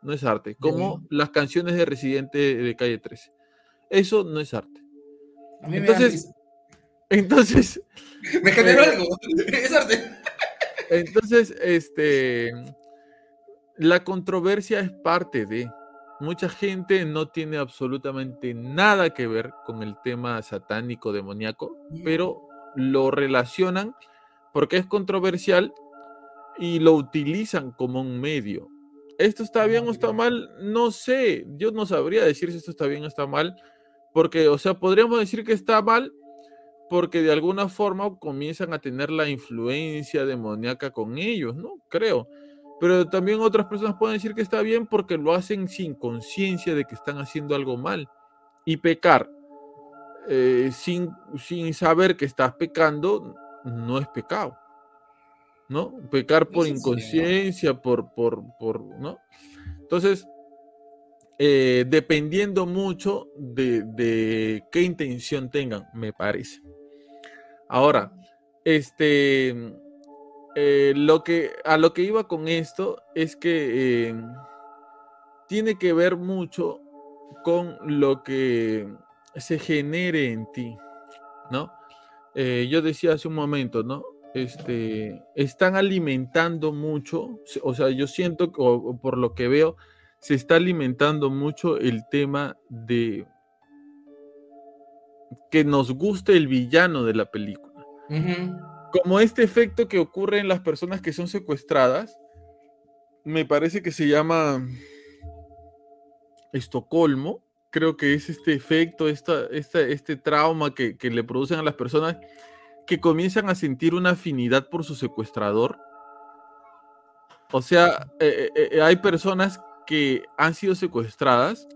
No es arte. Como las canciones de Residente de Calle 13. Eso no es arte. A mí entonces-. Entonces, *laughs* Me generó eh, algo. *laughs* Es arte. Entonces, este, la controversia es parte de. Mucha gente no tiene absolutamente nada que ver con el tema satánico demoníaco, pero lo relacionan porque es controversial y lo utilizan como un medio. ¿Esto está bien o está mal? No sé. Yo no sabría decir si esto está bien o está mal, porque, o sea, podríamos decir que está mal porque de alguna forma comienzan a tener la influencia demoníaca con ellos, ¿no? Creo. Pero también otras personas pueden decir que está bien porque lo hacen sin conciencia de que están haciendo algo mal. Y pecar eh, sin, sin saber que estás pecando no es pecado. ¿No? Pecar por Eso sí, ¿no? inconsciencia, por, por, por, ¿no? Entonces, eh, dependiendo mucho de, de qué intención tengan, me parece. Ahora, este, eh, lo que, a lo que iba con esto es que eh, tiene que ver mucho con lo que se genere en ti, ¿no? Eh, yo decía hace un momento, ¿no? Este, están alimentando mucho, o sea, yo siento, o por lo que veo, se está alimentando mucho el tema de que nos guste el villano de la película. Como este efecto que ocurre en las personas que son secuestradas, me parece que se llama Estocolmo, creo que es este efecto, esta, esta- este trauma que, que le producen a las personas que comienzan a sentir una afinidad por su secuestrador. O sea, eh, eh, eh, hay personas que han sido secuestradas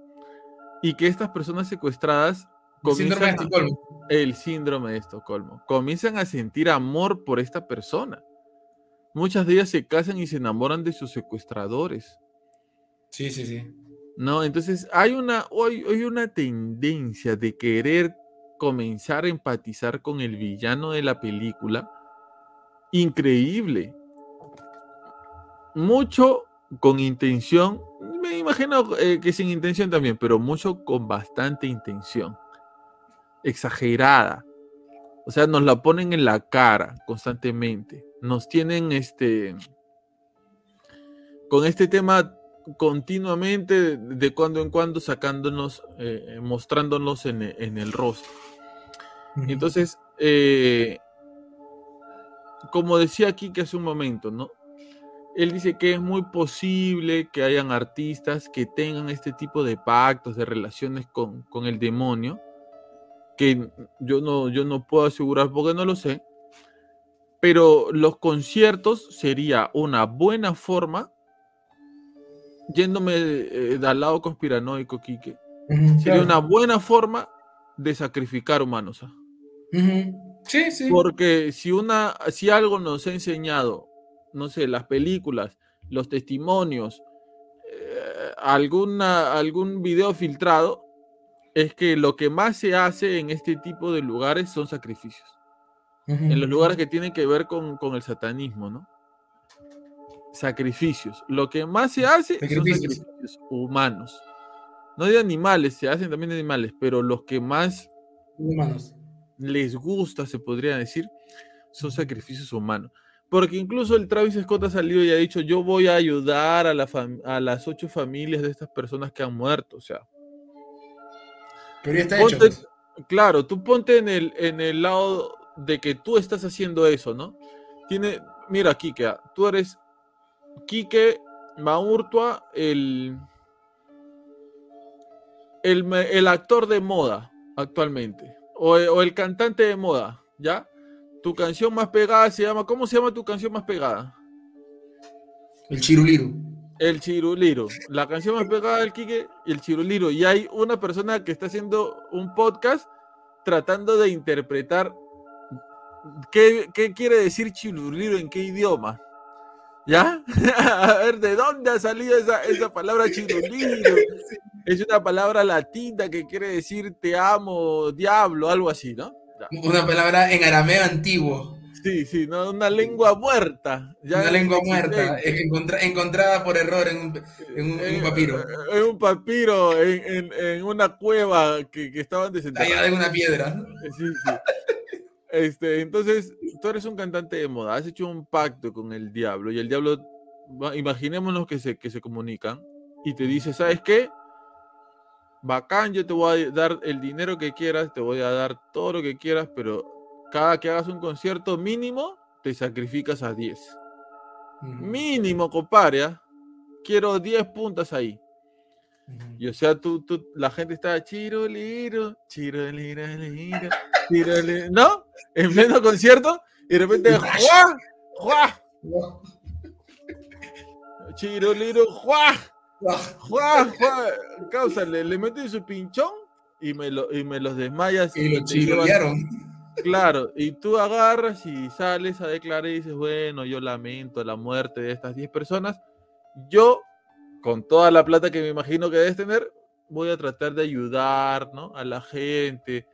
y que estas personas secuestradas Síndrome de comienzan a- Estocolmo. el síndrome de Estocolmo. Comienzan a sentir amor por esta persona. Muchas de ellas se casan y se enamoran de sus secuestradores. Sí, sí, sí. ¿no? Entonces hay una, hoy, hay una tendencia de querer comenzar a empatizar con el villano de la película increíble. Mucho con intención, me imagino eh, que sin intención también, pero mucho con bastante intención. Exagerada. O sea, nos la ponen en la cara constantemente. Nos tienen este con este tema continuamente, de cuando en cuando, sacándonos, eh, mostrándonos en, e- en el rostro. Entonces, eh, como decía aquí que hace un momento, ¿no? Él dice que es muy posible que hayan artistas que tengan este tipo de pactos, de relaciones con, con el demonio, que yo no, yo no puedo asegurar porque no lo sé, pero los conciertos sería una buena forma, yéndome eh, al lado conspiranoico, Quique, Ujú, sería claro. una buena forma de sacrificar humanos. ¿ah? Ujú. Sí, sí. Porque si una, si algo nos ha enseñado, no sé, las películas, los testimonios, eh, alguna, algún video filtrado, es que lo que más se hace en este tipo de lugares son sacrificios. En los lugares que tienen que ver con, con el satanismo, ¿no? Sacrificios. Lo que más se hace son Sacrificios. sacrificios humanos. No de animales, se hacen también de animales, pero los que más Humanos. les gusta, se podría decir, son sacrificios humanos. Porque incluso el Travis Scott ha salido y ha dicho, yo voy a ayudar a, la a las ocho familias de estas personas que han muerto. O sea, Pero ya está hecho. ponte- pues. claro, tú ponte en el, en el lado de que tú estás haciendo eso, ¿no? Tiene, mira, Kike, ah, tú eres Kike Maurtua, el, el, el actor de moda actualmente, o, o el cantante de moda, ¿ya? Tu canción más pegada se llama, ¿cómo se llama tu canción más pegada? El chiruliru. El Chiruliro. La canción más pegada del Quique el Chiruliro. Y hay una persona que está haciendo un podcast tratando de interpretar qué, qué quiere decir Chiruliro en qué idioma. ¿Ya? *laughs* A ver, ¿de dónde ha salido esa, esa palabra Chiruliro? *laughs* Es una palabra latina que quiere decir te amo, diablo, algo así, ¿no? Ya. Una palabra en arameo antiguo. Sí, sí, ¿no? una lengua muerta. ya una lengua muerta. eh, encontra- encontrada por error en un, en un- en un papiro. En un papiro, en, en- una cueva que, que estaban Tallada desenterrados. en una piedra. Sí, sí. Este, entonces, tú eres un cantante de moda, has hecho un pacto con el diablo y el diablo, imaginémonos que se, que se comunican y te dice, ¿sabes qué? Bacán, yo te voy a dar el dinero que quieras, te voy a dar todo lo que quieras, pero cada que hagas un concierto mínimo, te sacrificas a 10. Ujú. Mínimo, compadre. ¿ah? Quiero 10 puntas ahí. Y o sea, tú, tú, la gente está chiroliro, chiroliro, liro, chiroliro", ¿no? En pleno concierto, y de repente, ¡juá! ¡juá! Chiroliro, ¡juá! ¡juá! ¡juá! Causa, le, le meten su pinchón y me, lo, y me los desmayas. Y lo chirolearon. Claro, y tú agarras y sales a declarar y dices, bueno, yo lamento la muerte de estas 10 personas. Yo, con toda la plata que me imagino que debes tener, voy a tratar de ayudar, ¿no? A la gente,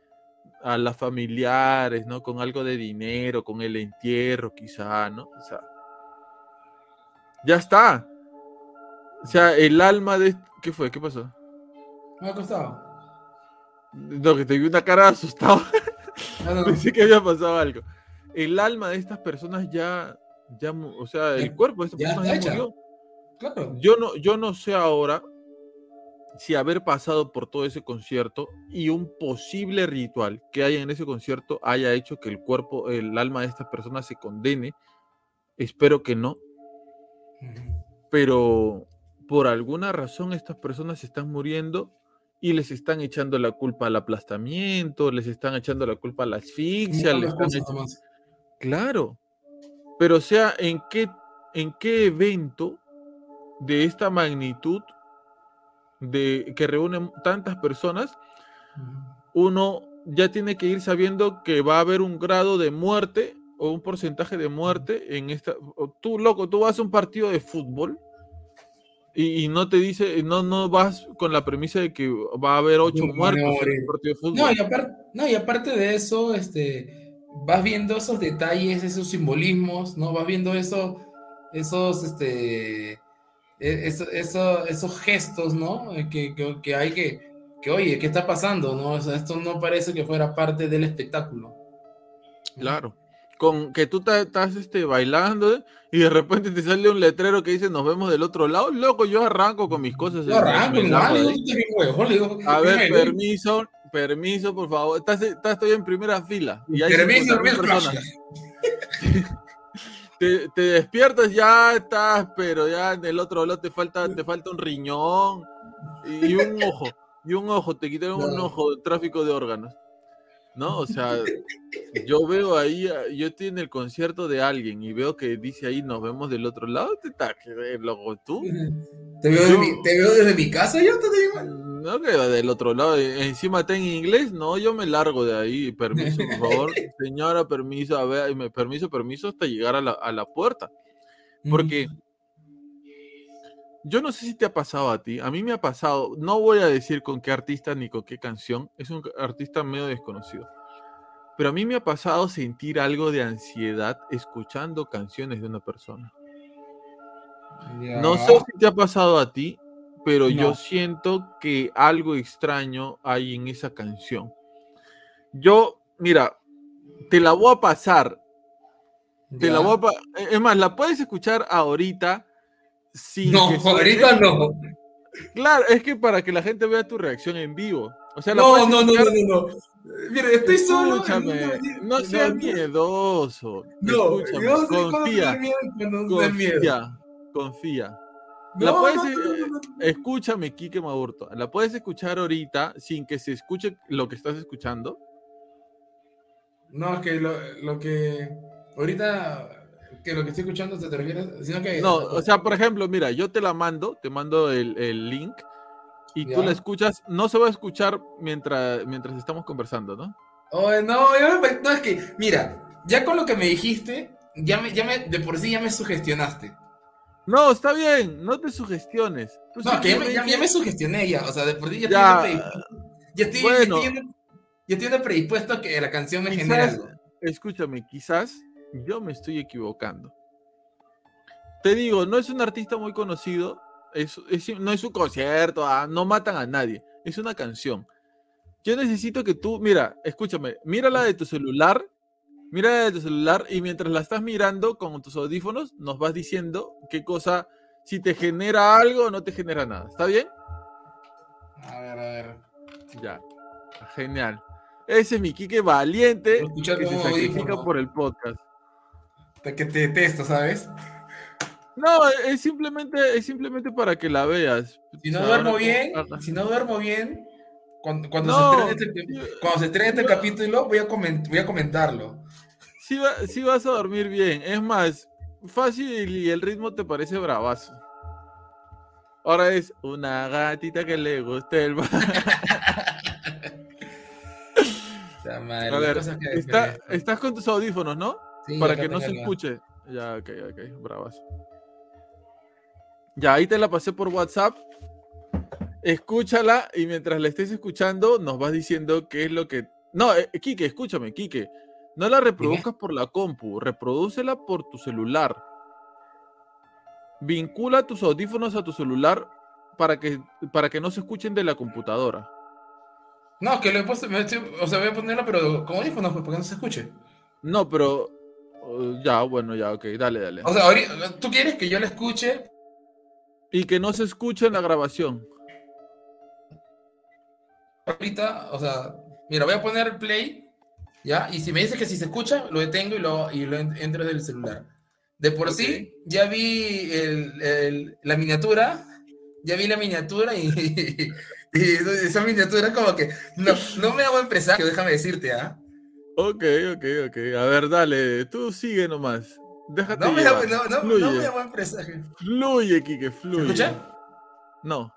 a las familiares, ¿no? Con algo de dinero, con el entierro quizá, ¿no? O sea, ya está. O sea, el alma de... ¿Qué fue? ¿Qué pasó? Me ha costado. No, que te vi una cara asustado. *laughs* No, no. Pensé que había pasado algo. El alma de estas personas ya, ya, o sea, el cuerpo de estas ya personas ya murió. Claro. Yo no, yo no sé ahora si haber pasado por todo ese concierto y un posible ritual que haya en ese concierto haya hecho que el cuerpo, el alma de estas personas se condene. Espero que no, pero por alguna razón estas personas están muriendo y les están echando la culpa al aplastamiento, les están echando la culpa a la asfixia, les están echando... Claro, pero o sea, ¿en qué, en qué evento de esta magnitud de que reúnen tantas personas, uno ya tiene que ir sabiendo que va a haber un grado de muerte o un porcentaje de muerte en esta. Tú, loco, tú vas a un partido de fútbol y, y no te dice, no, no vas con la premisa de que va a haber ocho No, muertos no, en un partido de fútbol. No, y aparte, no, y aparte de eso, este, vas viendo esos detalles, esos simbolismos, ¿no? Vas viendo eso, esos, este, e- eso- eso- esos gestos, ¿no? Eh, Que, que, que hay que, que, oye, ¿qué está pasando? ¿no? O sea, esto no parece que fuera parte del espectáculo. Claro. Con que tú estás este, bailando y de repente te sale un letrero que dice nos vemos del otro lado. Loco, yo arranco con mis cosas. Yo arranco, A ver, "Déjame permiso, permiso, por favor. Estás, estás todavía en primera fila. Y hay Permiso, 50.000 permiso, personas. *laughs* Te, te despiertas, ya estás, pero ya en el otro lado te falta, te falta un riñón y un ojo. Y un ojo, te quitaron un ojo de tráfico de órganos. ¿No? O sea, yo veo ahí, a- yo estoy en el concierto de alguien y veo que dice ahí nos vemos del otro lado, te loco tú. *laughs* Te veo, Yo- de mi- te veo desde mi casa, yo te digo. No que del otro lado, e- encima está en inglés, no, yo me largo de ahí, permiso, por favor, *laughs* señora, permiso, a ver, permiso, permiso hasta llegar a la, a la puerta, porque yo no sé si te ha pasado a ti, a mí me ha pasado, no voy a decir con qué artista ni con qué canción, es un artista medio desconocido, pero a mí me ha pasado sentir algo de ansiedad escuchando canciones de una persona. No sé si te ha pasado a ti, pero yo siento que algo extraño hay en esa canción. Yo, mira, te la voy a pasar. Te la voy a eh, Es más, la puedes escuchar ahorita sin No, ahorita no. Claro, es que para que la gente vea tu reacción en vivo. O sea, No, no, no, no, no, no. Mira, estoy solo. Escúchame, no seas miedo. miedoso. No, Escúchame, confía, confía, confía. La puedes, eh. Escúchame, Quique Maburto. La puedes escuchar ahorita sin que se escuche lo que estás escuchando. No, es que lo, lo que ahorita que lo que estoy escuchando te, te refieres, sino que No, o sea, por ejemplo, mira, yo te la mando, te mando el, el link y tú Ya. la escuchas. No se va a escuchar mientras, mientras estamos conversando, ¿no? Oye, no, yo me- no, es que, mira, ya con lo que me dijiste, ya me, ya me, de por sí ya me sugestionaste. No, está bien, no te sugestiones. Tú No, que ya me, ya, ya me sugestioné ya, o sea, de por sí ya, Ya, estoy ya estoy, bueno. ya estoy, ya estoy predispuesto a que la canción me Quizás- genere algo. Escúchame, quizás yo me estoy equivocando. Te digo, no es un artista muy conocido, es, es- no es un concierto, ah, no matan a nadie, es una canción. Yo necesito que tú, mira, escúchame, mírala de tu celular, mírala de tu celular y mientras la estás mirando con tus audífonos, nos vas diciendo qué cosa, si te genera algo o no te genera nada. ¿Está bien? A ver, a ver. Ya. Genial. Ese es mi Quique valiente que se sacrifica por el podcast. Que te detesto, ¿sabes? No, es simplemente, es simplemente para que la veas. Si no duermo bien, si no duermo bien, cuando, cuando No, se estrene este, cuando se estrene este no. capítulo, voy a, coment- voy a comentarlo. Sí, va- sí vas a dormir bien. Es más, fácil y el ritmo te parece bravazo. Ahora es una gatita que le gusta el ba- O sea, madre, A ver, está- estás con tus audífonos, ¿no? Sí, para que no se la- escuche. Ya, ok, ok, bravazo. Ya, ahí te la pasé por WhatsApp. Escúchala y mientras la estés escuchando, nos vas diciendo qué es lo que. No, eh, Quique, escúchame, Quique. No la reproduzcas por la compu, reprodúcela por tu celular. Vincula tus audífonos a tu celular para que, para que no se escuchen de la computadora. No, que lo he puesto, me estoy- o sea, voy a ponerlo, pero con audífonos, pues, para que no se escuche. No, pero. Uh, ya, bueno, ya, ok, dale, dale. O sea, ahorita, tú quieres que yo lo escuche, Y que no se escuche en la grabación. ahorita, o sea, mira, voy a poner play, ¿ya? Y si me dices que si se escucha, lo detengo y lo, y lo en- entro desde el celular. De por sí, ya vi el- el- la miniatura, ya vi la miniatura y, *laughs* esa miniatura como que, no, no me hago empresario, déjame decirte, ¿ah? Ok, ok, ok. A ver, dale, tú sigue nomás. Déjate No me llevar. no, no, fluye, no me hago empresario. fluye, Kike, fluye. escucha? No.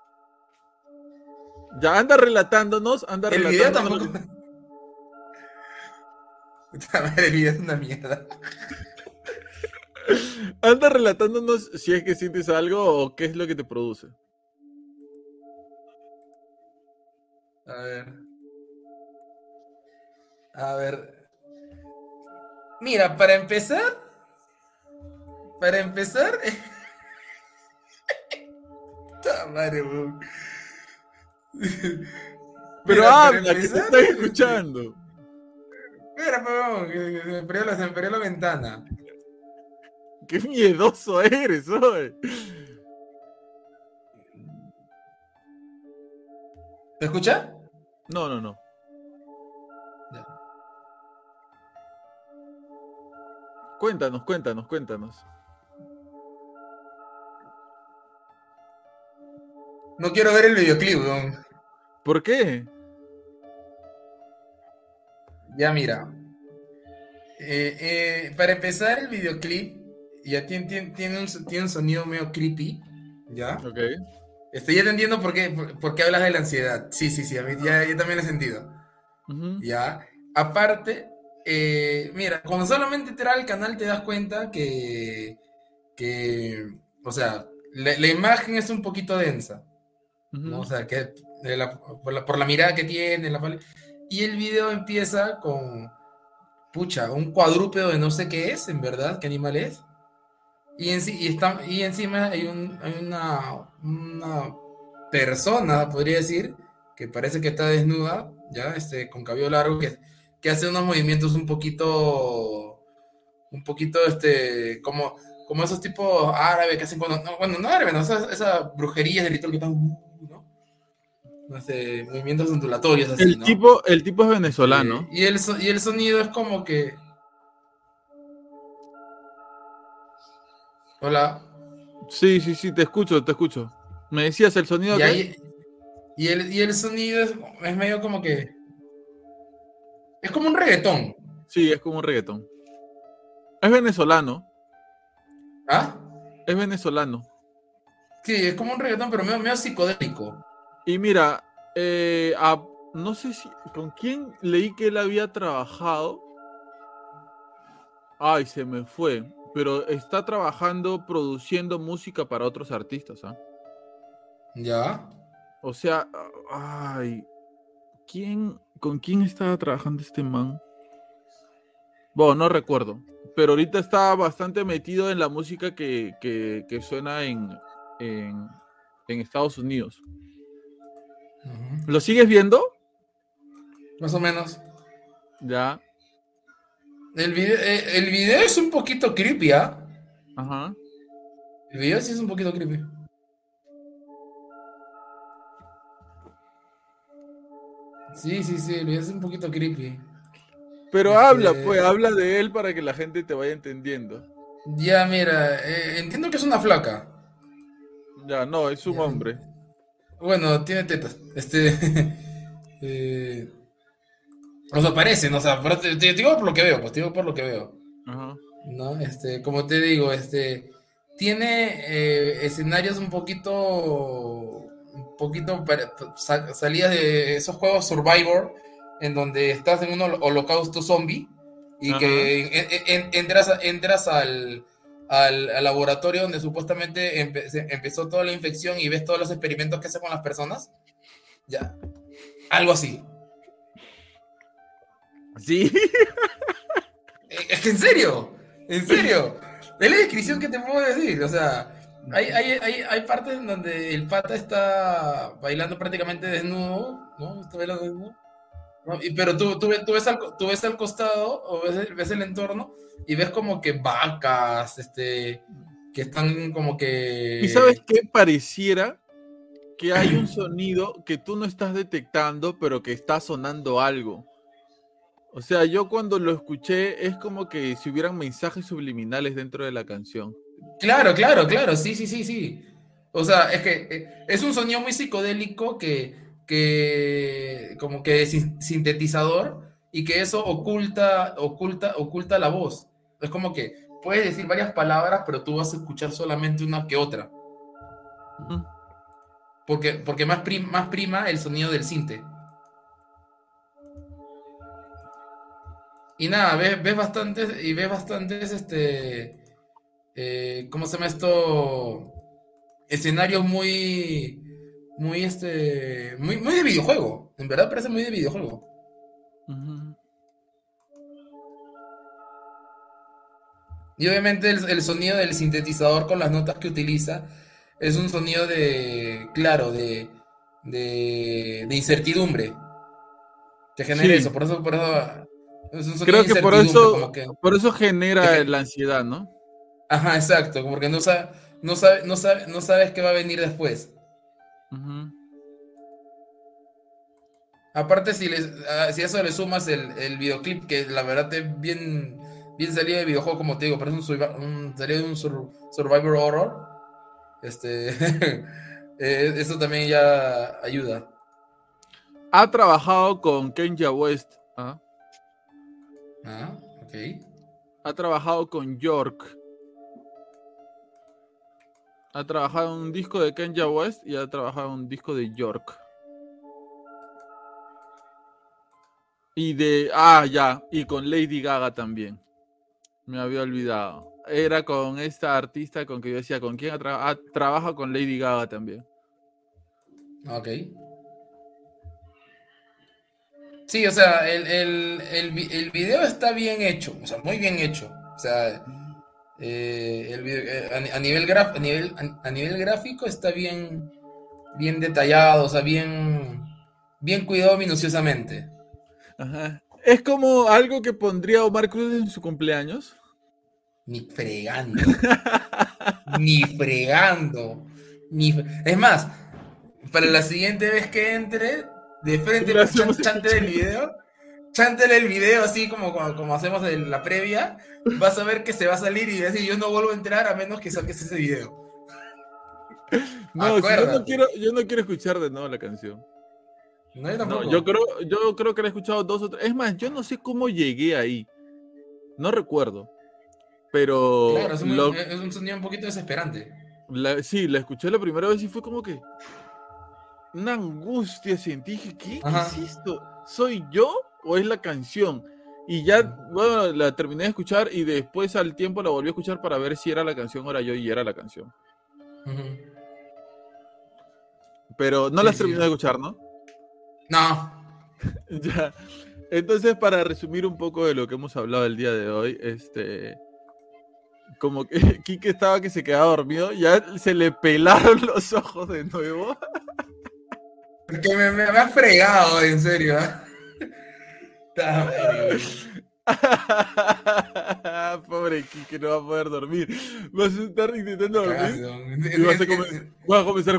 Ya anda relatándonos, anda El video relatándonos. tampoco. Puta *laughs* madre, el video es una mierda. *laughs* Anda relatándonos si es que sientes algo o qué es lo que te produce. A ver. A ver. Mira, para empezar. Para empezar. *laughs* Madre, weón. Pero Mira, habla, que te empezar, estoy escuchando. Espera, weón, que- se me perdió la, se la ventana. Qué miedoso eres, hoy. ¿Me escucha? No, no, no. Cuéntanos, cuéntanos, cuéntanos. No quiero ver el videoclip, weón. ¿Por qué? Ya mira. Eh, eh, para empezar el videoclip, ya tiene, tiene, tiene un, tiene un sonido medio creepy. ¿Ya? Ok. Estoy ya te entiendo por qué, por, por qué hablas de la ansiedad. Sí, sí, sí, a mí ya, yo también he sentido. Ujú. ¿Ya? Aparte, eh, mira, con solamente entrar al canal te das cuenta que, que o sea, la, la imagen es un poquito densa. Ujú. ¿no? O sea, que la- por, la, por la mirada que tiene, la y el video empieza con, pucha, un cuadrúpedo de no sé qué es, en verdad, qué animal es. Y, en, y, está, y encima hay, un, hay una, una persona, podría decir, que parece que está desnuda, ya, este, con cabello largo, que, que hace unos movimientos un poquito, un poquito, este, como, como esos tipos árabes que hacen cuando, no, bueno, no árabes, no, esas, esas brujerías de ritual que están, ¿no? No sé, movimientos ondulatorios así, El ¿no? tipo, el tipo es venezolano. Y el, y el sonido es como que. Hola. Sí, sí, sí, te escucho, te escucho. Me decías el sonido Y, que. ahí- y, el, y el sonido es, es medio como que. Es como un reggaetón. Sí, es como un reggaetón. Es venezolano. ¿Ah? Es venezolano. Sí, es como un reggaetón, pero medio, medio psicodélico. Y mira, eh, a- no sé si con quién leí que él había trabajado. Ay, se me fue. Pero está trabajando produciendo música para otros artistas, ¿ah? ¿Ya? O sea, ay, ¿quién, con quién estaba trabajando este man? Bueno, no recuerdo. Pero ahorita está bastante metido en la música que, que- que suena en, en, en Estados Unidos. ¿Lo sigues viendo? Más o menos. Ya. El video, eh, el video es un poquito creepy, ¿ah? Ajá. El video sí es un poquito creepy. Sí, sí, sí, es un poquito creepy. Pero Este- habla, pues, habla de él para que la gente te vaya entendiendo. Ya, mira, eh, entiendo que es una flaca. Ya, no, es un Ya. hombre. Bueno, tiene tetas. Este. *laughs* eh, o sea. O sea, pero te, te digo por lo que veo, pues te digo por lo que veo. Ajá. ¿No? Este, como te digo, este. Tiene eh, escenarios un poquito. Un poquito para- sa- salidas de esos juegos Survivor, en donde estás en un hol- holocausto zombie y Ajá. que en- en- en- entras, entras al, al, al laboratorio donde supuestamente empe- empezó toda la infección y ves todos los experimentos que hace con las personas. Ya. Algo así. Sí. Eh, Es que en serio, en serio. Es la descripción que te puedo decir. O sea, hay, hay, hay, hay partes en donde el pata está bailando prácticamente desnudo, ¿no? Está bailando desnudo. ¿no? Y, pero tú, tú, tú, ves al, tú ves al costado o ves, ves el entorno y ves como que vacas, este, que están como que... Y sabes qué pareciera que hay un sonido que tú no estás detectando, pero que está sonando algo. O sea, yo cuando lo escuché es como que si hubieran mensajes subliminales dentro de la canción. Claro, claro, claro, sí, sí, sí, sí. O sea, es que eh, es un sonido muy psicodélico que que como que sin- sintetizador y que eso oculta, oculta, oculta la voz. Es como que puedes decir varias palabras, pero tú vas a escuchar solamente una que otra. Porque, porque más, prim- más prima el sonido del sinte. Y nada, ves, ves bastantes, y ves bastantes, este, eh, ¿cómo se llama esto? Escenarios muy, muy, este, muy, muy de videojuego. En verdad parece muy de videojuego. Y obviamente el, el sonido del sintetizador con las notas que utiliza es un sonido de, claro, de, de, de incertidumbre. Que genera Sí. eso, por eso, por eso es un sonido Creo de que por incertidumbre, eso, que- por eso genera que- la ansiedad, ¿no? Ajá, exacto, como que no sabe, no sabe, no sabe, no sabes qué va a venir después. Aparte, si, les, a- si a eso le sumas el, el videoclip, que la verdad es bien, bien salido de videojuego, como te digo, pero es un, un salido de un sur- Survivor Horror, este, *laughs* eh, eso también ya ayuda. Ha trabajado con Kenya West. ¿ah? Ah, ok. Ha trabajado con York. Ha trabajado en un disco de Kenya West y ha trabajado en un disco de York. Y de. Ah, ya. Y con Lady Gaga también. Me había olvidado. Era con esta artista con que yo decía, ¿con quién ha? Ah, trabaja con Lady Gaga también. Ok. Sí, o sea, el, el, el, el video está bien hecho, o sea, muy bien hecho. O sea, eh, el video- eh, a, ni- a nivel graf- a nivel, a, a nivel gráfico está bien, bien detallado, o sea, bien, bien cuidado minuciosamente. Ajá. Es como algo que pondría Omar Cruz en su cumpleaños. Ni fregando. *laughs* ni fregando. Ni fre- Es más, para la siguiente vez que entre, de frente, Le hacemos chan- chántele el video. Chántele el video así como, como, como hacemos en la previa. Vas a ver que se va a salir y decir yo no vuelvo a entrar a menos que saques ese video. No, si yo no quiero, yo no quiero escuchar de nuevo la canción. No, yo No, tampoco. yo creo, yo creo que la he escuchado dos o tres. Es más, yo no sé cómo llegué ahí. No recuerdo. Pero Claro, es un, lo- es un sonido un poquito desesperante. la- sí, la escuché la primera vez y fue como que una angustia sentí. Dije, ¿qué? ¿Qué es esto? ¿Soy yo o es la canción? Y ya, bueno, la terminé de escuchar y después al tiempo la volví a escuchar para ver si era la canción o era yo y era la canción. Pero no Sí, las sí. terminé de escuchar, ¿no? No. *laughs* Ya. Entonces, para resumir un poco de lo que hemos hablado el día de hoy, este. Como que *laughs* Kike estaba que se quedaba dormido, ya se le pelaron los ojos de nuevo. *laughs* Porque me, me, me ha fregado, en serio. ¿eh? Pobre Kike, no va a poder dormir. Vas a estar intentando dormir y vas a, come- vas a comenzar a.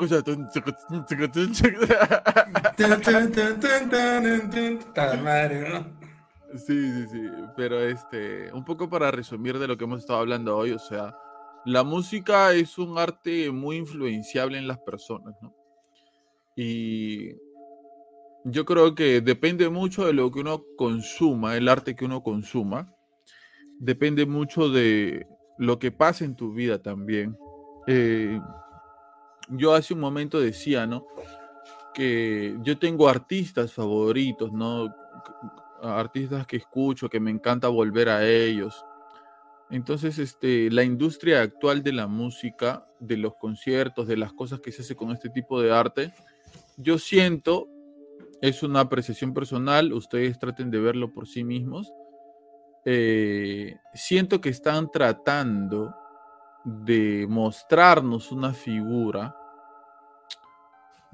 Sí, sí, sí, pero este, un poco para resumir de lo que hemos estado hablando hoy, o sea, la música es un arte muy influenciable en las personas, ¿no? Y yo creo que depende mucho de lo que uno consuma, el arte que uno consuma, depende mucho de lo que pasa en tu vida también. Eh, yo hace un momento decía, ¿no? Que yo tengo artistas favoritos, ¿no? artistas que escucho, que me encanta volver a ellos. Entonces, este, la industria actual de la música, de los conciertos, de las cosas que se hace con este tipo de arte, yo siento, es una apreciación personal, ustedes traten de verlo por sí mismos, eh, siento que están tratando de mostrarnos una figura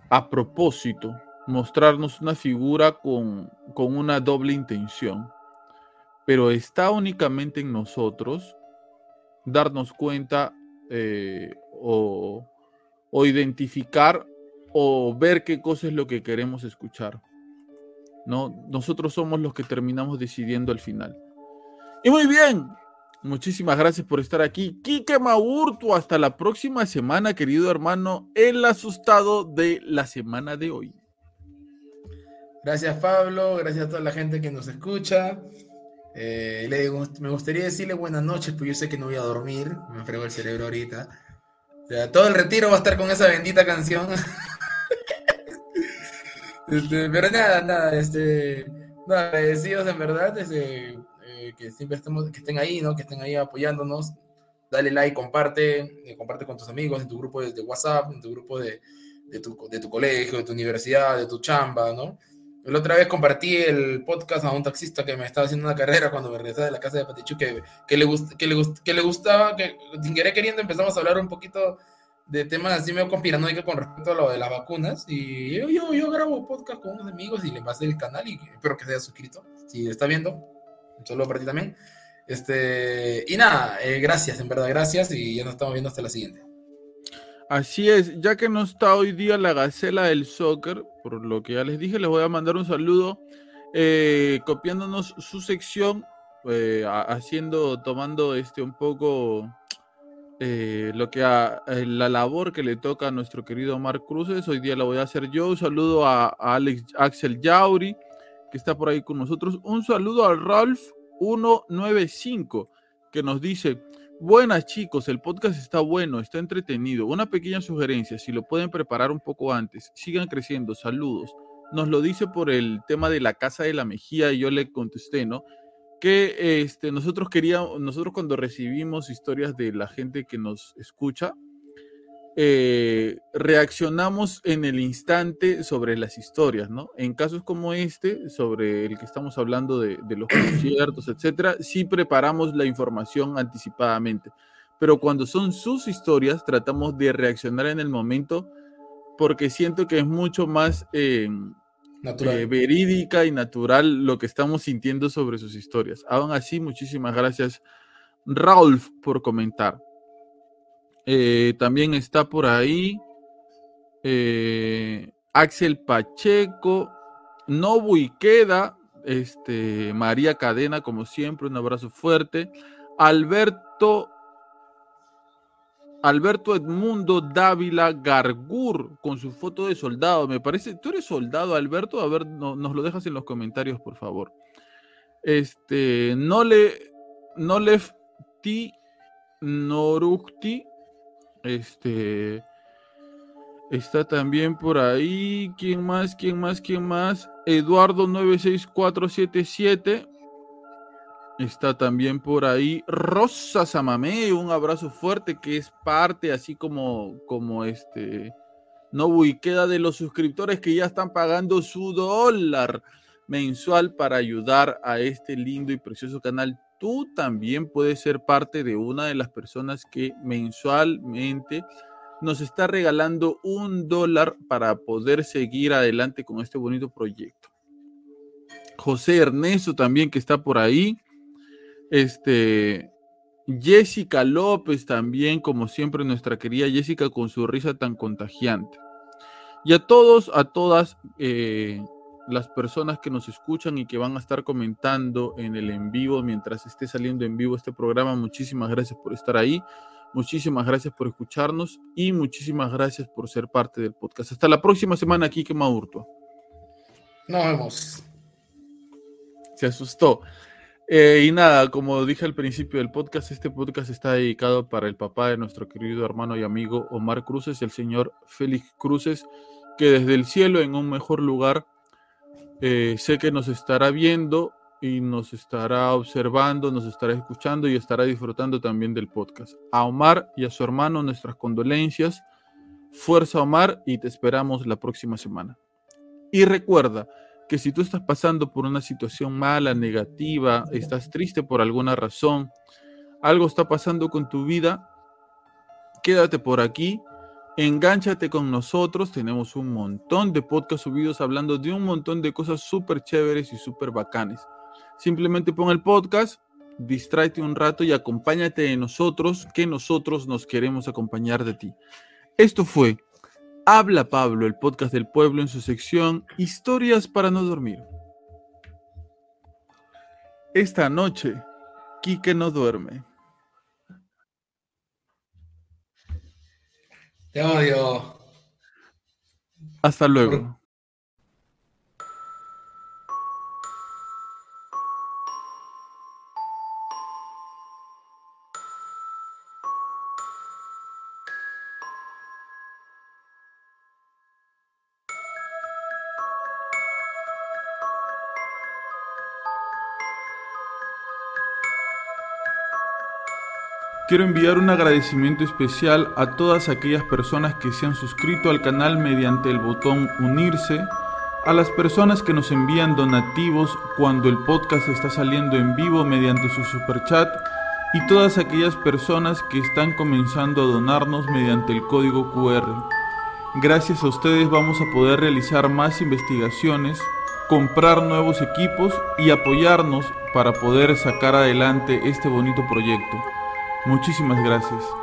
a propósito, mostrarnos una figura con, con una doble intención, pero está únicamente en nosotros darnos cuenta eh, o, o identificar o ver qué cosa es lo que queremos escuchar. ¿no? Nosotros somos los que terminamos decidiendo al final. Y muy bien, muchísimas gracias por estar aquí. Kike Maurtu, hasta la próxima semana, querido hermano, el asustado de la semana de hoy. Gracias, Pablo. Gracias a toda la gente que nos escucha. Eh, le gust- me gustaría decirle buenas noches, pues yo sé que no voy a dormir. Me frego el cerebro ahorita. O todo el retiro va a estar con esa bendita canción. *laughs* Este, pero nada, nada, este, no, agradecidos en verdad, este, eh, que siempre estemos, que estén ahí, ¿no? Que estén ahí apoyándonos. Dale like, comparte, eh, comparte con tus amigos, en tu grupo de, de WhatsApp, en tu grupo de, de tu, de tu colegio, de tu universidad, de tu chamba, ¿no? La otra vez compartí el podcast a un taxista que me estaba haciendo una carrera cuando me regresaba de la casa de Patichu, que, que, le, gust, que, le, gust, que le gustaba, que sin querer queriendo empezamos a hablar un poquito de temas así medio conspiranoicos con respecto a lo de las vacunas. Y yo, yo, yo grabo podcast con unos amigos y le pasé el canal y espero que se haya suscrito. Si está viendo, saludo para ti también. Este, y nada, eh, gracias, en verdad, gracias. Y ya nos estamos viendo hasta la siguiente. Así es, ya que no está hoy día la gacela del soccer, por lo que ya les dije, les voy a mandar un saludo eh, copiándonos su sección, eh, haciendo, tomando este un poco eh, lo que a, eh, la labor que le toca a nuestro querido Omar Cruces. Hoy día la voy a hacer yo. Un saludo a, Alex Axel Yauri, que está por ahí con nosotros. Un saludo a Ralph 195, que nos dice. Buenas chicos, el podcast está bueno, está entretenido. Una pequeña sugerencia, si lo pueden preparar un poco antes, sigan creciendo, saludos. Nos lo dice por el tema de la casa de la Mejía y yo le contesté, ¿no? Que este, nosotros queríamos, nosotros cuando recibimos historias de la gente que nos escucha, eh, reaccionamos en el instante sobre las historias, ¿no? En casos como este, sobre el que estamos hablando de, de los *coughs* conciertos, etcétera, sí preparamos la información anticipadamente. Pero cuando son sus historias, tratamos de reaccionar en el momento porque siento que es mucho más eh. Eh, verídica y natural lo que estamos sintiendo sobre sus historias. Aún así, muchísimas gracias, Raulf, por comentar. Eh, también está por ahí eh, Axel Pacheco, Nobu Iqueda, este, María Cadena, como siempre, un abrazo fuerte. Alberto, Alberto Edmundo Dávila Gargur, con su foto de soldado. Me parece, ¿tú eres soldado, Alberto? A ver, no- nos lo dejas en los comentarios, por favor. Este, no le, no le ti Norukti, este, está también por ahí. ¿Quién más? ¿Quién más? ¿Quién más? Eduardo 96477. Está también por ahí Rosa Samamé, un abrazo fuerte que es parte, así como, como este Nobu y queda de los suscriptores que ya están pagando su dólar mensual para ayudar a este lindo y precioso canal. Tú también puedes ser parte de una de las personas que mensualmente nos está regalando un dólar para poder seguir adelante con este bonito proyecto. José Ernesto también que está por ahí. Este, Jessica López también, como siempre, nuestra querida Jessica con su risa tan contagiante. Y a todos, a todas eh, las personas que nos escuchan y que van a estar comentando en el en vivo mientras esté saliendo en vivo este programa, muchísimas gracias por estar ahí. Muchísimas gracias por escucharnos y muchísimas gracias por ser parte del podcast. Hasta la próxima semana aquí, que Maurto. Nos vemos. Se asustó. Eh, y nada, como dije al principio del podcast, este podcast está dedicado para el papá de nuestro querido hermano y amigo Omar Cruces, el señor Félix Cruces, que desde el cielo, en un mejor lugar, eh, sé que nos estará viendo y nos estará observando, nos estará escuchando y estará disfrutando también del podcast. A Omar y a su hermano nuestras condolencias. Fuerza Omar y te esperamos la próxima semana. Y recuerda que si tú estás pasando por una situación mala, negativa, estás triste por alguna razón, algo está pasando con tu vida, quédate por aquí, engánchate con nosotros, tenemos un montón de podcasts subidos hablando de un montón de cosas súper chéveres y súper bacanes. Simplemente pon el podcast, distráete un rato y acompáñate de nosotros, que nosotros nos queremos acompañar de ti. Esto fue Habla Pablo, el podcast del pueblo en su sección Historias para no dormir. Esta noche, Quique no duerme. Te odio. Hasta luego. Quiero enviar un agradecimiento especial a todas aquellas personas que se han suscrito al canal mediante el botón unirse, a las personas que nos envían donativos cuando el podcast está saliendo en vivo mediante su superchat y todas aquellas personas que están comenzando a donarnos mediante el código QR. Gracias a ustedes vamos a poder realizar más investigaciones, comprar nuevos equipos y apoyarnos para poder sacar adelante este bonito proyecto. Muchísimas gracias.